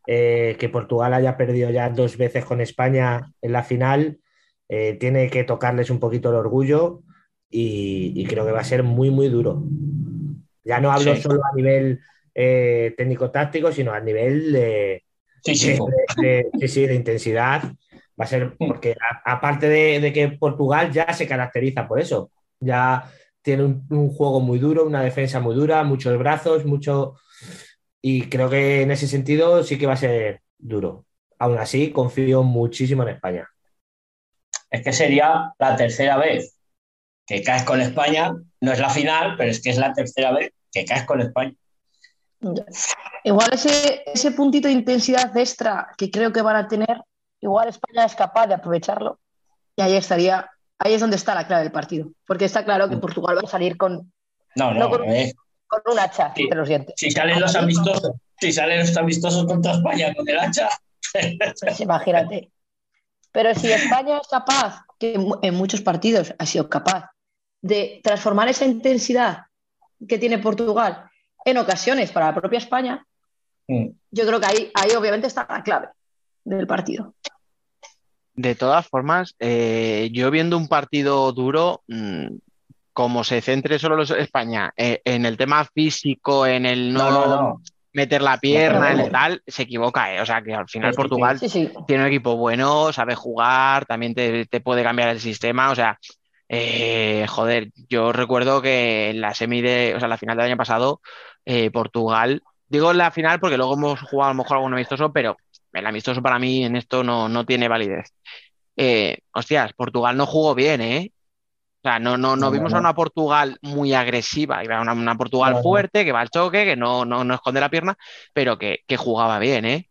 eh, que Portugal haya perdido ya dos veces con España en la final, eh, tiene que tocarles un poquito el orgullo y, y creo que va a ser muy, muy duro. Ya no hablo Sí. solo a nivel eh, técnico-táctico, sino a nivel de, Sí, sí. de- de- sí, sí, de intensidad. Va a ser porque a- aparte de que Portugal ya se caracteriza por eso, ya tiene un, un juego muy duro, una defensa muy dura, muchos brazos, mucho y creo que en ese sentido sí que va a ser duro. Aún así, confío muchísimo en España. Es que sería la tercera vez que caes con España. No es la final, pero es que es la tercera vez que caes con España. Igual ese, ese puntito de intensidad extra que creo que van a tener, igual España es capaz de aprovecharlo y ahí estaría, ahí es donde está la clave del partido, porque está claro que Portugal va a salir con, No, no, No, con- eh, con un hacha Sí. entre los dientes. Si salen los amistosos, si salen los amistosos contra España con el hacha, Pues imagínate. Pero si España es capaz, que en muchos partidos ha sido capaz, de transformar esa intensidad que tiene Portugal en ocasiones para la propia España, mm, yo creo que ahí, ahí obviamente está la clave del partido. De todas formas, eh, yo viendo un partido duro, mm, como se centre solo los España eh, en el tema físico, en el no, no, no, no. meter la pierna, en el tal, se equivoca, eh. O sea que al final Sí, Portugal Sí, sí. tiene un equipo bueno, sabe jugar, también te, te puede cambiar el sistema. O sea, eh, joder, yo recuerdo que en la semi de, o sea, la final del año pasado, Portugal, digo la final porque luego hemos jugado a lo mejor algún amistoso, pero el amistoso para mí en esto no, no tiene validez. Eh, hostias, Portugal no jugó bien, ¿eh? O sea, no, no, no No, no, vimos a una Portugal muy agresiva, una, una Portugal fuerte, que va al choque, que no, no, no esconde la pierna, pero que, que jugaba bien, ¿eh?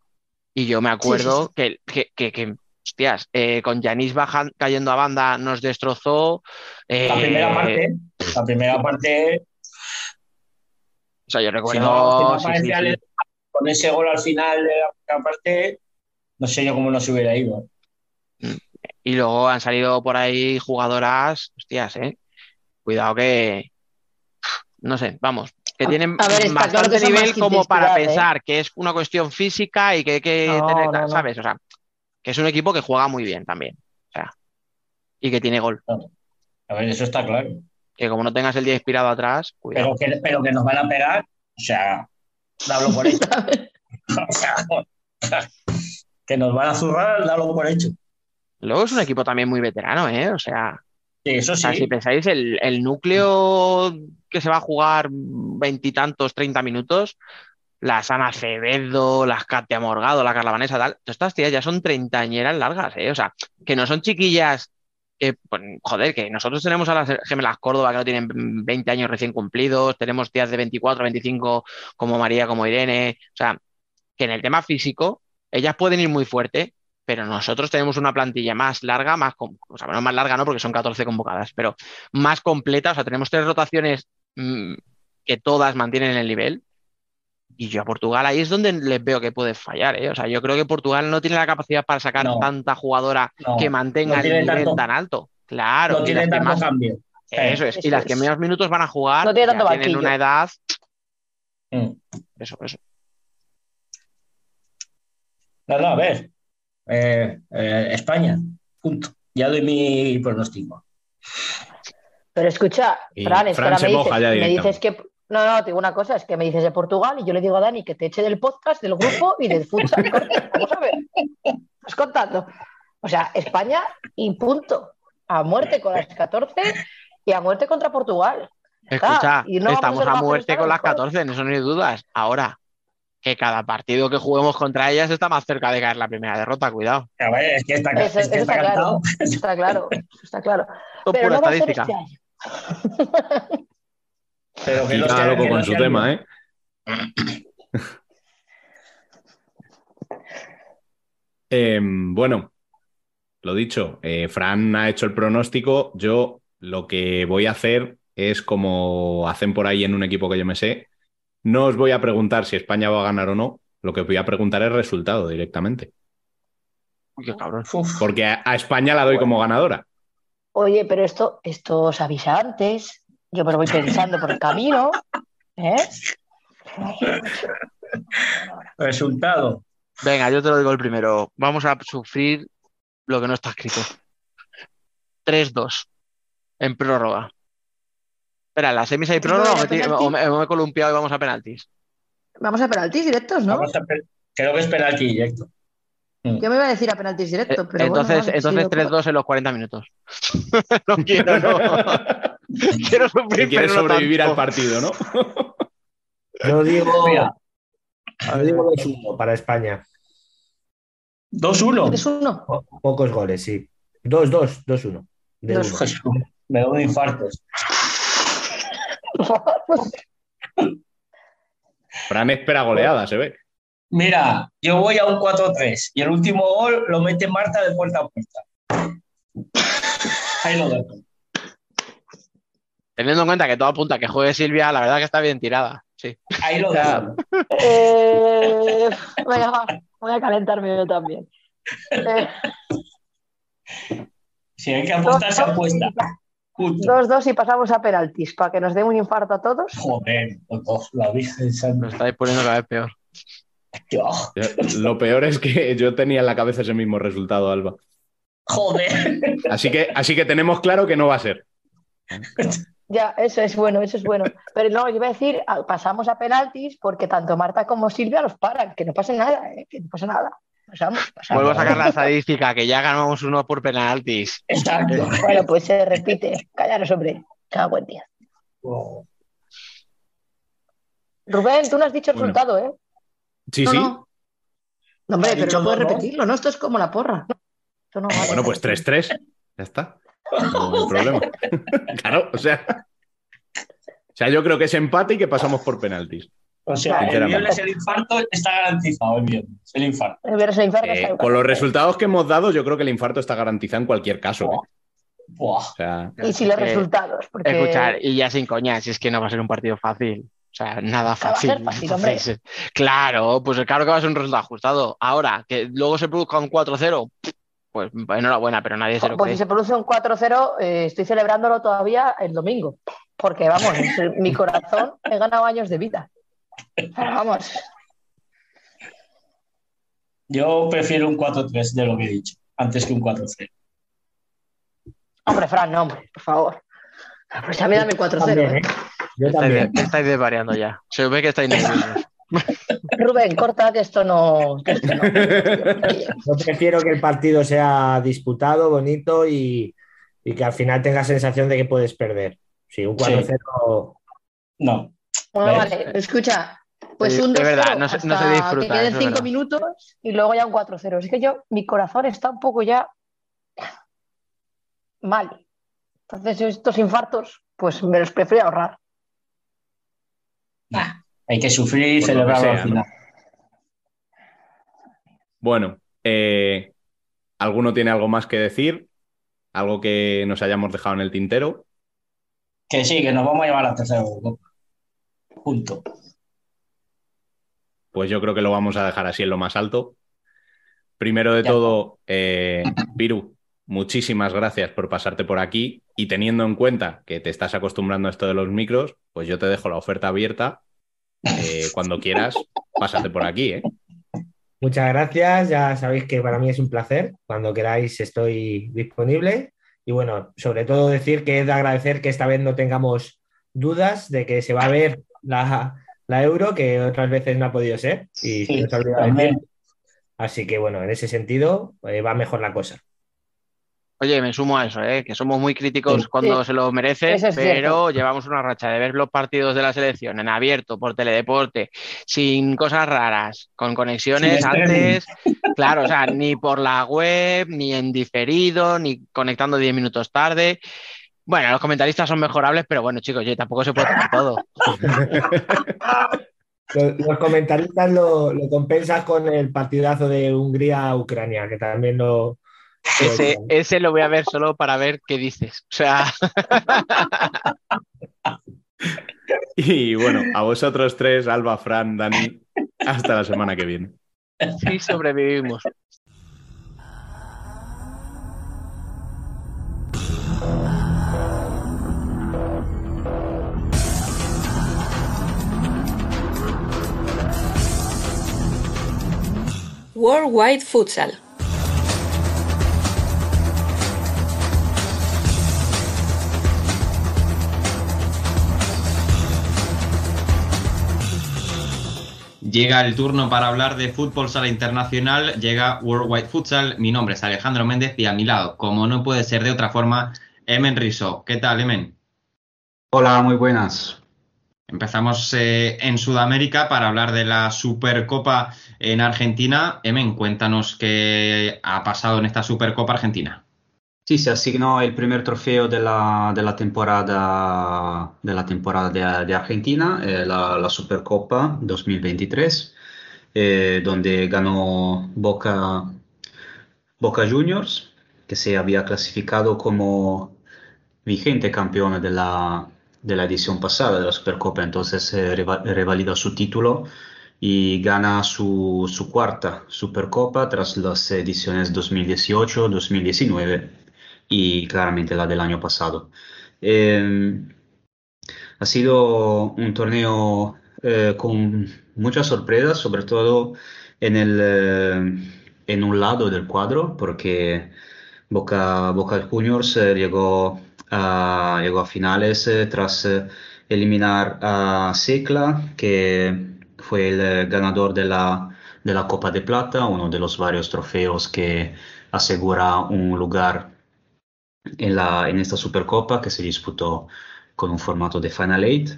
Y yo me acuerdo Que, que, que, que, hostias, eh, con Yanis cayendo a banda nos destrozó. La eh, primera parte, la primera parte, O sea, yo recuerdo. si no con ese gol al final de la primera parte, no sé yo cómo no se hubiera ido. Y luego han salido por ahí jugadoras, hostias, ¿eh? Cuidado que. No sé, vamos, que tienen a ver, bastante claro que son nivel como para ¿eh? pensar que es una cuestión física y que hay que No, tener, no, no. ¿sabes? O sea, que es un equipo que juega muy bien también. O sea, y que tiene gol. A ver, eso está claro. Que como no tengas el día inspirado atrás, cuidado. Pero que, pero que nos van a pegar, o sea, dalo por hecho. O sea, que nos van a zurrar, dalo por hecho. Luego es un equipo también muy veterano, ¿eh? O sea, Sí, eso o sea, sí. si pensáis, el, el núcleo que se va a jugar veintitantos, treinta minutos, las Ana Acevedo, las Katia Morgado, la Carla Vanessa, tal, todas estas tías ya son treintañeras largas, ¿eh? O sea, que no son chiquillas pues, joder, que nosotros tenemos a las gemelas Córdoba que no tienen 20 años recién cumplidos, tenemos tías de 24, 25 como María, como Irene, o sea, que en el tema físico ellas pueden ir muy fuerte, pero nosotros tenemos una plantilla más larga, más, o sea, más larga no, porque son 14 convocadas, pero más completa, o sea, tenemos tres rotaciones mm, que todas mantienen el nivel. Y yo a Portugal ahí es donde les veo que puede fallar, ¿eh? O sea, yo creo que Portugal no tiene la capacidad para sacar No. tanta jugadora No, que mantenga no el nivel tanto- tan alto. Claro, no tiene tanto más- cambio. eso es, y las que menos minutos van a jugar No tiene ya tanto tienen banquillo. una edad, Mm. eso, eso. No, no, a ver. Eh, eh, España, punto. Ya doy mi pronóstico. Pero escucha, Fran, es que Fran ahora se me dices que. No, no, te digo una cosa, es que me dices de Portugal y yo le digo a Dani que te eche del podcast, del grupo y del futsal. Vamos a ver. Estás contando. O sea, España y punto. A muerte con las 14 y a muerte contra Portugal. Escucha, y no vamos a estamos a muerte con las joder. 14, en eso no hay dudas. Ahora, que cada partido que juguemos contra ellas está más cerca de caer la primera derrota, cuidado. A ver, es que está, Eso, es que está está claro. Está claro. está claro. Pero pura no va a ser estadística. este año. Pero que Y no sea- loco que no con su tema, ¿eh? Em, bueno, lo dicho, eh, Fran ha hecho el pronóstico. Yo lo que voy a hacer es como hacen por ahí en un equipo que yo me sé. No os voy a preguntar si España va a ganar o no. Lo que voy a preguntar es el resultado directamente. Qué cabrón. Uf, Porque a, a España la doy como ganadora. Oye, pero esto, esto os avisa antes. Yo me lo voy pensando por el camino. ¿eh? resultado. Venga, yo te lo digo el primero. Vamos a sufrir lo que no está escrito. 3-2 en prórroga. Espera, ¿en la semis hay prórroga o me, ti- penalti? o me- o me he columpiado y vamos a penaltis? Vamos a penaltis directos, ¿no? Vamos a pe- creo que es penalti directo. Mm. Yo me iba a decir a penaltis Eh, directos, pero entonces, bueno, entonces sí, lo- 3-2 en los 40 minutos. no quiero, no. quiero sufrir, quiere pero no sobrevivir al tanto. partido, ¿no? Yo digo, Mira. yo digo 2-1 para España. 2-1. ¿Eres uno? Po- Pocos goles, sí. 2-2, 2-1. De Dos. uno. Jesús, Me da un infarto. Fran espera goleada, se ve. Mira, yo voy a un 4-3 y el último gol lo mete Marta de puerta a puerta. Ahí lo dejo. Teniendo en cuenta que todo apunta a que juegue Silvia, la verdad que está bien tirada. Sí. Ahí lo dejo. Eh, voy a calentarme yo también. Eh, Si hay que apostar, se dos, apuesta. dos, Punto. dos, dos y pasamos a penaltis para que nos dé un infarto a todos. Joder, dos, la Virgen Lo Santa. estáis poniendo cada vez peor. Dios, Lo peor es que yo tenía en la cabeza ese mismo resultado, Alba. Joder. Así que, así que tenemos claro que no va a ser. Ya, eso es bueno, eso es bueno. Pero no, yo iba a decir, a- pasamos a penaltis porque tanto Marta como Silvia los paran, que no pase nada, eh, que no pase nada. Pasamos, pasamos. Vuelvo a sacar la estadística, que ya ganamos uno por penaltis. Exacto. Bueno, pues se repite. Callaros, hombre. Cago en día. Rubén, tú no has dicho el Bueno. resultado, ¿eh? Sí, No, sí. no. No, hombre, pero no puedes repetirlo, ¿no? Esto es como la porra. No, esto no vale. Bueno, pues 3-3. Ya está. No hay problema. claro, o sea. O sea, yo creo que es empate y que pasamos por penaltis. O sea, el viernes el infarto está garantizado el viernes. El infarto. El viernes Eh, está- con los resultados que hemos dado, yo creo que el infarto está garantizado en cualquier caso. ¿eh? Buah. O sea, Y si los resultados, porque Escuchar, y ya sin coña, si es que no va a ser un partido fácil. O sea, nada va a fácil. ser fácil. Entonces, claro, pues claro que va a ser un resultado ajustado. Ahora, que luego se produzca un 4-0, pues enhorabuena, pero nadie se lo pues cree. si se produce un 4-0, eh, estoy celebrándolo todavía el domingo. Porque vamos, mi corazón he ganado años de vida. Pero vamos, Yo prefiero un 4-3 de lo que he dicho, antes que un 4-0. hombre, Fran, no, hombre, por favor. Pues a mí dame el 4-0. También, ¿eh? ¿eh? Yo Estáis, también. estáis desvariando ya. Se ve que estáis nerviosos. Rubén, corta que esto no. que esto no. Yo prefiero que el partido sea disputado, bonito y, y que al final tengas sensación de que puedes perder. Sí, un 4-0. No. Bueno, ¿Ves? vale, escucha. Pues un de 2-0 verdad, no se- no se disfruta, que queden es 5 verdad. minutos y luego ya un 4-0. Es que yo, mi corazón está un poco ya mal. Entonces, estos infartos, pues me los prefiero ahorrar. Nah, hay que sufrir y celebrarlo sea, al final. Bueno, eh, ¿Alguno tiene algo más que decir? ¿Algo que nos hayamos dejado en el tintero? Que sí, que nos vamos a llevar a la tercera Eurocopa. Junto. Pues yo creo que lo vamos a dejar así en lo más alto. Primero de Ya. todo, eh, Piru, muchísimas gracias por pasarte por aquí y teniendo en cuenta que te estás acostumbrando a esto de los micros, pues yo te dejo la oferta abierta. Eh, cuando quieras, pásate por aquí, ¿eh? Muchas gracias, ya sabéis que para mí es un placer. Cuando queráis estoy disponible. Y bueno, sobre todo decir que es de agradecer que esta vez no tengamos dudas de que se va a ver la, la euro, que otras veces no ha podido ser. Y se Sí, nos ha olvidado también. decir. Así que bueno, en ese sentido eh, va mejor la cosa. Oye, me sumo a eso, ¿eh? que somos muy críticos Sí. cuando Sí. se lo merece, es pero cierto. llevamos una racha de ver los partidos de la selección en abierto, por teledeporte, sin cosas raras, con conexiones antes, claro, o sea, ni por la web, ni en diferido, ni conectando 10 minutos tarde. Bueno, los comentaristas son mejorables, pero bueno, chicos, oye, tampoco se puede tener todo. Los, los comentaristas lo, lo compensas con el partidazo de Hungría-Ucrania, que también lo. Ese, ese lo voy a ver solo para ver qué dices. O sea, Y bueno, a vosotros tres, Alba, Fran, Dani, hasta la semana que viene. sí sobrevivimos. Worldwide Futsal. Llega el turno para hablar de fútbol sala internacional, llega Worldwide Futsal. Mi nombre es Alejandro Méndez y a mi lado, como no puede ser de otra forma, Emen Riso. ¿Qué tal, Emen? Hola, muy buenas. Empezamos eh, en Sudamérica para hablar de la Supercopa en Argentina. Emen, cuéntanos qué ha pasado en esta Supercopa Argentina. Sí, se asignó el primer trofeo de la, de la temporada, de, la temporada de, Argentina, eh, la, la Supercopa 2023, eh, donde ganó Boca, Boca Juniors, que se había clasificado como vigente campeón de la, de la edición pasada de la Supercopa, entonces eh, reva- revalida su título y gana su, su cuarta Supercopa tras las ediciones 2018, 2019 y claramente la del año pasado. Eh, ha sido un torneo eh, con muchas sorpresas, sobre todo en el, eh, en un lado del cuadro, porque Boca, Boca Juniors eh, llegó a, llegó a finales eh, tras eh, eliminar a Secla, que fue el ganador de la, de la Copa de Plata, uno de los varios trofeos que asegura un lugar en, la, en esta Supercopa que se disputó con un formato de Final Eight.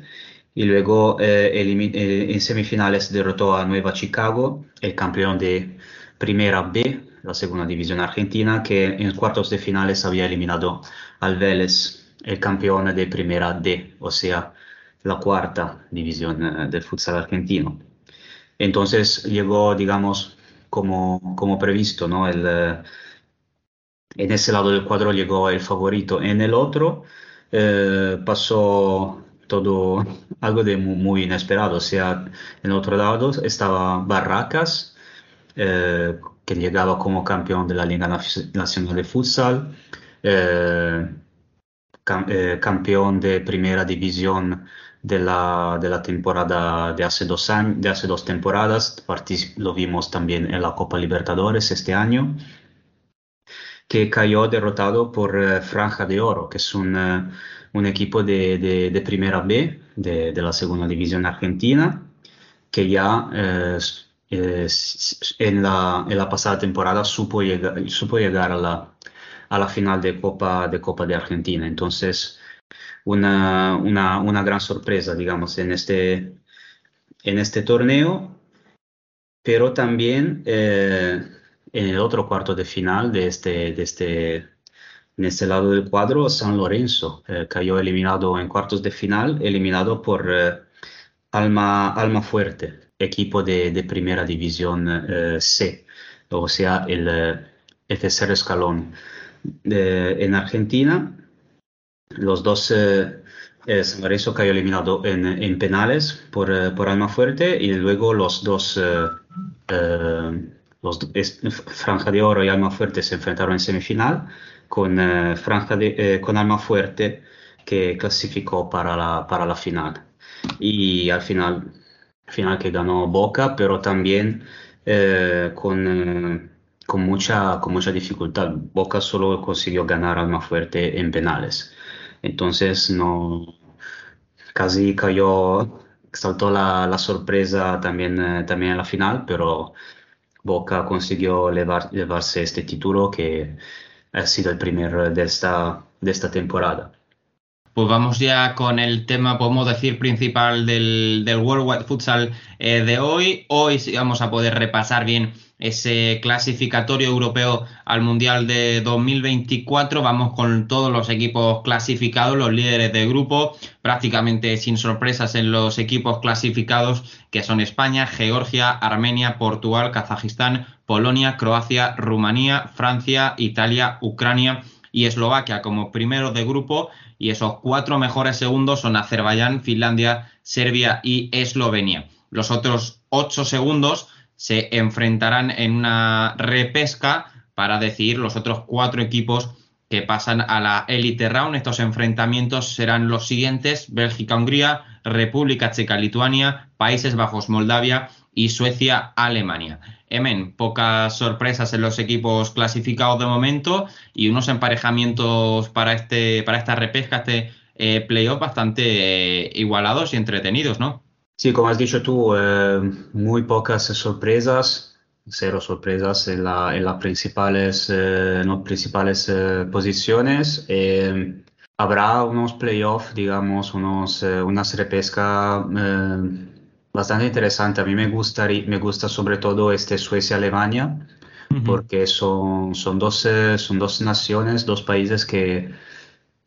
Y luego eh, eh, en semifinales derrotó a Nueva Chicago, el campeón de Primera B, la segunda división argentina, que en cuartos de finales había eliminado al Vélez, el campeón de Primera D, o sea, la cuarta división eh, del futsal argentino. Entonces llegó, digamos, como, como previsto, ¿no? El, eh, en ese lado del cuadro llegó el favorito. En el otro eh, pasó todo algo de mu- muy, inesperado. O sea, en el otro lado estaba Barracas, eh, que llegaba como campeón de la Liga Nacional de Futsal, eh, cam- eh, campeón de primera división de la, de la temporada de hace dos años, de hace dos temporadas. Lo vimos también en la Copa Libertadores este año que cayó derrotado por eh, Franja de Oro, que es un, eh, un equipo de, de- de Primera B, de, de la segunda división argentina, que ya eh, en la, en la pasada temporada supo llegar, supo llegar a la, a la final de Copa, de Copa de Argentina. Entonces, una, una, una gran sorpresa, digamos, en este, en este torneo pero también en el otro cuarto de final de este, de este, en este lado del cuadro, San Lorenzo eh, cayó eliminado en cuartos de final, eliminado por eh, Alma, Alma Fuerte, equipo de, de primera división eh, C, o sea, el, eh, FSR Escalón. en Argentina, los dos eh, San Lorenzo cayó eliminado en, en penales por, por Almafuerte y luego los dos, los, Franja de Oro y Almafuerte se enfrentaron en semifinal con, Franja de, con Almafuerte que clasificó para la, para la final. Y al final, final que ganó Boca, pero también eh, con, eh, con, mucha, con mucha dificultad. Boca solo consiguió ganar al más fuerte en penales. Entonces, no, casi cayó, saltó la, la sorpresa también, eh, también en la final, pero Boca consiguió llevarse este título que ha sido el primero de esta, de esta temporada. Pues vamos ya con el tema, podemos decir, principal del, del World Wide Futsal eh, de hoy. Hoy sí vamos a poder repasar bien ese clasificatorio europeo al Mundial de 2024. Vamos con todos los equipos clasificados, los líderes de grupo, prácticamente sin sorpresas en los equipos clasificados, que son España, Georgia, Armenia, Portugal, Kazajistán, Polonia, Croacia, Rumanía, Francia, Italia, Ucrania y Eslovaquia como primeros de grupo y esos cuatro mejores segundos son Azerbaiyán, Finlandia, Serbia y Eslovenia. Los otros ocho segundos se enfrentarán en una repesca para decidir los otros cuatro equipos que pasan a la Elite Round. Estos enfrentamientos serán los siguientes: Bélgica-Hungría, República Checa-Lituania, Países Bajos, Moldavia y Suecia-Alemania. Emen, pocas sorpresas en los equipos clasificados de momento y unos emparejamientos para, este, para esta repesca, este eh, playoff bastante eh, igualados y entretenidos, ¿no? Sí, como has dicho tú, eh, muy pocas sorpresas, cero sorpresas en, la, en las principales, no, principales posiciones. habrá unos playoffs, digamos, unos, unas repescas bastante interesante. A mí me gusta, me gusta sobre todo este Suecia-Alemania, porque son, son, dos, son dos naciones, dos países que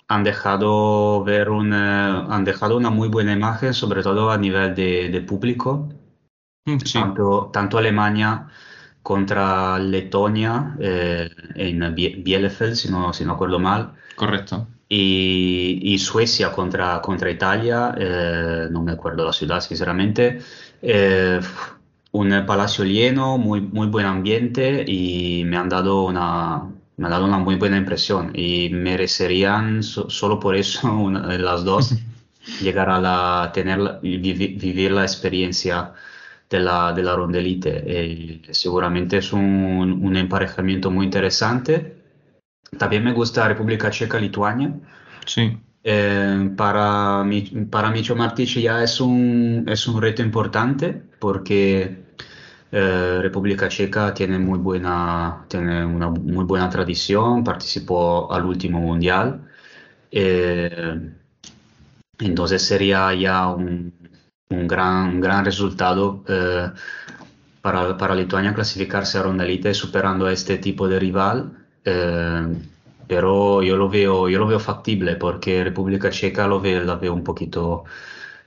han dejado ver una, han dejado una muy buena imagen, sobre todo a nivel de, público. Mm, tanto, tanto Alemania contra Letonia eh, en Bielefeld, si no, si no acuerdo mal. Correcto y, Suecia contra, contra Italia, eh, no me acuerdo la ciudad sinceramente, eh, un palacio lleno, muy, muy buen ambiente y me han dado una, me ha dado una muy buena impresión y merecerían solo por eso una, las dos llegar a la, tener, vivir la experiencia de la, de la rondelite. Eh, seguramente es un, un emparejamiento muy interesante también me gusta República Checa, Lituania. Sí. Eh, para, para Micho Martich ya es un, es un reto importante porque eh, República Checa tiene, muy buena, tiene una muy buena tradición, participó al último mundial. Eh, entonces sería ya un, un, gran, gran resultado para, para Lituania clasificarse a Ronda Elite superando a este tipo de rival eh, pero yo lo veo, yo lo veo factible porque República Checa lo veo, la veo un poquito,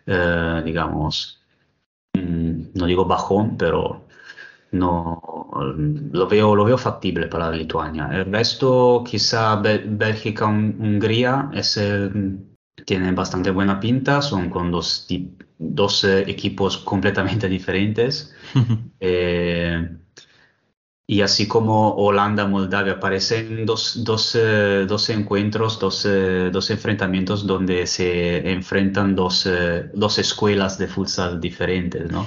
eh, digamos, mm, no digo bajón, pero no, lo veo, lo veo factible para Lituania. El resto, quizá Bélgica, Hungría, ese, tiene bastante buena pinta, son con dos, dos equipos completamente diferentes. eh, y así como Holanda-Moldavia aparecen dos, dos, eh, dos encuentros, dos, eh, dos, enfrentamientos donde se enfrentan dos, eh, dos escuelas de futsal diferentes, ¿no?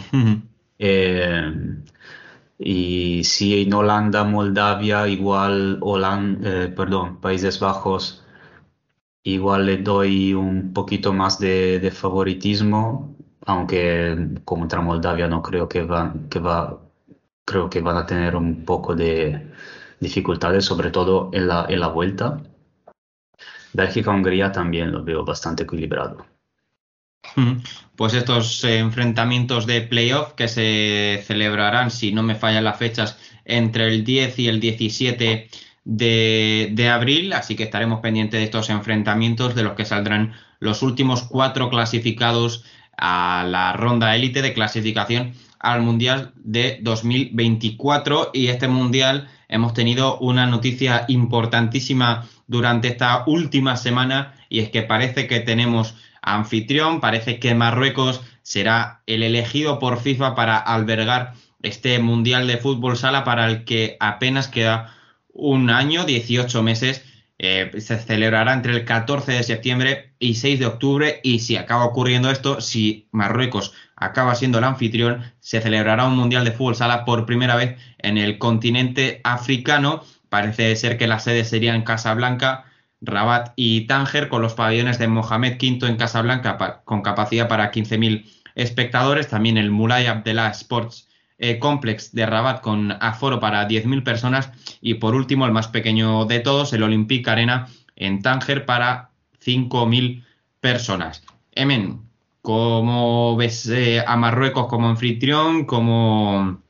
Y si en Holanda-Moldavia igual, Holanda, perdón, Países Bajos, igual le doy un poquito más de, de favoritismo, aunque contra Moldavia no creo que va, que va creo que van a tener un poco de dificultades, sobre todo en la, en la vuelta. Bélgica-Hungría también lo veo bastante equilibrado. Pues estos enfrentamientos de playoff que se celebrarán, si no me fallan las fechas, entre el 10 y el 17 de, de, abril, así que estaremos pendientes de estos enfrentamientos de los que saldrán los últimos cuatro clasificados a la ronda élite de clasificación al Mundial de 2024 y este Mundial hemos tenido una noticia importantísima durante esta última semana y es que parece que tenemos anfitrión, parece que Marruecos será el elegido por FIFA para albergar este Mundial de Fútbol Sala para el que apenas queda un año, 18 meses. Eh, se celebrará entre el 14 de septiembre y 6 de octubre y si acaba ocurriendo esto, si Marruecos acaba siendo el anfitrión, se celebrará un Mundial de Fútbol Sala por primera vez en el continente africano. Parece ser que las sedes serían Casablanca, Rabat y Tánger, con los pabellones de Mohamed V en Casablanca con capacidad para 15.000 espectadores. También el Mulay Abdallah Sports eh, Complex de Rabat con aforo para 10.000 personas. Y por último, el más pequeño de todos, el Olympique Arena en Tánger para 5.000 personas. Emen, ¿cómo ves eh, a Marruecos como anfitrión? ¿Cómo,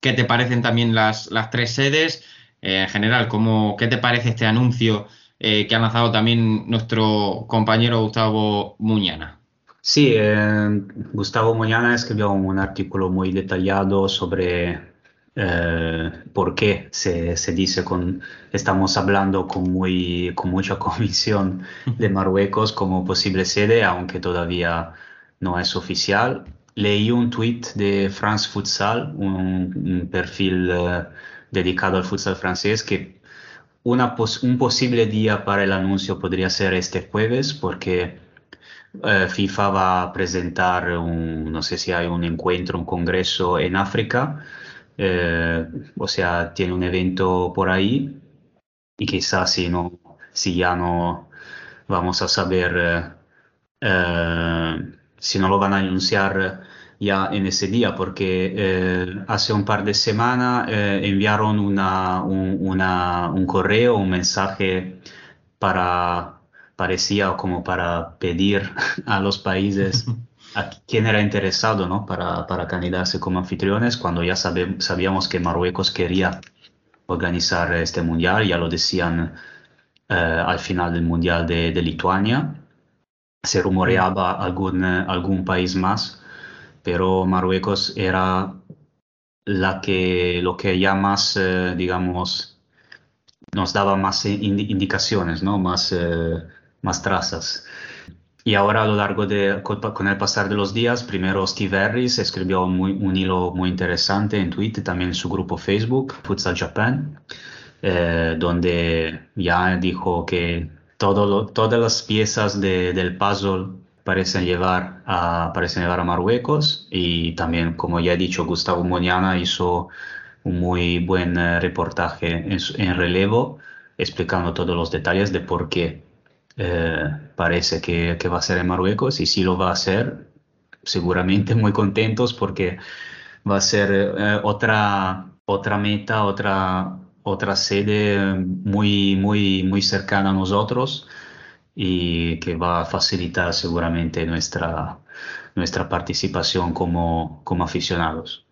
¿Qué te parecen también las, las tres sedes? Eh, en general, ¿cómo, ¿qué te parece este anuncio que ha lanzado también nuestro compañero Gustavo Muñana? Sí, eh, Gustavo Moñana escribió un artículo muy detallado sobre eh, por qué se, se, dice con, estamos hablando con, muy, con mucha convicción de Marruecos como posible sede, aunque todavía no es oficial. Leí un tweet de France Futsal, un, perfil eh, dedicado al futsal francés, que un posible día para el anuncio podría ser este jueves, porque eh, FIFA va a presentar un, no sé si hay un encuentro, un congreso en África, eh, o sea, tiene un evento por ahí y quizás si, no, si ya no vamos a saber, eh, si no lo van a anunciar ya en ese día, porque hace un par de semanas enviaron una, un correo, un mensaje para parecía como para pedir a los países a quién era interesado ¿no? para, para candidarse como anfitriones, cuando ya sabíamos que Marruecos quería organizar este mundial, ya lo decían eh, al final del mundial de, Lituania. Se rumoreaba algún, algún país más, pero Marruecos era la que, lo que ya más, eh, digamos, nos daba más indicaciones, ¿no? Más, eh, más trazas. Y ahora a lo largo de, con el pasar de los días, primero Steve Harris escribió un hilo muy interesante en Twitter, también en su grupo Facebook, Futsal Japan, eh, donde ya dijo que todo todas las piezas del puzzle parecen llevar, a, parecen llevar a Marruecos y también, como ya he dicho, Gustavo Moñana hizo un muy buen eh, reportaje en, en relevo explicando todos los detalles de por qué eh, parece que, va a ser en Marruecos y si lo va a hacer, seguramente muy contentos porque va a ser eh, otra, otra meta, otra, otra sede muy, muy, muy cercana a nosotros y que va a facilitar seguramente nuestra, nuestra participación como, como aficionados.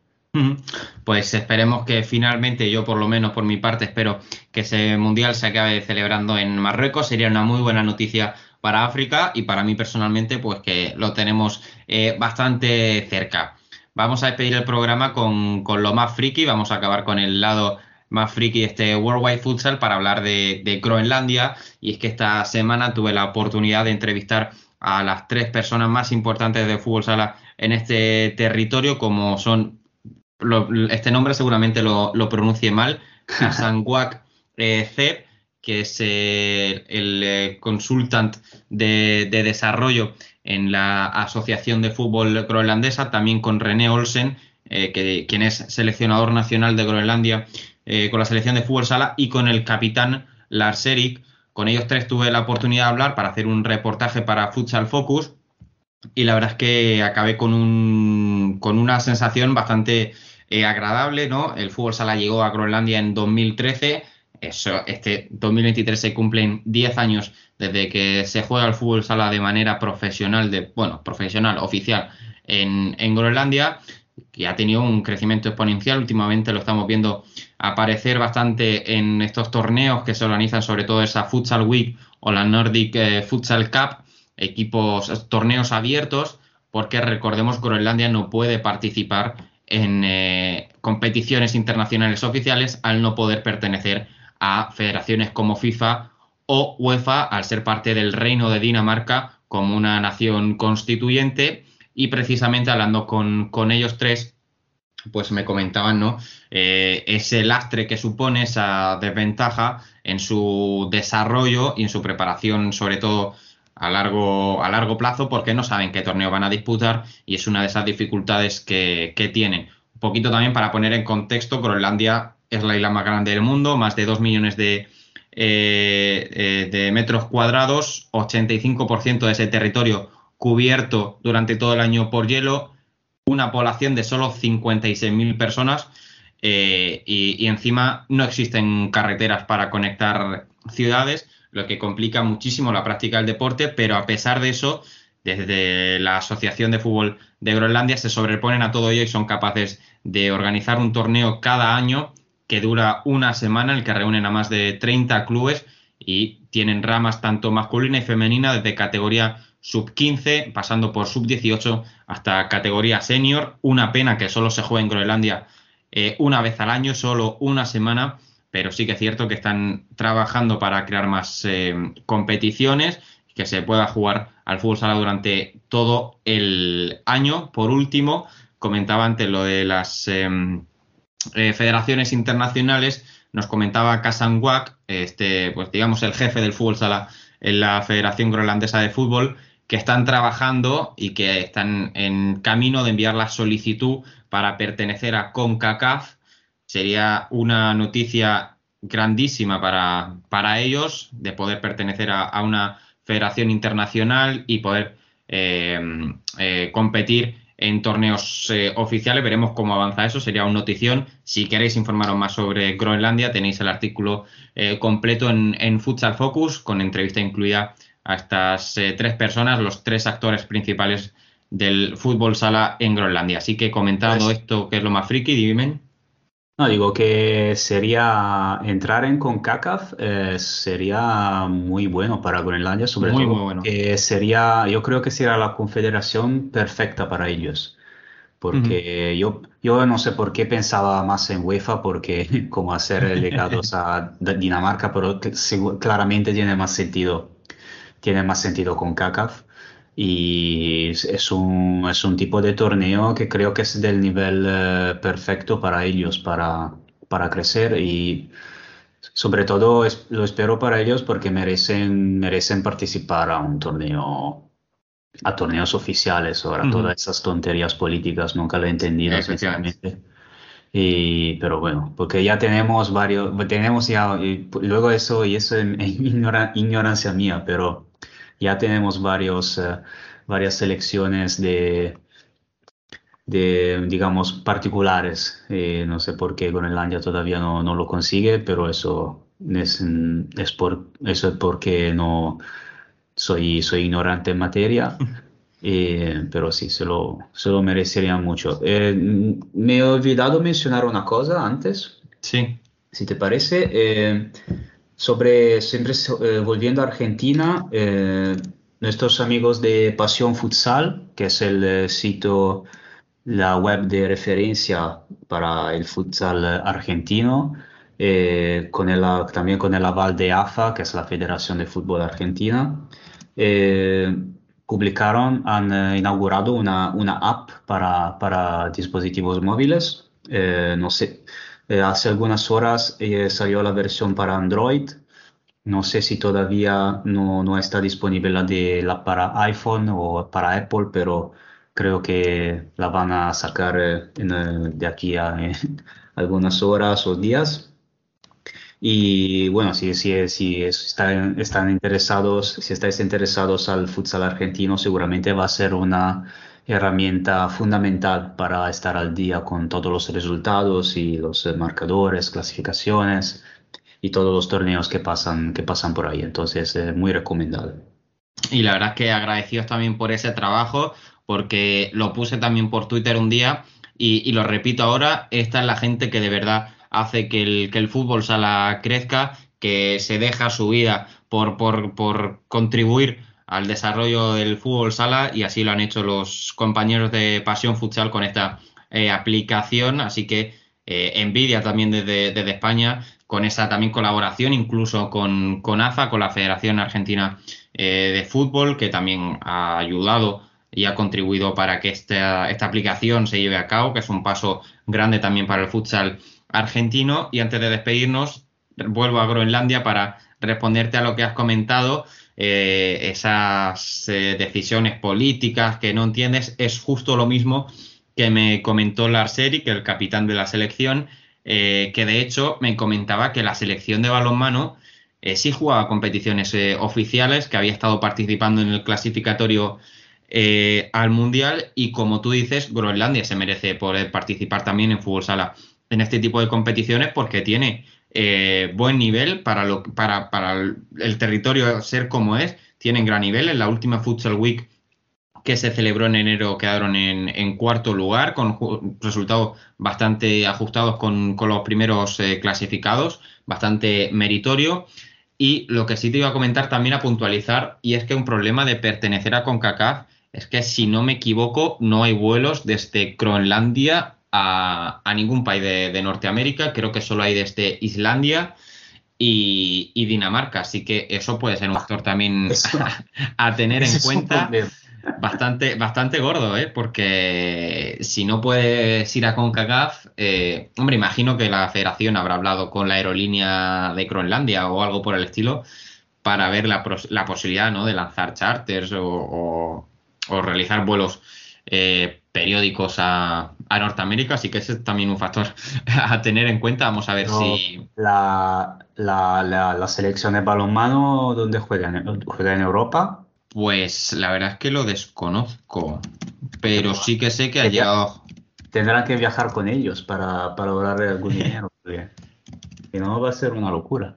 Pues esperemos que finalmente, yo por lo menos por mi parte, espero que ese mundial se acabe celebrando en Marruecos. Sería una muy buena noticia para África y para mí personalmente, pues que lo tenemos eh, bastante cerca. Vamos a despedir el programa con, lo más friki, vamos a acabar con el lado más friki de este Worldwide Futsal para hablar de, de Groenlandia. Y es que esta semana tuve la oportunidad de entrevistar a las tres personas más importantes de fútbol sala en este territorio, como son este nombre seguramente lo, lo pronuncie mal, Sangwak eh, que es eh, el eh, consultant de, desarrollo en la Asociación de Fútbol Groenlandesa, también con René Olsen, que, quien es seleccionador nacional de Groenlandia con la selección de fútbol sala, y con el capitán Lars Erik. Con ellos tres tuve la oportunidad de hablar para hacer un reportaje para Futsal Focus y la verdad es que acabé con, un, con una sensación bastante eh, agradable, ¿no? El fútbol sala llegó a Groenlandia en 2013. Eso, este 2023 se cumplen 10 años desde que se juega el fútbol sala de manera profesional, de, bueno, profesional, oficial en, en Groenlandia, que ha tenido un crecimiento exponencial. Últimamente lo estamos viendo aparecer bastante en estos torneos que se organizan, sobre todo esa Futsal Week o la Nordic eh, Futsal Cup, equipos, torneos abiertos, porque recordemos que Groenlandia no puede participar en eh, competiciones internacionales oficiales al no poder pertenecer a federaciones como FIFA o UEFA al ser parte del Reino de Dinamarca como una nación constituyente. Y precisamente hablando con, con ellos tres pues me comentaban, ¿no? Eh, ese lastre que supone esa desventaja en su desarrollo y en su preparación, sobre todo a largo, a largo plazo, porque no saben qué torneo van a disputar y es una de esas dificultades que, tienen. Un poquito también para poner en contexto, Groenlandia es la isla más grande del mundo, más de 2 millones de, eh, eh, de metros cuadrados, 85% de ese territorio cubierto durante todo el año por hielo, una población de solo 56.000 personas eh, y, encima no existen carreteras para conectar ciudades, lo que complica muchísimo la práctica del deporte, pero a pesar de eso, desde la Asociación de Fútbol de Groenlandia se sobreponen a todo ello y son capaces de organizar un torneo cada año que dura una semana, en el que reúnen a más de 30 clubes y tienen ramas tanto masculina y femenina desde categoría sub 15, pasando por sub 18 hasta categoría senior. Una pena que solo se juegue en Groenlandia eh, una vez al año, solo una semana, pero sí que es cierto que están trabajando para crear más eh, competiciones, que se pueda jugar al fútbol sala durante todo el año. Por último, comentaba antes lo de las em, eh, federaciones internacionales. Nos comentaba Kasan este, pues digamos el jefe del fútbol sala en la Federación Groenlandesa de Fútbol, que están trabajando y que están en camino de enviar la solicitud para pertenecer a CONCACAF. Sería una noticia grandísima para, para ellos de poder pertenecer a, una federación internacional y poder eh, eh, competir en torneos eh, oficiales. Veremos cómo avanza eso. Sería una notición. Si queréis informaros más sobre Groenlandia, tenéis el artículo completo en, en Futsal Focus, con entrevista incluida a estas eh, tres personas, los tres actores principales del fútbol sala en Groenlandia. Así que comentando pues esto, que es lo más friki, dime. No, digo que sería entrar en CONCACAF eh, sería muy bueno para Groenlandia, sobre todo. Muy bueno. sería, yo creo que sería la confederación perfecta para ellos. Porque yo, yo no sé por qué pensaba más en UEFA, porque como hacer legados a Dinamarca, pero claramente tiene más sentido tiene más sentido con CACAF y es un, es un tipo de torneo que creo que es del nivel eh, perfecto para ellos, para, para crecer y sobre todo lo espero para ellos porque merecen, merecen participar a un torneo, a torneos oficiales. Ahora, todas esas tonterías políticas nunca lo he entendido, sinceramente. Y, pero bueno, porque ya tenemos varios, tenemos ya, luego eso, y eso es ignorancia mía, pero ya tenemos varios, eh, varias selecciones de, de, digamos, particulares. Eh, no sé por qué Groenlandia todavía no, no lo consigue, pero eso es, es, por, eso es porque no soy, soy ignorante en materia. Eh, pero sí, se lo, se lo merecería mucho. me he olvidado mencionar una cosa antes. Sí. Si te parece. Sobre, siempre eh, volviendo a Argentina, eh, nuestros amigos de Pasión Futsal, que es el eh, sitio, la web de referencia para el futsal argentino, con el, también con el aval de AFA, que es la Federación de Fútbol Argentina, publicaron, han inaugurado una, una app para, para dispositivos móviles. no sé, eh, hace algunas horas eh, salió la versión para Android. No sé si todavía no, no está disponible la, de, la para iPhone o para Apple, pero creo que la van a sacar eh, de aquí a algunas horas o días. Y bueno, si, si, si están, están interesados, si estáis interesados al futsal argentino, seguramente va a ser una herramienta fundamental para estar al día con todos los resultados y los marcadores, clasificaciones y todos los torneos que pasan, que pasan por ahí. Entonces, es muy recomendable. Y la verdad es que agradecidos también por ese trabajo, porque lo puse también por Twitter un día y, lo repito ahora, esta es la gente que de verdad hace que el, que el fútbol sala crezca, que se deja su vida por, por, por contribuir al desarrollo del fútbol sala y así lo han hecho los compañeros de Pasión Futsal con esta eh, aplicación, así que eh, envidia también desde, España con esa también colaboración, incluso con, con AFA, con la Federación Argentina eh, de Fútbol, que también ha ayudado y ha contribuido para que esta, esta aplicación se lleve a cabo, que es un paso grande también para el futsal argentino. Y antes de despedirnos, vuelvo a Groenlandia para responderte a lo que has comentado. Eh, esas eh, decisiones políticas que no entiendes, es justo lo mismo que me comentó Lars que el capitán de la selección, eh, que de hecho me comentaba que la selección de balonmano sí jugaba competiciones oficiales, que había estado participando en el clasificatorio al Mundial y como tú dices, Groenlandia se merece poder participar también en fútbol sala en este tipo de competiciones porque tiene eh, buen nivel para, lo, para, el, territorio ser como es. Tienen gran nivel. En la última Futsal Week que se celebró en enero quedaron en, cuarto lugar con resultados bastante ajustados con, los primeros eh, clasificados, bastante meritorio. Y lo que sí te iba a comentar también a puntualizar, y es que un problema de pertenecer a CONCACAF es que si no me equivoco, no hay vuelos desde Groenlandia a, ningún país de, Norteamérica, creo que solo hay desde Islandia y, Dinamarca, así que eso puede ser un factor también a, tener en cuenta. Bastante, bastante gordo, ¿eh? porque si no puedes ir a CONCACAF, eh, hombre, imagino que la federación habrá hablado con la aerolínea de Groenlandia o algo por el estilo para ver la, posibilidad ¿no? de lanzar charters o, o realizar vuelos eh, periódicos a, Norteamérica, así que ese es también un factor a tener en cuenta. Vamos a ver si. La, la, selección de balonmano, ¿dónde juegan? ¿Juega en Europa? Pues la verdad es que lo desconozco, pero sí que sé que llegado. Tendrán que viajar con ellos para, para ahorrar algún dinero, si no va a ser una locura.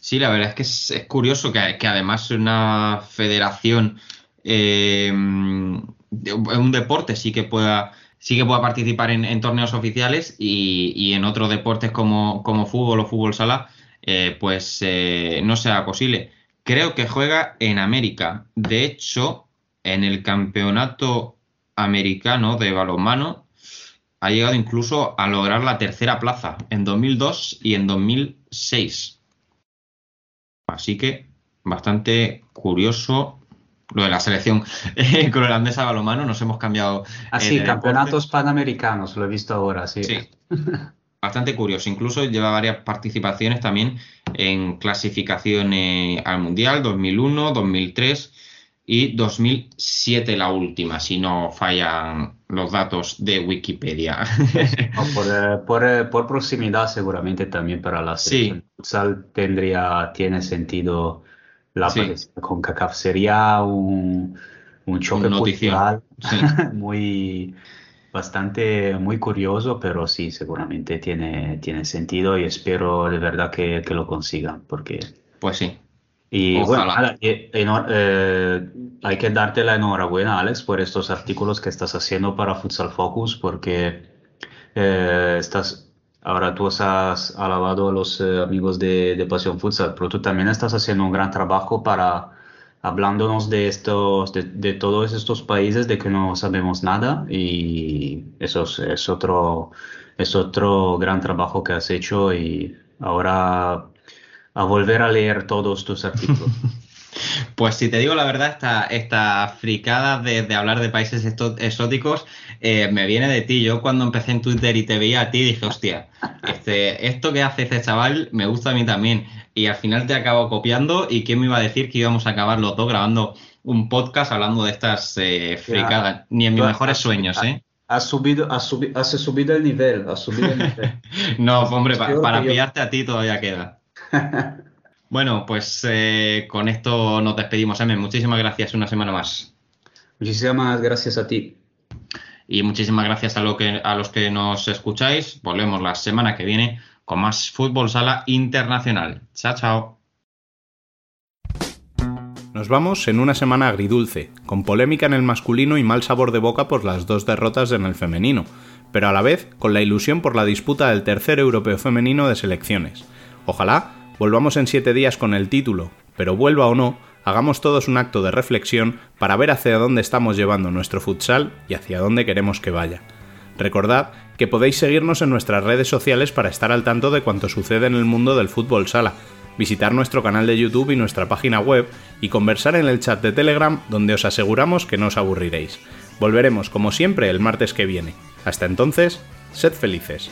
Sí, la verdad es que es, curioso que, que, además una federación eh, un deporte sí que pueda sí que pueda participar en, torneos oficiales y, en otros deportes como, fútbol o fútbol sala, eh, pues eh, no sea posible. Creo que juega en América. De hecho, en el campeonato americano de balonmano ha llegado incluso a lograr la tercera plaza en 2002 y en 2006. Así que bastante curioso lo de la selección eh, groenlandesa balomano, nos hemos cambiado. Así, ah, campeonatos panamericanos, lo he visto ahora, sí. Sí. Bastante curioso. Incluso lleva varias participaciones también en clasificación al Mundial 2001, 2003 y 2007 la última, si no fallan los datos de Wikipedia. Eh, eh, por, proximidad seguramente también para la selección sí. tendría, tiene sentido la sí. con CACAF sería un, un choque cultural muy bastante muy curioso, pero sí, seguramente tiene, tiene sentido y espero de verdad que, que lo consigan, porque... Pues sí. Y bueno, eh, hay que darte la enhorabuena, Alex, por estos artículos que estás haciendo para Futsal Focus, porque eh, estás Ahora tú has alabado a los eh, amigos de, de, Pasión Futsal, pero tú también estás haciendo un gran trabajo para hablándonos de estos, de, todos estos países de que no sabemos nada y eso es, otro, es otro gran trabajo que has hecho y ahora a volver a leer todos tus artículos. Pues si te digo la verdad, esta, esta fricada de, hablar de países exóticos eh, me viene de ti. Yo cuando empecé en Twitter y te veía a ti dije, hostia, este, esto que hace este chaval me gusta a mí también. Y al final te acabo copiando y quién me iba a decir que íbamos a acabar los dos grabando un podcast hablando de estas eh, fricadas. Ni en mis mejores sueños, ¿eh? Has subido, has subido, has subido el nivel, has subido el nivel. no, hombre, para pillarte a ti todavía queda. Bueno, pues eh, con esto nos despedimos, Emen. Muchísimas gracias una semana más. Muchísimas gracias a ti. Y muchísimas gracias a, que, a los que nos escucháis. Volvemos la semana que viene con más Fútbol Sala Internacional. Chao, chao. Nos vamos en una semana agridulce, con polémica en el masculino y mal sabor de boca por las dos derrotas en el femenino, pero a la vez con la ilusión por la disputa del tercer europeo femenino de selecciones. Ojalá Volvamos en siete días con el título, pero vuelva o no, hagamos todos un acto de reflexión para ver hacia dónde estamos llevando nuestro futsal y hacia dónde queremos que vaya. Recordad que podéis seguirnos en nuestras redes sociales para estar al tanto de cuanto sucede en el mundo del fútbol sala, visitar nuestro canal de YouTube y nuestra página web y conversar en el chat de Telegram donde os aseguramos que no os aburriréis. Volveremos como siempre el martes que viene. Hasta entonces, sed felices.